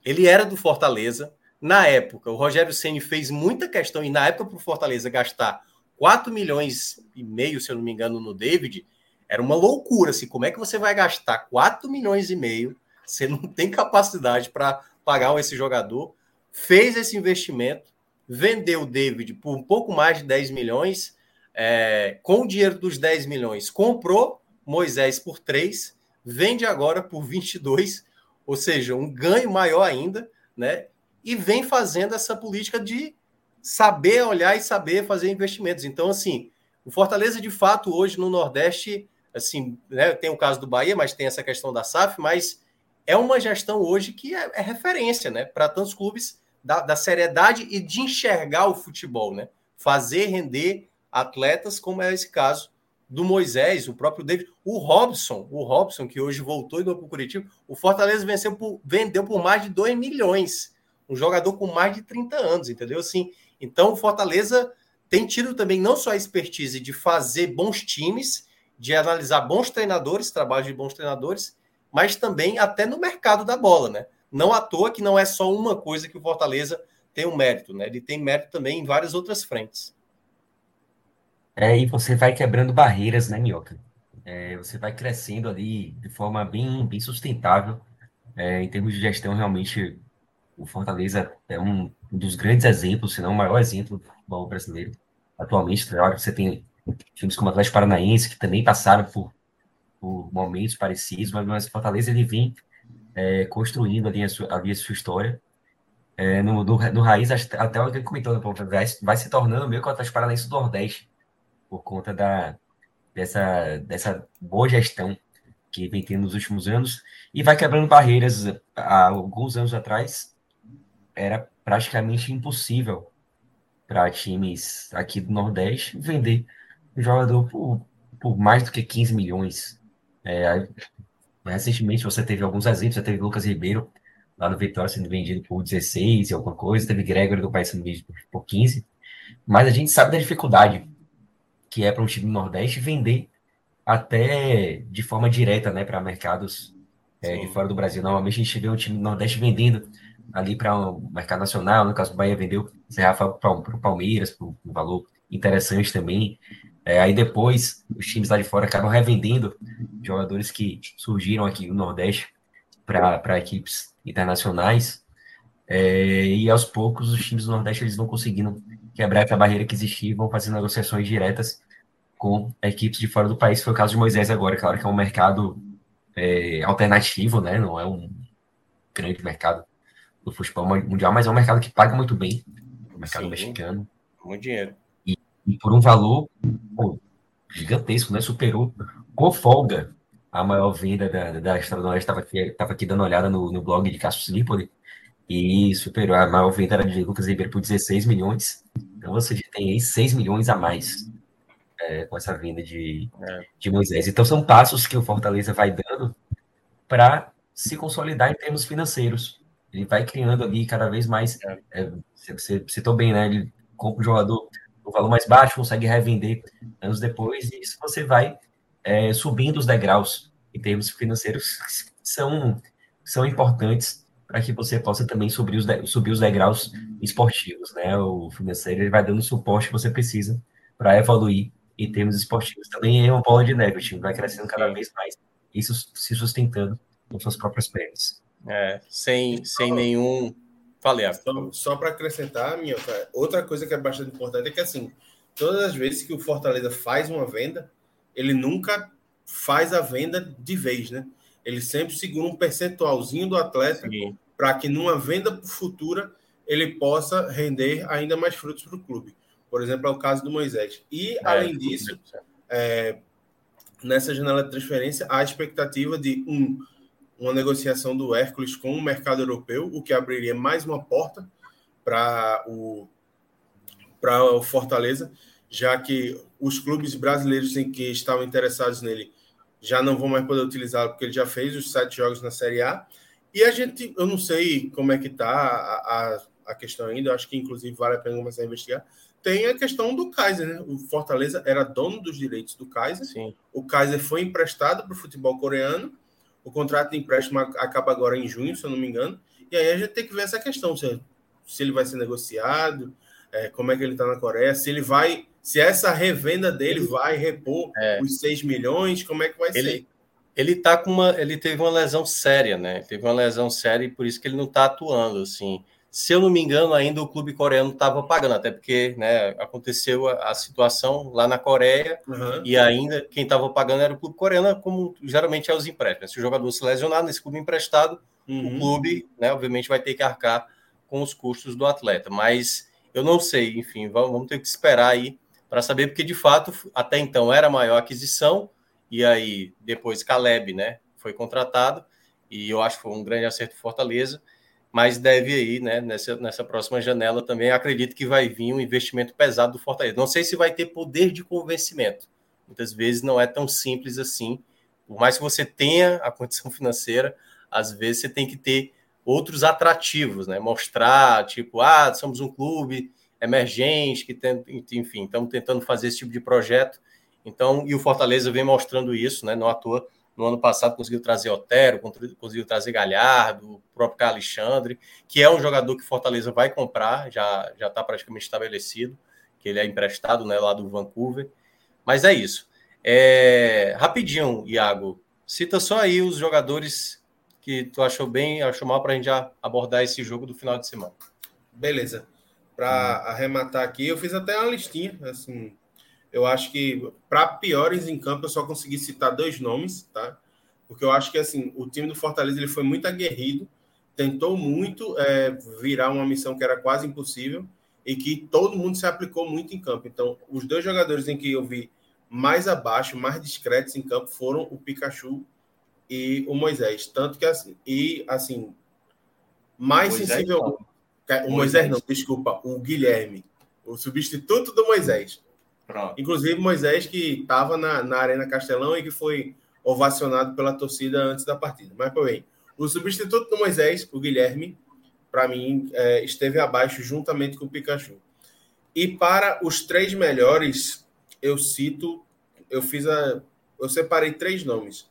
ele era do Fortaleza. Na época, o Rogério Ceni fez muita questão, e na época para o Fortaleza gastar 4 milhões e meio, se eu não me engano, no David, era uma loucura. Assim, como é que você vai gastar 4 milhões e meio? Você não tem capacidade para pagar esse jogador. Fez esse investimento, vendeu o David por um pouco mais de 10 milhões. É, com o dinheiro dos 10 milhões, comprou Moisés por 3, vende agora por 22, ou seja, um ganho maior ainda, né? E vem fazendo essa política de saber olhar e saber fazer investimentos. Então, assim, o Fortaleza, de fato, hoje no Nordeste, assim, né, tem o caso do Bahia, mas tem essa questão da SAF, mas é uma gestão hoje que é, é referência, né, para tantos clubes da, da, seriedade e de enxergar o futebol, né, fazer render atletas, como é esse caso do Moisés, o próprio David, o Robson, o Robson que hoje voltou e para o Curitiba, o Fortaleza venceu por, vendeu por mais de 2 milhões, um jogador com mais de 30 anos, entendeu? Assim, então o Fortaleza tem tido também não só a expertise de fazer bons times, de analisar bons treinadores, trabalho de bons treinadores, mas também até no mercado da bola, né? Não à toa que não é só uma coisa que o Fortaleza tem um mérito, né? Ele tem mérito também em várias outras frentes. É, e você vai quebrando barreiras, né, Minhoca? É, você vai crescendo ali de forma bem, bem sustentável. É, em termos de gestão, realmente, o Fortaleza é um, dos grandes exemplos, se não o maior exemplo do futebol brasileiro atualmente. Claro você tem times como o Atlético Paranaense, que também passaram por, por momentos parecidos, mas, mas Fortaleza ele vem é, construindo ali a, sua, ali a sua história. É, no, no, no, Raiz, até alguém comentou, né, vai, vai se tornando meio que o Atlético Paranaense do Nordeste, por conta da, dessa, dessa boa gestão que vem tendo nos últimos anos, e vai quebrando barreiras. Há alguns anos atrás, era praticamente impossível para times aqui do Nordeste vender um jogador por, por mais do que 15 milhões. É, recentemente você teve alguns exemplos, você teve Lucas Ribeiro lá no Vitória sendo vendido por 16 e alguma coisa, teve Gregory do País sendo vendido por 15, mas a gente sabe da dificuldade que é para um time do Nordeste vender até de forma direta né, para mercados é, de fora do Brasil. Normalmente a gente vê um time do Nordeste vendendo ali para o um mercado nacional, no caso do Bahia vendeu Zé Rafael para o Palmeiras, por um valor interessante também. É, aí depois os times lá de fora acabam revendendo jogadores que surgiram aqui no Nordeste para equipes internacionais. É, e aos poucos os times do Nordeste eles vão conseguindo quebrar essa barreira que existia e vão fazer negociações diretas com equipes de fora do país. Foi o caso de Moisés agora, claro que é um mercado é, alternativo, né? Não é um grande mercado do futebol mundial, mas é um mercado que paga muito bem, o mercado Sim, mexicano. Muito dinheiro e por um valor pô, gigantesco, né? Superou com folga a maior venda da, da história do Oeste. Estava aqui, tava aqui dando uma olhada no, no blog de Cassius Lipoli e superou. A maior venda era de Lucas Ribeiro por 16 milhões. Então você tem aí 6 milhões a mais é, com essa venda de, é. de Moisés. Então são passos que o Fortaleza vai dando para se consolidar em termos financeiros. Ele vai criando ali cada vez mais. É. é você citou bem, né? Ele compra um jogador no valor mais baixo, consegue revender anos depois, e isso você vai é, subindo os degraus em termos financeiros que são, são importantes para que você possa também subir os, subir os degraus esportivos, né? O financeiro ele vai dando o suporte que você precisa para evoluir em termos esportivos. Também é uma bola de neve, o time vai crescendo cada vez mais, isso se sustentando com suas próprias pernas. É, sem, sem nenhum. Falei, Só, só para acrescentar, minha, outra coisa que é bastante importante é que assim, todas as vezes que o Fortaleza faz uma venda, ele nunca faz a venda de vez, né? Ele sempre segura um percentualzinho do atleta para que numa venda futura ele possa render ainda mais frutos para o clube. Por exemplo, é o caso do Moisés. E, é, além disso, é, nessa janela de transferência, há a expectativa de um, uma negociação do Hércules com o mercado europeu, o que abriria mais uma porta para o, o Fortaleza, já que os clubes brasileiros em que estavam interessados nele já não vão mais poder utilizá-lo, porque ele já fez os sete jogos na Série A. E a gente, eu não sei como é que está a, a, a, questão ainda, acho que inclusive vale a pena começar a investigar. Tem a questão do Kaiser, né? O Fortaleza era dono dos direitos do Kaiser. Sim. O Kaiser foi emprestado para o futebol coreano. O contrato de empréstimo acaba agora em junho, se eu não me engano. E aí a gente tem que ver essa questão, se, se ele vai ser negociado, é, como é que ele está na Coreia, se ele vai se essa revenda dele vai repor é. os 6 milhões, como é que vai ele, ser? Ele tá com uma. Ele teve uma lesão séria, né? Teve uma lesão séria e por isso que ele não está atuando. Assim. Se eu não me engano, ainda o clube coreano estava pagando, até porque né, aconteceu a, a situação lá na Coreia uhum. e ainda quem estava pagando era o clube coreano, como geralmente é os empréstimos. Se o jogador se lesionar nesse clube emprestado, uhum. o clube, né, obviamente, vai ter que arcar com os custos do atleta. Mas eu não sei, enfim, vamos, vamos ter que esperar aí para saber, porque de fato até então era a maior aquisição, e aí depois Caleb né, foi contratado, e eu acho que foi um grande acerto Fortaleza, mas deve aí, né, nessa, nessa próxima janela também, acredito que vai vir um investimento pesado do Fortaleza. Não sei se vai ter poder de convencimento, muitas vezes não é tão simples assim, por mais que você tenha a condição financeira, às vezes você tem que ter outros atrativos, né? Mostrar, tipo, ah, somos um clube emergente, que tem, enfim, estamos tentando fazer esse tipo de projeto. Então, e o Fortaleza vem mostrando isso, né? Não à toa, no ano passado conseguiu trazer Otero, conseguiu trazer Galhardo, o próprio Alexandre, que é um jogador que Fortaleza vai comprar, já já está praticamente estabelecido, que ele é emprestado, né, lá do Vancouver. Mas é isso. É, rapidinho, Iago, cita só aí os jogadores que tu achou bem, achou mal para a gente já abordar esse jogo do final de semana. Beleza para arrematar aqui, eu fiz até uma listinha, assim, eu acho que para piores em campo eu só consegui citar dois nomes, tá? Porque eu acho que assim, o time do Fortaleza ele foi muito aguerrido, tentou muito é, virar uma missão que era quase impossível e que todo mundo se aplicou muito em campo. Então, os dois jogadores em que eu vi mais abaixo, mais discretos em campo foram o Pikachu e o Moisés, tanto que assim, e assim, mais Moisés, sensível o Moisés, não, desculpa, o Guilherme, o substituto do Moisés. Pronto. Inclusive, Moisés, que estava na, na Arena Castelão e que foi ovacionado pela torcida antes da partida. Mas, porém, o substituto do Moisés, o Guilherme, para mim, é, esteve abaixo juntamente com o Pikachu. E para os três melhores, eu cito, eu fiz a. Eu separei três nomes.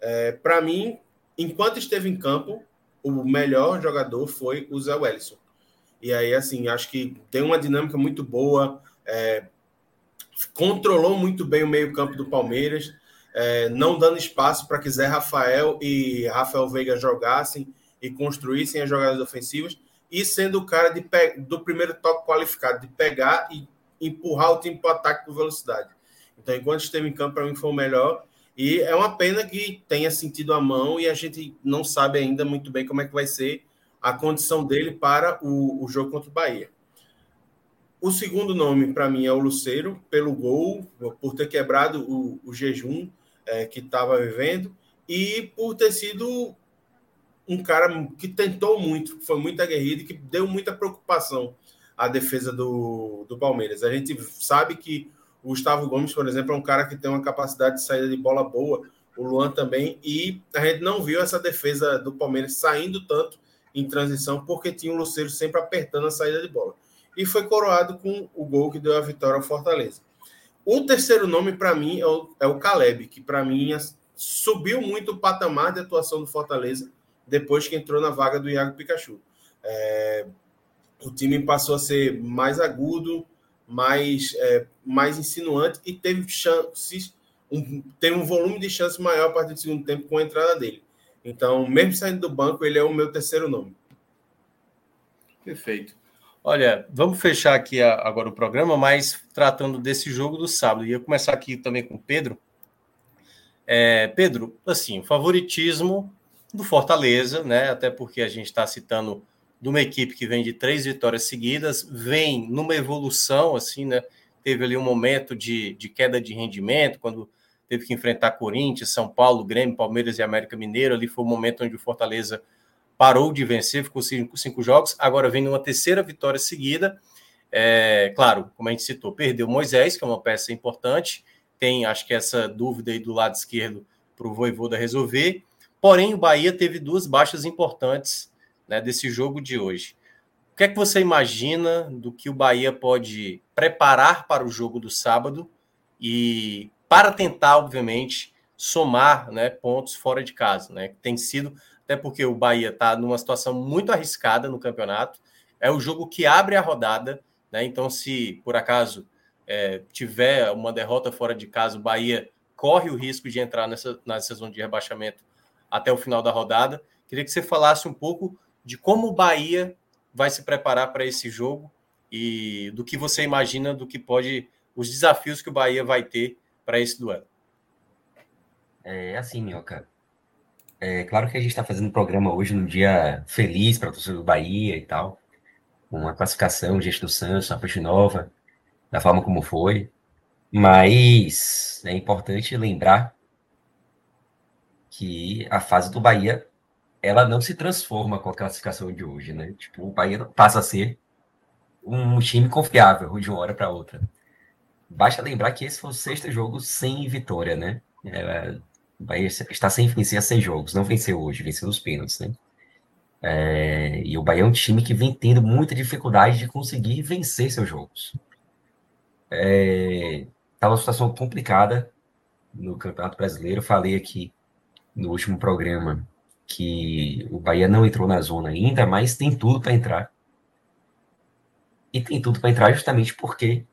É, para mim, enquanto esteve em campo, o melhor jogador foi o Zé Wellison. E aí, assim, acho que tem uma dinâmica muito boa, é, controlou muito bem o meio-campo do Palmeiras, é, não dando espaço para que Zé Rafael e Rafael Veiga jogassem e construíssem as jogadas ofensivas, e sendo o cara de, do primeiro toque qualificado, de pegar e empurrar o time para o ataque com velocidade. Então, enquanto esteve em campo, para mim foi o melhor. E é uma pena que tenha sentido a mão e a gente não sabe ainda muito bem como é que vai ser a condição dele para o, o jogo contra o Bahia. O segundo nome, para mim, é o Luceiro, pelo gol, por ter quebrado o, o jejum é, que estava vivendo e por ter sido um cara que tentou muito, foi muito aguerrido e que deu muita preocupação à defesa do, do Palmeiras. A gente sabe que o Gustavo Gomes, por exemplo, é um cara que tem uma capacidade de saída de bola boa, o Luan também, e a gente não viu essa defesa do Palmeiras saindo tanto em transição, porque tinha o Luceiro sempre apertando a saída de bola. E foi coroado com o gol que deu a vitória ao Fortaleza. O terceiro nome, para mim, é o, é o Caleb, que para mim subiu muito o patamar de atuação do Fortaleza depois que entrou na vaga do Iago Pikachu. É, o time passou a ser mais agudo, mais, é, mais insinuante e teve chances, um, teve um volume de chances maior a partir do segundo tempo com a entrada dele. Então, mesmo saindo do banco, ele é o meu terceiro nome. Perfeito. Olha, vamos fechar aqui agora o programa, mas tratando desse jogo do sábado. Ia começar aqui também com o Pedro. É, Pedro, assim, o favoritismo do Fortaleza, né? Até porque a gente está citando de uma equipe que vem de três vitórias seguidas, vem numa evolução, assim, né? Teve ali um momento de, de queda de rendimento, quando teve que enfrentar Corinthians, São Paulo, Grêmio, Palmeiras e América Mineiro. Ali foi o momento onde o Fortaleza parou de vencer, ficou cinco, cinco jogos, agora vem numa terceira vitória seguida. É, claro, como a gente citou, perdeu Moisés, que é uma peça importante, tem acho que essa dúvida aí do lado esquerdo para o Voivoda resolver. Porém, o Bahia teve duas baixas importantes né, desse jogo de hoje. O que é que você imagina do que o Bahia pode preparar para o jogo do sábado e para tentar, obviamente, somar né, pontos fora de casa, né? Tem sido até porque o Bahia está numa situação muito arriscada no campeonato. É o jogo que abre a rodada, né? Então, se por acaso é, tiver uma derrota fora de casa, o Bahia corre o risco de entrar nessa, nessa zona de rebaixamento até o final da rodada. Queria que você falasse um pouco de como o Bahia vai se preparar para esse jogo e do que você imagina do que pode os desafios que o Bahia vai ter para esse duelo. É assim, Minhoca. É claro que a gente está fazendo um programa hoje num dia feliz para torcedor do Bahia e tal, uma classificação diante do Santos, a Ponte Nova, da forma como foi, mas é importante lembrar que a fase do Bahia ela não se transforma com a classificação de hoje, né? Tipo, o Bahia passa a ser um time confiável de uma hora para outra. Basta lembrar que esse foi o sexto jogo sem vitória, né? É, o Bahia está sem vencer a seis jogos, não venceu hoje, venceu nos pênaltis, né? É, e o Bahia é um time que vem tendo muita dificuldade de conseguir vencer seus jogos. É, tá uma situação complicada no Campeonato Brasileiro. Falei aqui no último programa que o Bahia não entrou na zona ainda, mas tem tudo para entrar. E tem tudo para entrar justamente porque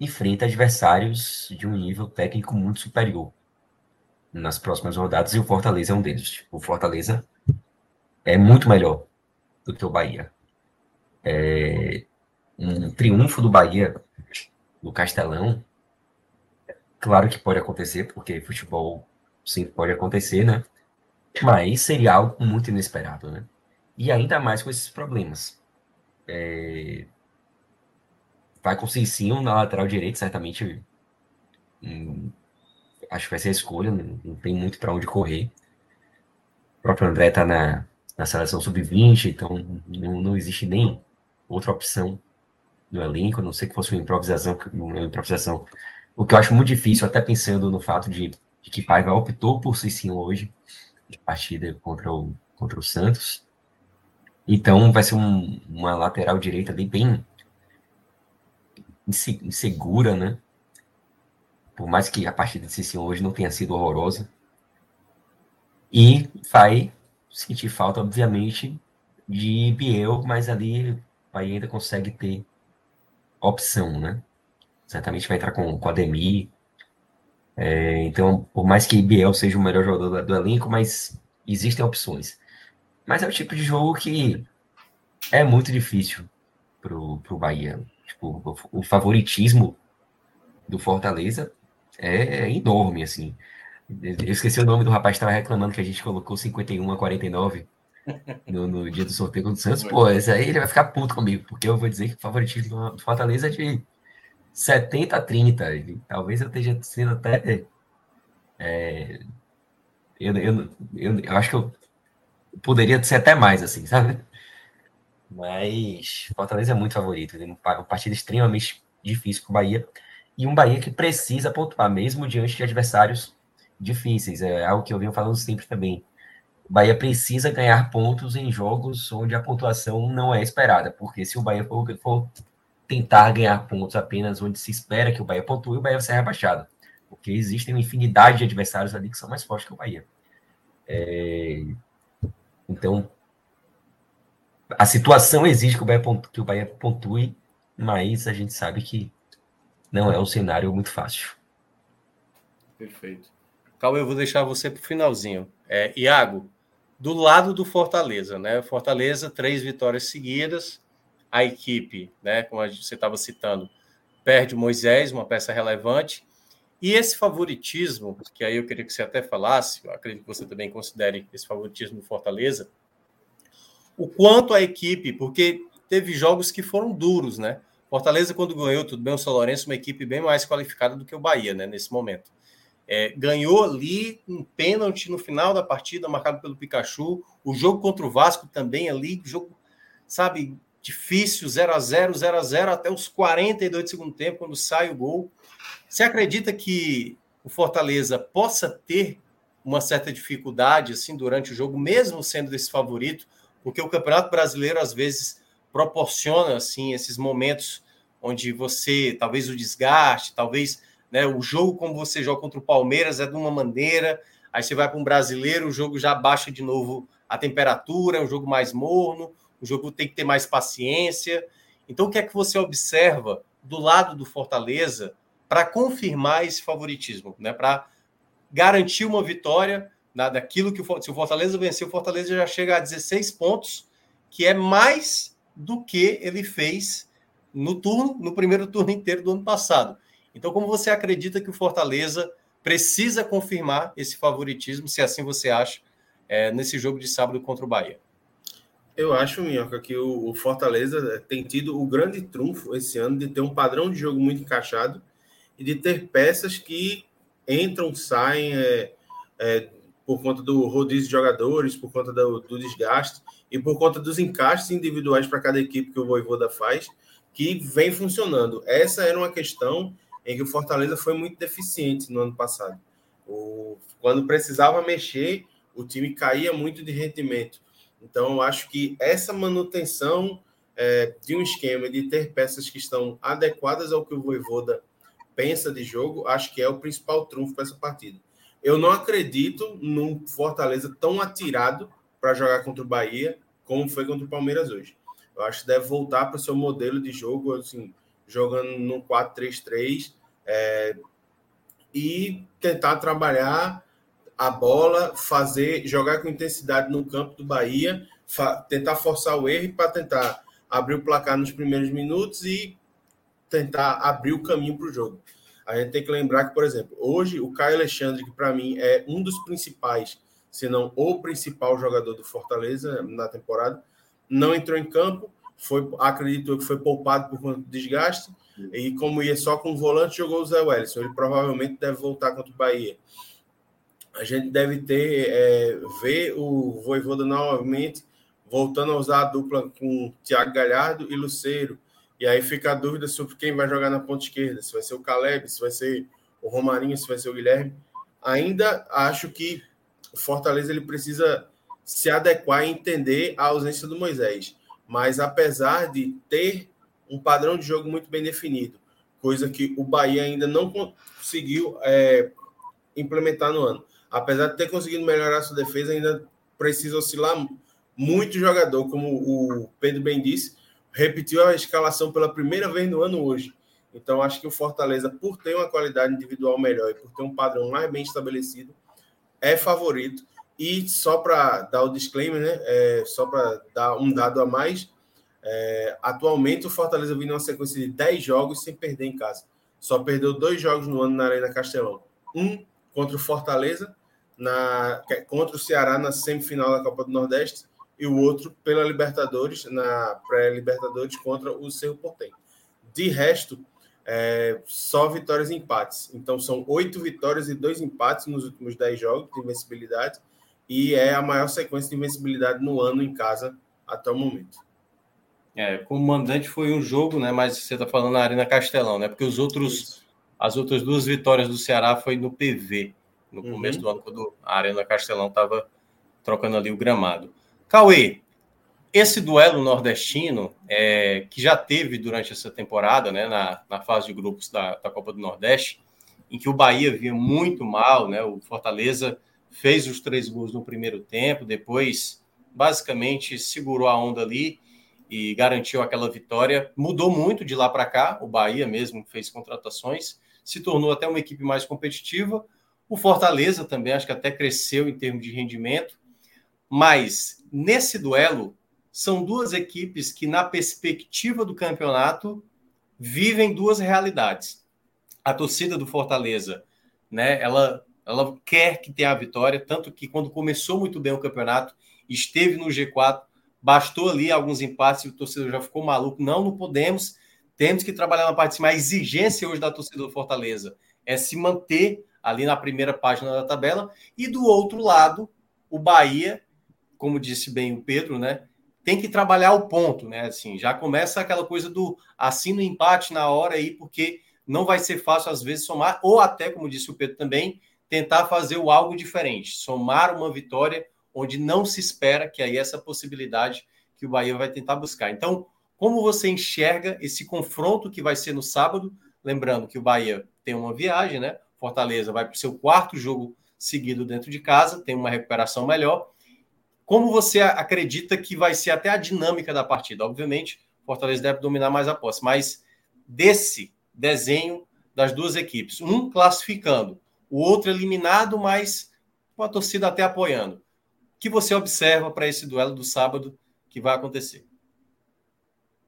enfrenta adversários de um nível técnico muito superior nas próximas rodadas, e o Fortaleza é um deles. O Fortaleza é muito melhor do que o Bahia. É, um triunfo do Bahia no Castelão, claro que pode acontecer, porque futebol sempre pode acontecer, né? Mas seria algo muito inesperado, né? E ainda mais com esses problemas. É... Vai conseguir sim um na lateral direito, certamente um acho que vai ser a escolha, não, tem muito para onde correr. O próprio André está na, na seleção sub-20, então não, não existe nem outra opção no elenco, a não sei que fosse uma improvisação, uma improvisação. O que eu acho muito difícil, até pensando no fato de, de que Paiva optou por sim hoje, de partida contra o, contra o Santos. Então vai ser um, uma lateral direita bem insegura, né? Por mais que a partida de Cicinho hoje não tenha sido horrorosa. E vai sentir falta, obviamente, de Biel, mas ali aí ainda consegue ter opção, né? Certamente vai entrar com, com Ademir. É, então, por mais que Biel seja o melhor jogador do, do elenco, mas existem opções. Mas é o tipo de jogo que é muito difícil pro, pro Bahia. Tipo, o, o favoritismo do Fortaleza é enorme, assim. Eu esqueci o nome do rapaz que estava reclamando que a gente colocou 51 a 49 no, no dia do sorteio contra o Santos. Pô, esse aí ele vai ficar puto comigo, porque eu vou dizer que o favoritismo do Fortaleza é de 70 a 30. E talvez eu esteja sendo até. É, eu, eu, eu, eu acho que eu poderia ser até mais, assim, sabe? Mas Fortaleza é muito favorito. Uma partida extremamente difícil para o Bahia e um Bahia que precisa pontuar, mesmo diante de adversários difíceis. É algo que eu venho falando sempre também. O Bahia precisa ganhar pontos em jogos onde a pontuação não é esperada, porque se o Bahia for, for tentar ganhar pontos apenas onde se espera que o Bahia pontue, o Bahia vai ser rebaixado. Porque existem uma infinidade de adversários ali que são mais fortes que o Bahia. É... Então, a situação exige que o, Bahia pontue, que o Bahia pontue, mas a gente sabe que não é um cenário muito fácil. Perfeito. Calma, eu vou deixar você para o finalzinho. É, Iago, do lado do Fortaleza, né? Fortaleza, três vitórias seguidas. A equipe, né? Como você estava citando, perde Moisés, uma peça relevante. E esse favoritismo, que aí eu queria que você até falasse, acredito que você também considere esse favoritismo do Fortaleza, o quanto a equipe, porque teve jogos que foram duros, né? Fortaleza, quando ganhou, tudo bem, o São Lourenço, uma equipe bem mais qualificada do que o Bahia, né, nesse momento. É, ganhou ali um pênalti no final da partida, marcado pelo Pikachu. O jogo contra o Vasco também ali, jogo, sabe, difícil, 0 a 0 0 a 0 até os 42 de segundo tempo, quando sai o gol. Você acredita que o Fortaleza possa ter uma certa dificuldade assim durante o jogo, mesmo sendo desse favorito? Porque o Campeonato Brasileiro, às vezes, proporciona assim esses momentos onde você talvez o desgaste, talvez né, o jogo como você joga contra o Palmeiras é de uma maneira, aí você vai para um brasileiro, o jogo já baixa de novo a temperatura, é um jogo mais morno, o jogo tem que ter mais paciência. Então, o que é que você observa do lado do Fortaleza para confirmar esse favoritismo, né? Para garantir uma vitória na, daquilo que o, se o Fortaleza vencer, o Fortaleza já chega a 16 pontos, que é mais do que ele fez no turno, no primeiro turno inteiro do ano passado. Então, como você acredita que o Fortaleza precisa confirmar esse favoritismo, se assim você acha, é, nesse jogo de sábado contra o Bahia? Eu acho, Minhoca, que o, Fortaleza tem tido o grande trunfo esse ano de ter um padrão de jogo muito encaixado e de ter peças que entram, saem é, é, por conta do rodízio de jogadores, por conta do, do desgaste e por conta dos encaixes individuais para cada equipe que o Voivoda faz, que vem funcionando. Essa era uma questão em que o Fortaleza foi muito deficiente no ano passado. O, quando precisava mexer, o time caía muito de rendimento. Então, eu acho que essa manutenção é, de um esquema de ter peças que estão adequadas ao que o Voivoda pensa de jogo, acho que é o principal trunfo para essa partida. Eu não acredito num Fortaleza tão atirado para jogar contra o Bahia, como foi contra o Palmeiras hoje. Eu acho que deve voltar para o seu modelo de jogo, assim, jogando no 4-3-3 é, e tentar trabalhar a bola, fazer, jogar com intensidade no campo do Bahia, tentar forçar o erro para tentar abrir o placar nos primeiros minutos e tentar abrir o caminho para o jogo. A gente tem que lembrar que, por exemplo, hoje o Caio Alexandre, que para mim é um dos principais se não o principal jogador do Fortaleza na temporada, não entrou em campo, foi, acredito que foi poupado por conta do desgaste, e como ia só com o volante, jogou o Zé Wellison. Ele provavelmente deve voltar contra o Bahia. A gente deve ter, é, ver o Voivoda novamente voltando a usar a dupla com Thiago Galhardo e Luceiro. E aí fica a dúvida sobre quem vai jogar na ponta esquerda, se vai ser o Caleb, se vai ser o Romarinho, se vai ser o Guilherme. Ainda acho que o Fortaleza ele precisa se adequar e entender a ausência do Moisés. Mas apesar de ter um padrão de jogo muito bem definido, coisa que o Bahia ainda não conseguiu é, implementar no ano. Apesar de ter conseguido melhorar sua defesa, ainda precisa oscilar muito jogador, como o Pedro bem disse, repetiu a escalação pela primeira vez no ano hoje. Então, acho que o Fortaleza, por ter uma qualidade individual melhor e por ter um padrão mais bem estabelecido, é favorito. E só para dar o disclaimer, né? É, só para dar um dado a mais, é, atualmente o Fortaleza vive uma sequência de 10 jogos sem perder em casa. Só perdeu dois jogos no ano na Arena Castelão. Um contra o Fortaleza, na, é contra o Ceará na semifinal da Copa do Nordeste, e o outro pela Libertadores, na pré-Libertadores contra o Cerro Portem. De resto, é, só vitórias e empates. Então, são oito vitórias e dois empates nos últimos dez jogos de invencibilidade, e é a maior sequência de invencibilidade no ano em casa até o momento. É, como mandante foi um jogo, né? Mas você está falando na Arena Castelão, né? Porque os outros, Isso. as outras duas vitórias do Ceará foi no PV, no uhum. começo do ano, quando a Arena Castelão estava trocando ali o gramado. Cauê, esse duelo nordestino, é, que já teve durante essa temporada, né, na, na fase de grupos da, da, Copa do Nordeste, em que o Bahia vinha muito mal, né, o Fortaleza fez os três gols no primeiro tempo, depois basicamente segurou a onda ali e garantiu aquela vitória. Mudou muito de lá para cá, o Bahia mesmo fez contratações, se tornou até uma equipe mais competitiva. O Fortaleza também acho que até cresceu em termos de rendimento, mas nesse duelo são duas equipes que, na perspectiva do campeonato, vivem duas realidades. A torcida do Fortaleza, né, ela, ela quer que tenha a vitória, tanto que quando começou muito bem o campeonato, esteve no G4, bastou ali alguns empates e o torcedor já ficou maluco. Não, não podemos, temos que trabalhar na parte de cima. A exigência hoje da torcida do Fortaleza é se manter ali na primeira página da tabela. E do outro lado, o Bahia, como disse bem o Pedro, né? Tem que trabalhar o ponto, né? Assim, já começa aquela coisa do assino empate na hora aí, porque não vai ser fácil às vezes somar, ou até, como disse o Pedro também, tentar fazer o algo diferente, somar uma vitória onde não se espera, que aí essa possibilidade que o Bahia vai tentar buscar. Então, como você enxerga esse confronto que vai ser no sábado? Lembrando que o Bahia tem uma viagem, né? Fortaleza vai para o seu quarto jogo seguido dentro de casa, tem uma recuperação melhor como você acredita que vai ser até a dinâmica da partida? Obviamente, Fortaleza deve dominar mais a posse, mas desse desenho das duas equipes, um classificando, o outro eliminado, mas com a torcida até apoiando. O que você observa para esse duelo do sábado que vai acontecer?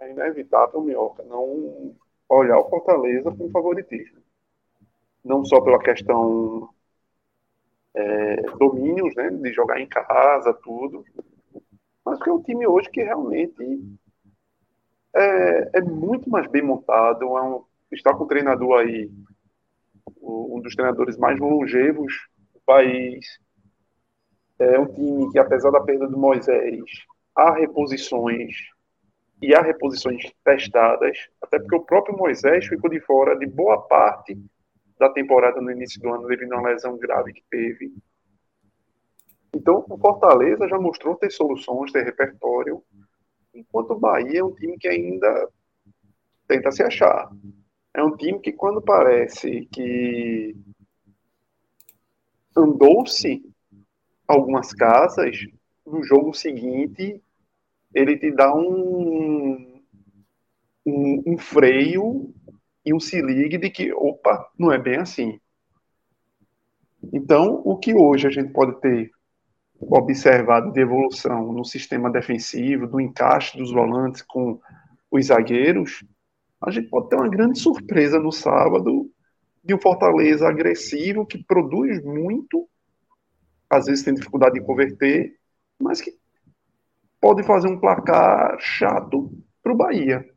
É inevitável, Minhoca, não olhar o Fortaleza com favoritismo. Não só pela questão é, domínios, né, de jogar em casa, tudo. Mas que é um time hoje que realmente é, é muito mais bem montado, é um, está com o treinador aí, um dos treinadores mais longevos do país. É um time que, apesar da perda do Moisés, há reposições e há reposições testadas, até porque o próprio Moisés ficou de fora de boa parte da temporada no início do ano devido a uma lesão grave que teve. Então, o Fortaleza já mostrou ter soluções, ter repertório, enquanto o Bahia é um time que ainda tenta se achar. É um time que, quando parece que andou-se algumas casas, no jogo seguinte ele te dá um, um, um freio e um se ligue de que, opa, não é bem assim. Então, o que hoje a gente pode ter observado de evolução no sistema defensivo, do encaixe dos volantes com os zagueiros, a gente pode ter uma grande surpresa no sábado de um Fortaleza agressivo que produz muito, às vezes tem dificuldade de converter, mas que pode fazer um placar chato para o Bahia.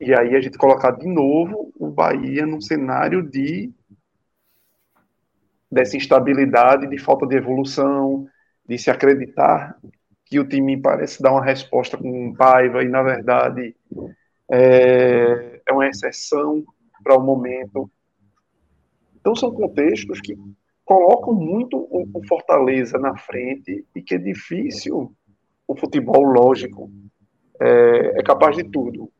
E aí a gente colocar de novo o Bahia num cenário de dessa instabilidade, de falta de evolução, de se acreditar que o time parece dar uma resposta com Paiva e na verdade é, é uma exceção para o momento. Então são contextos que colocam muito o Fortaleza na frente e que é difícil o futebol lógico. É, é capaz de tudo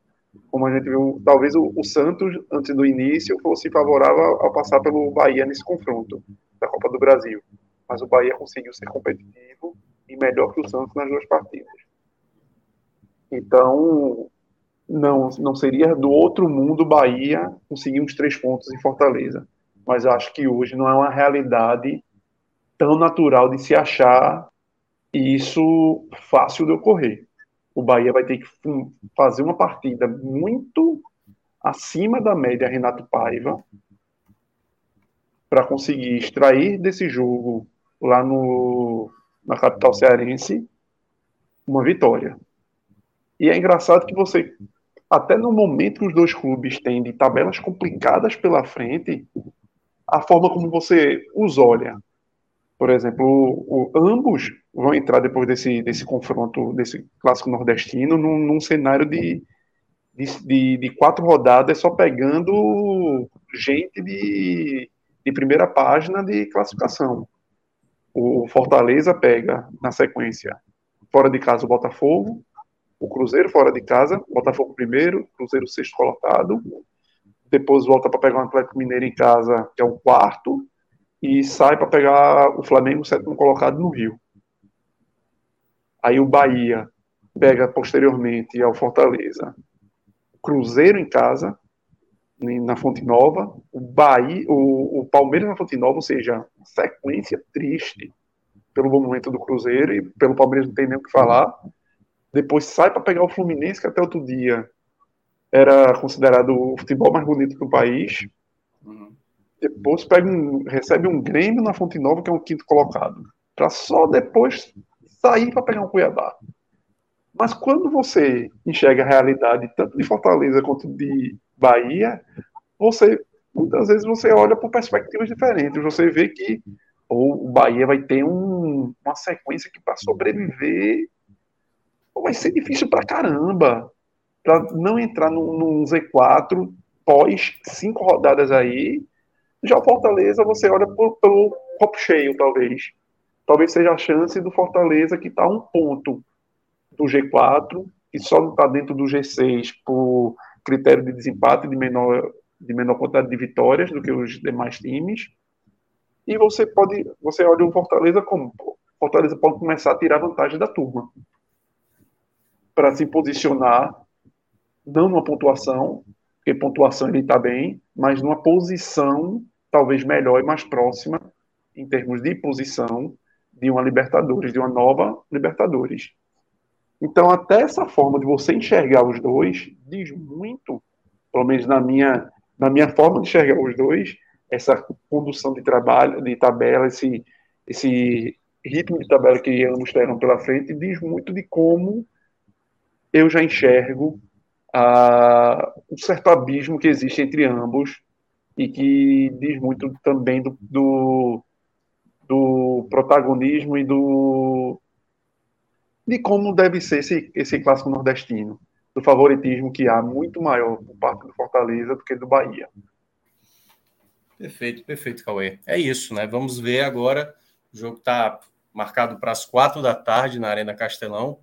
como a gente viu, talvez o, o, Santos, antes do início, fosse favorável ao passar pelo Bahia nesse confronto da Copa do Brasil. Mas o Bahia conseguiu ser competitivo e melhor que o Santos nas duas partidas. Então, não, não seria do outro mundo Bahia conseguir uns três pontos em Fortaleza. Mas acho que hoje não é uma realidade tão natural de se achar isso fácil de ocorrer o Bahia vai ter que fazer uma partida muito acima da média Renato Paiva para conseguir extrair desse jogo lá no, na capital cearense uma vitória. E é engraçado que você, até no momento que os dois clubes têm de tabelas complicadas pela frente, a forma como você os olha, por exemplo, o, o, ambos vão entrar depois desse, desse confronto, desse clássico nordestino, num, num cenário de, de, de, de, quatro rodadas só pegando gente de, de primeira página de classificação. O Fortaleza pega, na sequência, fora de casa o Botafogo, o Cruzeiro fora de casa, Botafogo primeiro, Cruzeiro sexto colocado, depois volta para pegar o Atlético Mineiro em casa, que é o quarto, e sai para pegar o Flamengo sétimo colocado no Rio. Aí o Bahia pega posteriormente ao Fortaleza, Cruzeiro em casa, na Fonte Nova, o Bahia, o, o Palmeiras na Fonte Nova, ou seja, sequência triste pelo momento do Cruzeiro e pelo Palmeiras não tem nem o que falar. Depois sai para pegar o Fluminense, que até outro dia era considerado o futebol mais bonito do país. Uhum. Depois pega um, recebe um Grêmio na Fonte Nova, que é o quinto colocado, para só depois sair para pegar um Cuiabá. Mas quando você enxerga a realidade tanto de Fortaleza quanto de Bahia, você muitas vezes você olha por perspectivas diferentes. Você vê que o Bahia vai ter um, uma sequência que para sobreviver vai ser difícil para caramba. Para não entrar num Z4 pós cinco rodadas aí. Já o Fortaleza, você olha pelo copo cheio, talvez. Talvez seja a chance do Fortaleza que está um ponto do G4, que só não está dentro do G6 por critério de desempate de menor, de menor quantidade de vitórias do que os demais times. E você pode, você olha o Fortaleza como Fortaleza pode começar a tirar vantagem da turma para se posicionar, não numa pontuação, porque pontuação ele está bem, mas numa posição talvez melhor e mais próxima em termos de posição de uma Libertadores, de uma nova Libertadores. Então, até essa forma de você enxergar os dois diz muito, pelo menos na minha, na minha forma de enxergar os dois, essa condução de trabalho, de tabela, esse, esse ritmo de tabela que ambos terão pela frente, diz muito de como eu já enxergo uh, um certo abismo que existe entre ambos e que diz muito também do, do, do protagonismo e do de como deve ser esse, esse clássico nordestino, do favoritismo que há muito maior por parte do Fortaleza do que do Bahia. Perfeito, perfeito, Cauê. É isso, né? Vamos ver agora. O jogo está marcado para as quatro da tarde na Arena Castelão.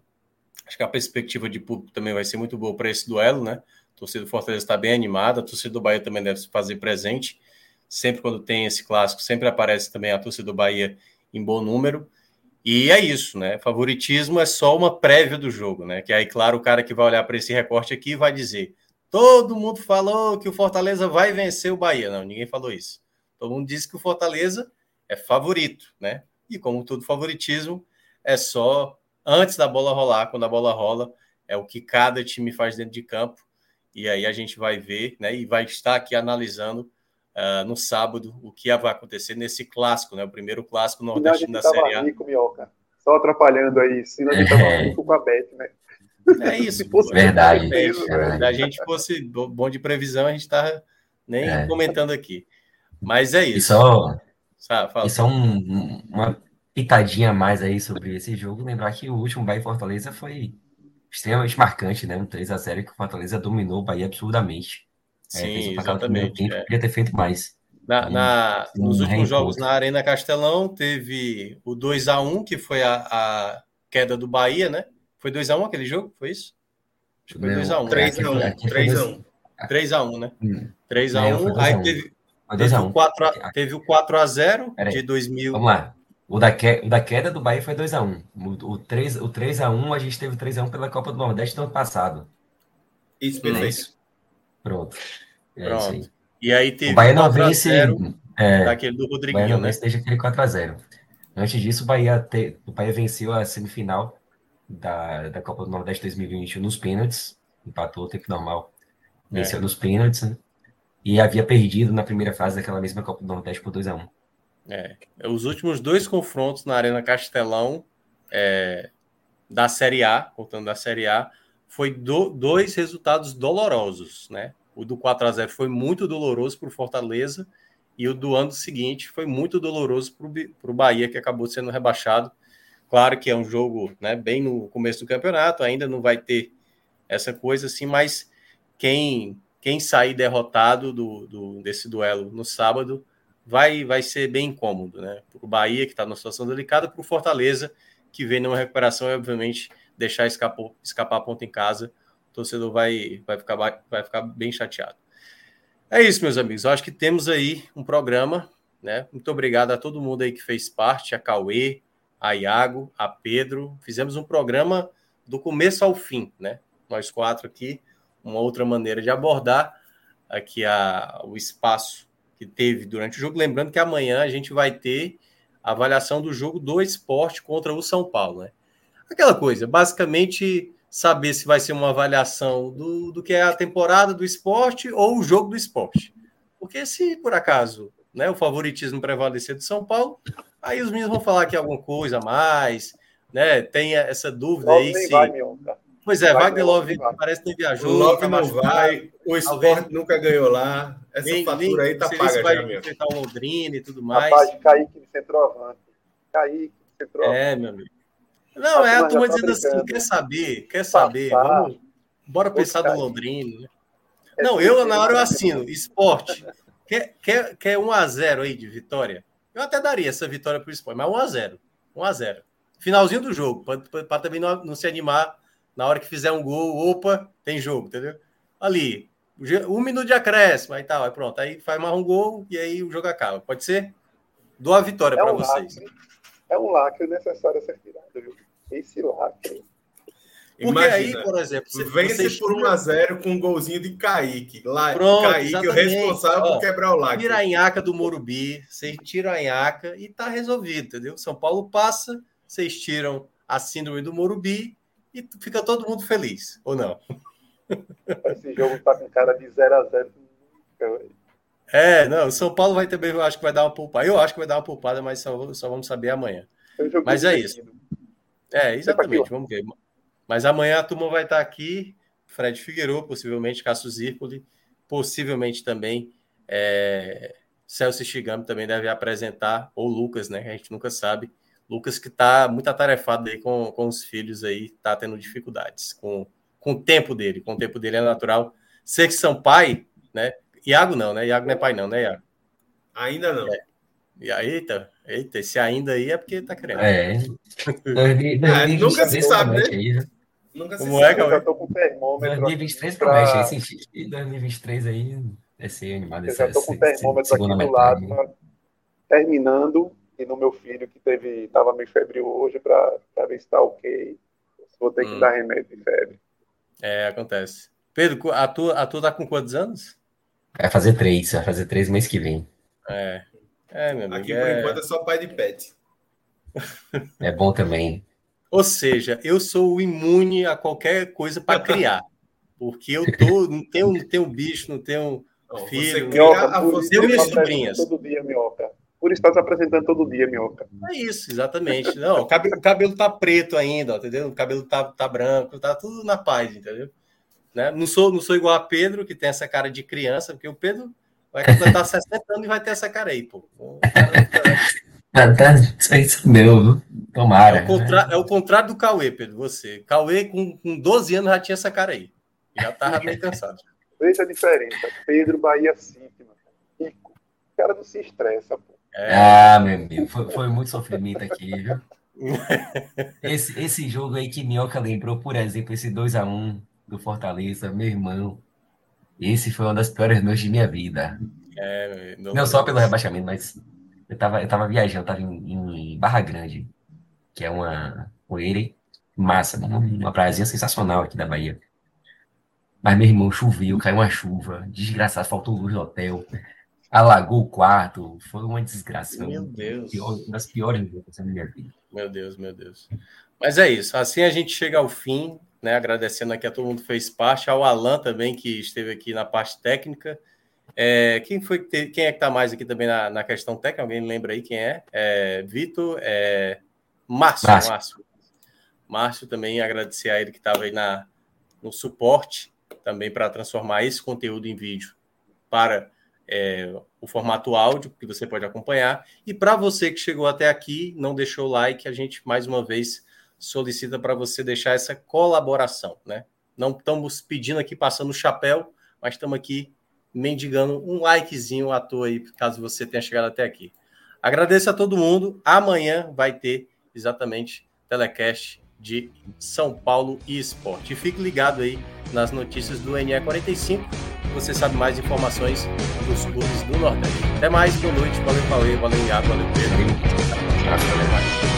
Acho que a perspectiva de público também vai ser muito boa para esse duelo, né? Torcida do Fortaleza está bem animada, a torcida do Bahia também deve se fazer presente. Sempre quando tem esse clássico, sempre aparece também a torcida do Bahia em bom número. E é isso, né? Favoritismo é só uma prévia do jogo, né? Que aí, claro, o cara que vai olhar para esse recorte aqui vai dizer: todo mundo falou que o Fortaleza vai vencer o Bahia. Não, ninguém falou isso. Todo mundo disse que o Fortaleza é favorito, né? E como todo favoritismo, é só antes da bola rolar, quando a bola rola, é o que cada time faz dentro de campo. E aí a gente vai ver, né? E vai estar aqui analisando uh, no sábado o que vai acontecer nesse clássico, né? O primeiro clássico nordestino da Série A. Rico, Minhoca. Só atrapalhando aí, senão a gente tava é. com a Bet, né? É isso. Se fosse verdade. É, Se a gente fosse bom de previsão, a gente tá nem é. comentando aqui. Mas é isso. E só, Sabe, e só um, uma pitadinha a mais aí sobre esse jogo. Lembrar que o último Bahia Fortaleza foi extremamente marcante, né? Um 3x0 que o Fortaleza dominou o Bahia absurdamente. É, Sim, é, exatamente. Tempo, é. Podia ter feito mais. Na, na nos últimos jogos na Arena Castelão, teve o 2 a 1 que foi a, a queda do Bahia, né? Foi 2 a 1 aquele jogo? Foi isso? Acho que foi 2 a 1 3 a 1 3 a 1 3 a 1 né? 3 hum. a 1 Aí teve, teve, o 4 a, teve o 4 a 0 de 2000. Vamos lá. O da, que, o da queda do Bahia foi 2x1. O, o, 3, o 3x1, a gente teve 3x1 pela Copa do Nordeste no ano passado. Isso, perfeito. Pronto. É Pronto. E aí teve o Bahia não vence é, daquele do Rodriguinho, Bahia não né? desde aquele 4 x 0 Antes disso, o Bahia, te, o Bahia venceu a semifinal da, da Copa do Nordeste 2021 nos pênaltis, empatou o tempo normal, venceu é. nos pênaltis, né? e havia perdido na primeira fase daquela mesma Copa do Nordeste por 2 x 1 é. Os últimos dois confrontos na Arena Castelão é, da Série A, contando da Série A, foi do, dois resultados dolorosos, né? O do 4 a 0 foi muito doloroso para o Fortaleza e o do ano seguinte foi muito doloroso para o Bahia, que acabou sendo rebaixado. Claro que é um jogo né, bem no começo do campeonato, ainda não vai ter essa coisa assim, mas quem, quem sair derrotado do, do desse duelo no sábado vai, vai ser bem incômodo, né? Para o Bahia, que está numa situação delicada, para o Fortaleza, que vem numa recuperação e, obviamente, deixar escapar, escapar a ponta em casa, o torcedor vai, vai, ficar, vai ficar bem chateado. É isso, meus amigos. Eu acho que temos aí um programa, né? Muito obrigado a todo mundo aí que fez parte, a Cauê, a Iago, a Pedro. Fizemos um programa do começo ao fim, né? Nós quatro aqui, uma outra maneira de abordar aqui a, o espaço que teve durante o jogo. Lembrando que amanhã a gente vai ter a avaliação do jogo do esporte contra o São Paulo, né? Aquela coisa, basicamente saber se vai ser uma avaliação do, do que é a temporada do esporte ou o jogo do esporte. Porque se por acaso né, o favoritismo prevalecer do São Paulo, aí os meninos vão falar que alguma coisa a mais, né? Tem essa dúvida aí se. Vai, pois é, Wagner Love parece que não viajou. O Love tá não vai, o esporte nunca ganhou lá. Essa nem, fatura aí tá paga vai já, enfrentar o Londrina e tudo mais. Rapaz, Kaique de centroavante. Kaique de centroavante. É, meu amigo. Não, é a turma tá dizendo assim, quer saber, quer saber, vamos, bora pensar do Londrina. Né? É não, eu na hora eu assino, esporte. Quer, quer, quer 1x0 aí de vitória? Eu até daria essa vitória para o esporte, mas 1x0. 1x0. Finalzinho do jogo, para também não, não, se animar na hora que fizer um gol, opa, tem jogo, entendeu? Ali, um minuto de acréscimo, aí tá, aí pronto, aí faz mais um gol e aí o jogo acaba. Pode ser? Dou a vitória é para um vocês. Lacre, é um lacre necessário a ser tirado, viu? Esse lacre. Porque Imagina, aí, por exemplo, você, vence por 1x0 com um golzinho de Kaique. Lá, Pronto, Kaique, exatamente. o responsável Ó, por quebrar o lacre. Tira a Inhaca do Morumbi, você tira a Inhaca e tá resolvido, entendeu? São Paulo passa, vocês tiram a síndrome do Morumbi e fica todo mundo feliz, ou não? Esse jogo tá com cara de 0x0. É, não, o São Paulo vai também, eu acho que vai dar uma poupada. Eu acho que vai dar uma poupada, mas só, só vamos saber amanhã. Mas é isso. É, exatamente, vamos ver. Mas amanhã a turma vai estar aqui, Fred Figueiredo, possivelmente Cássio Zirpoli, possivelmente também é, Celso Shigami também deve apresentar, ou Lucas, né? A gente nunca sabe. Lucas que está muito atarefado aí com, com os filhos aí, está tendo dificuldades com, com o tempo dele. Com o tempo dele é natural. Ser que são pai, né? Iago não, né? Iago não é pai não, né, Iago? Ainda não. É. E aí, eita, eita, esse ainda aí é porque tá querendo. É. é nunca se sabe, né? Aí, nunca se Como é, sabe. É, eu já tô com termômetro. 2023 promete, pra... esse 2023 aí vai ser animado. Eu já tô com termômetro aqui do lado, né? terminando, e no meu filho que teve, tava meio febril hoje para ver se tá ok. Vou ter que hum. dar remédio de febre. É, acontece. Pedro, a tua, a tua tá com quantos anos? Vai fazer três, vai fazer três mês que vem. É, é, meu amigo. Aqui, por é... enquanto, é só pai de pet. É bom também. Ou seja, eu sou imune a qualquer coisa para criar. Porque eu tô, não tenho, não tenho bicho, não tenho filho. Você minhoca, não você tenho minhas sobrinhas. Todo dia, minhoca. Por estar se apresentando todo dia, minhoca. É isso, exatamente. Não, o cabelo, o cabelo tá preto ainda, entendeu? O cabelo tá, tá branco, tá tudo na paz, entendeu? Né? Não, sou, não sou igual a Pedro, que tem essa cara de criança, porque o Pedro Vai completar 60 anos e vai ter essa cara aí, pô. É isso meu, tomara. É o, contra... é o contrário do Cauê, Pedro, você. Cauê, com, com 12 anos, já tinha essa cara aí. Já tava meio cansado. Veja a diferença. Pedro Bahia City, Rico. O cara não se estressa, pô. É... Ah, meu amigo, foi, foi muito sofrimento aqui, viu? esse, esse jogo aí que Minhoca lembrou, por exemplo, esse 2x1 do Fortaleza, meu irmão. Esse foi uma das piores noites de minha vida. É, não, não só pelo rebaixamento, mas eu tava, eu tava viajando, eu tava em, em Barra Grande, que é uma poeira massa, uma, uma praiazinha sensacional aqui da Bahia. Mas meu irmão choveu, caiu uma chuva, desgraçado, faltou luz no hotel, alagou o quarto, foi uma desgraça. Meu Deus. Pior, uma das piores noites da minha vida. Meu Deus, meu Deus. Mas é isso, assim a gente chega ao fim né? Agradecendo aqui a todo mundo que fez parte, ao Alan também, que esteve aqui na parte técnica. É, quem foi quem é que está mais aqui também na, na, questão técnica? Alguém lembra aí quem é? é Vitor, é, Márcio, Márcio. Márcio. Márcio também agradecer a ele que estava aí na, no suporte também para transformar esse conteúdo em vídeo para é, o formato áudio que você pode acompanhar. E para você que chegou até aqui, não deixou o like, a gente mais uma vez solicita para você deixar essa colaboração, né? Não estamos pedindo aqui passando o chapéu, mas estamos aqui mendigando um likezinho à toa aí, caso você tenha chegado até aqui. Agradeço a todo mundo. Amanhã vai ter exatamente telecast de São Paulo e Esporte. Fique ligado aí nas notícias do NE45, você sabe mais informações dos clubes do Nordeste. Até mais, boa noite, valeu, valeu, valeu, Iago, valeu, Pedro. Valeu.